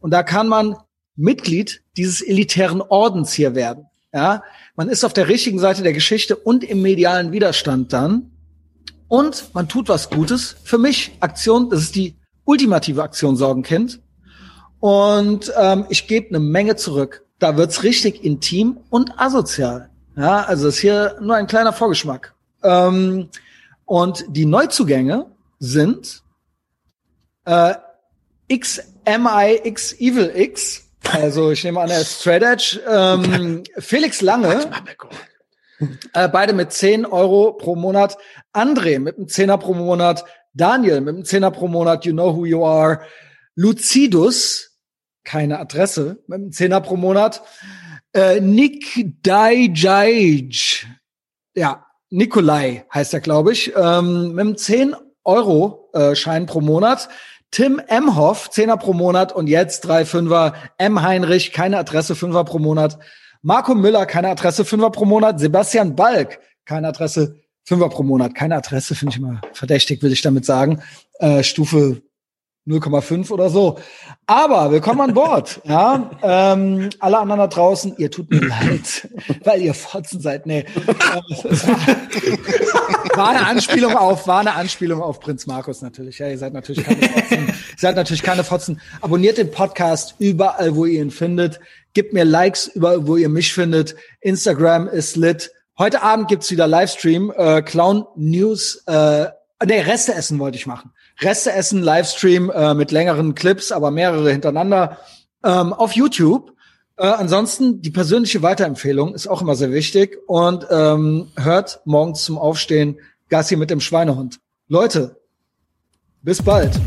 Und da kann man Mitglied dieses elitären Ordens hier werden. Ja, man ist auf der richtigen Seite der Geschichte und im medialen Widerstand dann. Und man tut was Gutes. Für mich Aktion, das ist die ultimative Aktion Sorgenkind. Und ähm, ich gebe eine Menge zurück. Da wird's richtig intim und asozial. Ja, also ist hier nur ein kleiner Vorgeschmack. Ähm, und die Neuzugänge sind äh, XMI X Evil X. Also ich nehme an, er ist Straight Edge. Ähm, *laughs* Felix Lange. Äh, beide mit 10 Euro pro Monat. André mit einem Zehner pro Monat. Daniel mit einem Zehner pro Monat. You know who you are. Lucidus, keine Adresse, mit einem Zehner pro Monat. Äh, Nick Dajaj, ja, Nikolai heißt er, glaube ich, ähm, mit einem 10 Euro äh, Schein pro Monat. Tim Emhoff, Zehner pro Monat und jetzt drei Fünfer. M. Heinrich, keine Adresse, Fünfer pro Monat. Marco Müller, keine Adresse, Fünfer pro Monat. Sebastian Balk, keine Adresse, Fünfer pro Monat. Keine Adresse, finde ich immer verdächtig, will ich damit sagen. Äh, Stufe 0,5 oder so. Aber willkommen an Bord. *laughs* Ja, ähm, alle anderen da draußen, ihr tut mir leid, *laughs* weil ihr Fotzen seid. Nee, *laughs* äh, war, eine *laughs* Anspielung auf, war eine Anspielung auf Prinz Markus natürlich. Ja, ihr seid natürlich keine Fotzen. *laughs* ihr seid natürlich keine Fotzen. Abonniert den Podcast überall, wo ihr ihn findet. Gebt mir Likes überall, wo ihr mich findet. Instagram ist lit. Heute Abend gibt's wieder Livestream, äh, Clown News. Äh, nee, Reste essen wollte ich machen. Reste essen, Livestream äh, mit längeren Clips, aber mehrere hintereinander ähm, auf YouTube. Äh, ansonsten die persönliche Weiterempfehlung ist auch immer sehr wichtig und ähm, hört morgens zum Aufstehen Gassi mit dem Schweinehund. Leute, bis bald.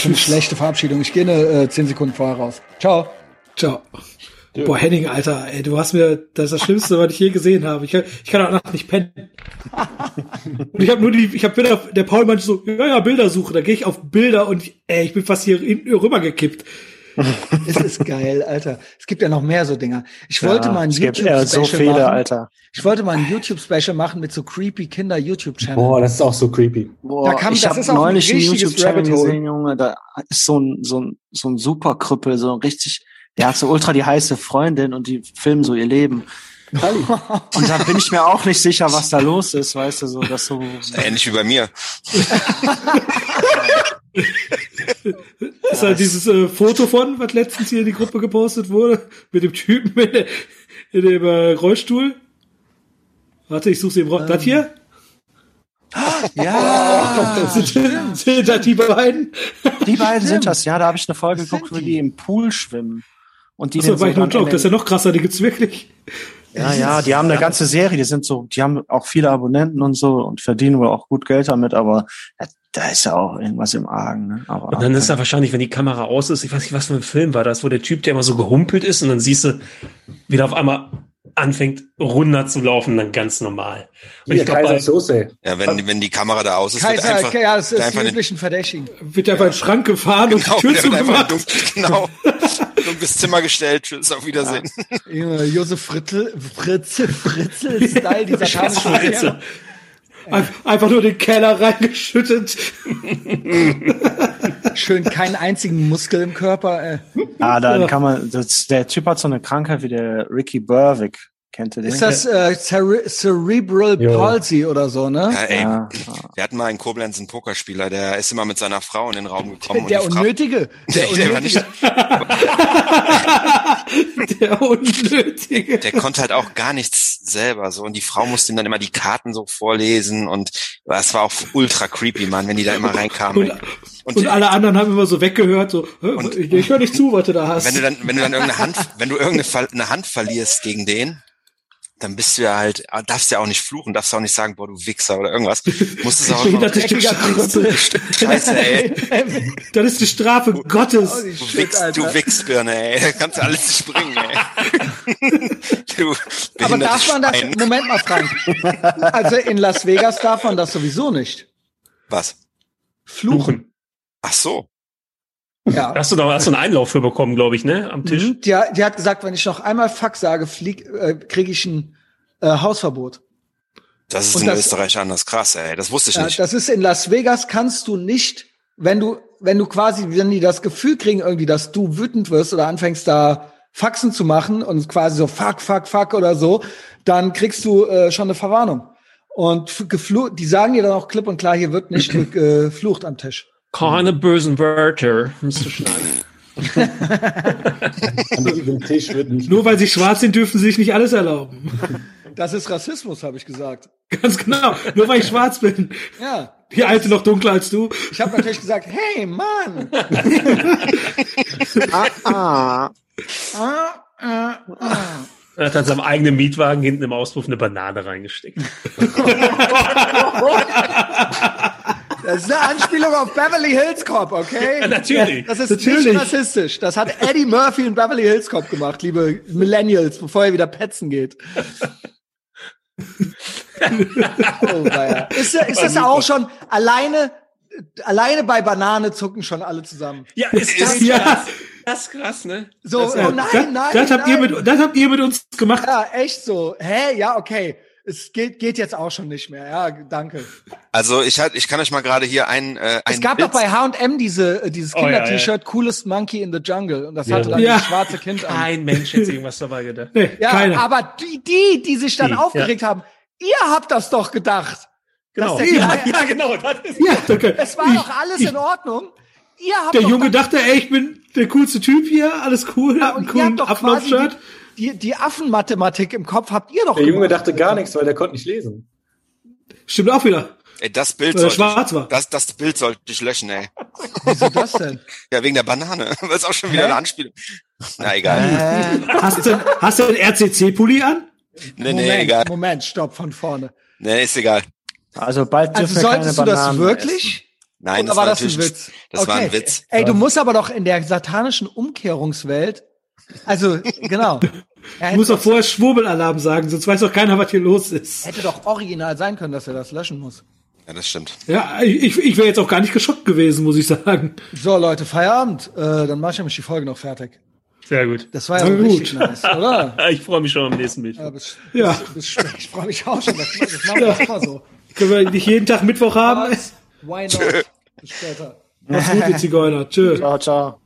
Was für eine schlechte Verabschiedung. Ich gehe eine äh, 10 Sekunden vorher raus. Ciao. Ciao. Boah, Henning, Alter, ey, du hast mir, das ist das Schlimmste, was ich je gesehen habe. Ich kann, ich kann auch nachts nicht pennen. *laughs* Und ich habe nur die, ich habe Bilder, der Paul meinte so, ja, ja, Bildersuche. Da gehe ich auf Bilder und ich, ey, ich bin fast hier in, rübergekippt. Es ist geil, Alter. Es gibt ja noch mehr so Dinger. Ich wollte Ja, mal ein es gibt ja so YouTube-Special viele, machen. Alter. Ich wollte mal ein YouTube-Special machen mit so creepy Kinder-YouTube-Channel. Boah, das ist auch so creepy. Boah, Da kam- ich das habe ist auch ein neulich einen richtiges YouTube-Channel Rabbit Hole. gesehen, Junge, da ist so ein, so ein, so ein Superkrüppel, so ein richtig, der hat so ultra die heiße Freundin und die filmen so ihr Leben. *laughs* Und da bin ich mir auch nicht sicher, was da los ist, weißt du, so, das so. Ähnlich wie bei mir. *laughs* ist halt dieses äh, Foto von, was letztens hier in die Gruppe gepostet wurde, mit dem Typen in, der- in dem äh, Rollstuhl. Warte, ich suche sie im Roll. Das hier? Ja, Das *laughs* sind, sind das die beiden? Die beiden sind das, ja, da habe ich eine Folge geguckt, wo die im Pool schwimmen. Und die Das war ich nur ein Joke, das ist ja noch krasser, die gibt's wirklich. Ja, ja, die haben eine ganze Serie, die sind so, die haben auch viele Abonnenten und so und verdienen wohl auch gut Geld damit, aber ja, da ist ja auch irgendwas im Argen, ne? Aber Und dann ist da wahrscheinlich, wenn die Kamera aus ist, ich weiß nicht, was für ein Film war das, wo der Typ, der immer so gehumpelt ist und dann siehst du, wie der auf einmal anfängt runter zu laufen, dann ganz normal. Und Hier, ich glaube, Kaiser bei, Soße. Ja, wenn, wenn die Kamera da aus ist, wird Kaiser, einfach, ja, das wird ist einfach die üblichen Verdächtigen. Wird einfach in den Schrank gefahren und genau, die Tür der wird einfach zugemacht. genau, *laughs* dunkles Zimmer gestellt. Tschüss, auf Wiedersehen. Junge, Josef Frittel, Fritze, Fritzel-Style, dieser *laughs* Scheiße. Ein- Einfach nur den Keller reingeschüttet. *laughs* Schön keinen einzigen Muskel im Körper. Äh. ah, dann Ja. kann man, das, der Typ hat so eine Krankheit wie der Ricky Burwick. Kennt ihr den? Ist das äh, Cere Cerebral Jo. Palsy oder so, ne? Ja, ey, Ja. *laughs* wir hatten mal in Koblenz einen Pokerspieler, der ist immer mit seiner Frau in den Raum gekommen. Der und Frau, Unnötige. Der *laughs* der, der, war Unnötige. nicht, *laughs* Der Unnötige. der konnte halt auch gar nichts selber so und die Frau musste ihm dann immer die Karten so vorlesen und es war auch ultra creepy, Mann, wenn die da immer reinkamen. Und, Und, und alle anderen haben immer so weggehört, so, "Hä, Und- ich, ich höre nicht zu, was du da hast. wenn du dann, wenn du dann irgendeine Hand, wenn du irgendeine Hand verlierst gegen den, dann bist du ja halt, darfst ja auch nicht fluchen, darfst auch nicht sagen, boah, du Wichser oder irgendwas. Musst es auch immer, Scheiße. Scheiße, ey. *laughs* Das ist die Strafe Gottes. Holy Du Wichs, du. Wichsbirne, ey. Da kannst du alles nicht bringen, ey. *laughs* du Aber darf man das, Schwein. Moment mal, Frank. Also in Las Vegas darf man das sowieso nicht. Was? Fluchen. Ach so. Ja. hast du da hast du einen Einlauf für bekommen, glaube ich, ne, am Tisch. Mhm. Die, die hat gesagt, wenn ich noch einmal Fuck sage, flieg, äh, kriege ich ein äh, Hausverbot. Das ist Und in das- Österreich anders krass, ey. Das wusste ich Ja, nicht. das ist in Las Vegas kannst du nicht, wenn du, wenn du quasi, wenn die das Gefühl kriegen irgendwie, dass du wütend wirst oder anfängst da Faxen zu machen und quasi so fuck, fuck, fuck oder so, dann kriegst du äh, schon eine Verwarnung. Und f- geflu die sagen dir dann auch klipp und klar, hier wird nicht *clears throat* geflucht am Tisch. Keine bösen Wörter, musst du schneiden. *laughs* Nur weil sie schwarz sind, dürfen sie sich nicht alles erlauben. Das ist Rassismus, habe ich gesagt. Ganz genau. Nur weil ich schwarz bin. Ja. Die alte noch dunkler als du. Ich habe natürlich gesagt, hey Mann, *laughs* ah, ah. ah, ah, ah. Er hat an seinem eigenen Mietwagen hinten im Auspuff eine Banane reingesteckt. *laughs* Das ist eine Anspielung auf Beverly Hills Cop, okay? Ja, natürlich. Das ist Natürlich. nicht rassistisch. Das hat Eddie Murphy in Beverly Hills Cop gemacht, liebe Millennials, bevor er wieder petzen geht. *laughs* oh, weia. ist, ist das auch schon alleine, alleine bei Banane zucken schon alle zusammen? Ja, ist das Ja. krass. Das ist krass, ne? So, Das- oh nein, das, nein, das habt nein. ihr mit, das habt ihr mit uns gemacht. Ja, echt so. Hä? Ja, okay. Es geht, geht jetzt auch schon nicht mehr. Ja, danke. Also ich halt, ich kann euch mal gerade hier ein, äh, ein Es gab Bild- doch bei H&M diese, äh, dieses Oh, ja, Kinder-T-Shirt, Coolest Monkey in the Jungle. Und das Ja. hatte dann Ja. das schwarze Kind an. Kein Mensch hätte irgendwas dabei gedacht. Nee, Ja, keine. aber die, die, die sich dann Die, aufgeregt haben, ihr habt das doch gedacht. Genau. Ja, ja, genau. Das ist ja, danke. Es war Ich- doch alles ich- in Ordnung. Ihr habt Der Junge dachte, ey, ich bin der coolste Typ hier, alles cool, hab einen und ihr coolen habt doch quasi Affenaufshirt. Die, die, Affenmathematik im Kopf habt ihr doch Der Junge gemacht. dachte gar nichts, weil der konnte nicht lesen. Stimmt auch wieder. Ey, das Bild sollte schwarz war. ich, das, das Bild sollte ich löschen, ey. Wieso das denn? Ja, wegen der Banane. *laughs* Das ist auch schon wieder Hä? eine Anspielung. Na, egal. Äh, Hast du, hast du einen RCC-Pulli an? Nee, nee, Moment, egal. Moment, stopp von vorne. Nee, ist egal. Also bald dürfen Also wir keine solltest du das wirklich? Nein, Oder das war das ein Witz? das war ein Witz. Ey, du musst aber doch in der satanischen Umkehrungswelt, also genau, Du musst doch vorher Schwurbelalarm sagen, sonst weiß doch keiner, was hier los ist. Hätte doch original sein können, dass er das löschen muss. Ja, das stimmt. Ja, ich, ich wäre jetzt auch gar nicht geschockt gewesen, muss ich sagen. So, Leute, Feierabend. Äh, dann mache ich nämlich die Folge noch fertig. Sehr gut. Das war ja auch richtig gut. nice, oder? *laughs* Ich freue mich schon am nächsten Bild. Ja, bis, Ja. bis, bis. Ich freue mich auch schon. Das, das machen wir Ja. jetzt immer so. Können wir nicht jeden Tag Mittwoch haben? Why not? Bis später. Mach's gut, ihr Zigeuner. Tschö. Ciao, ciao.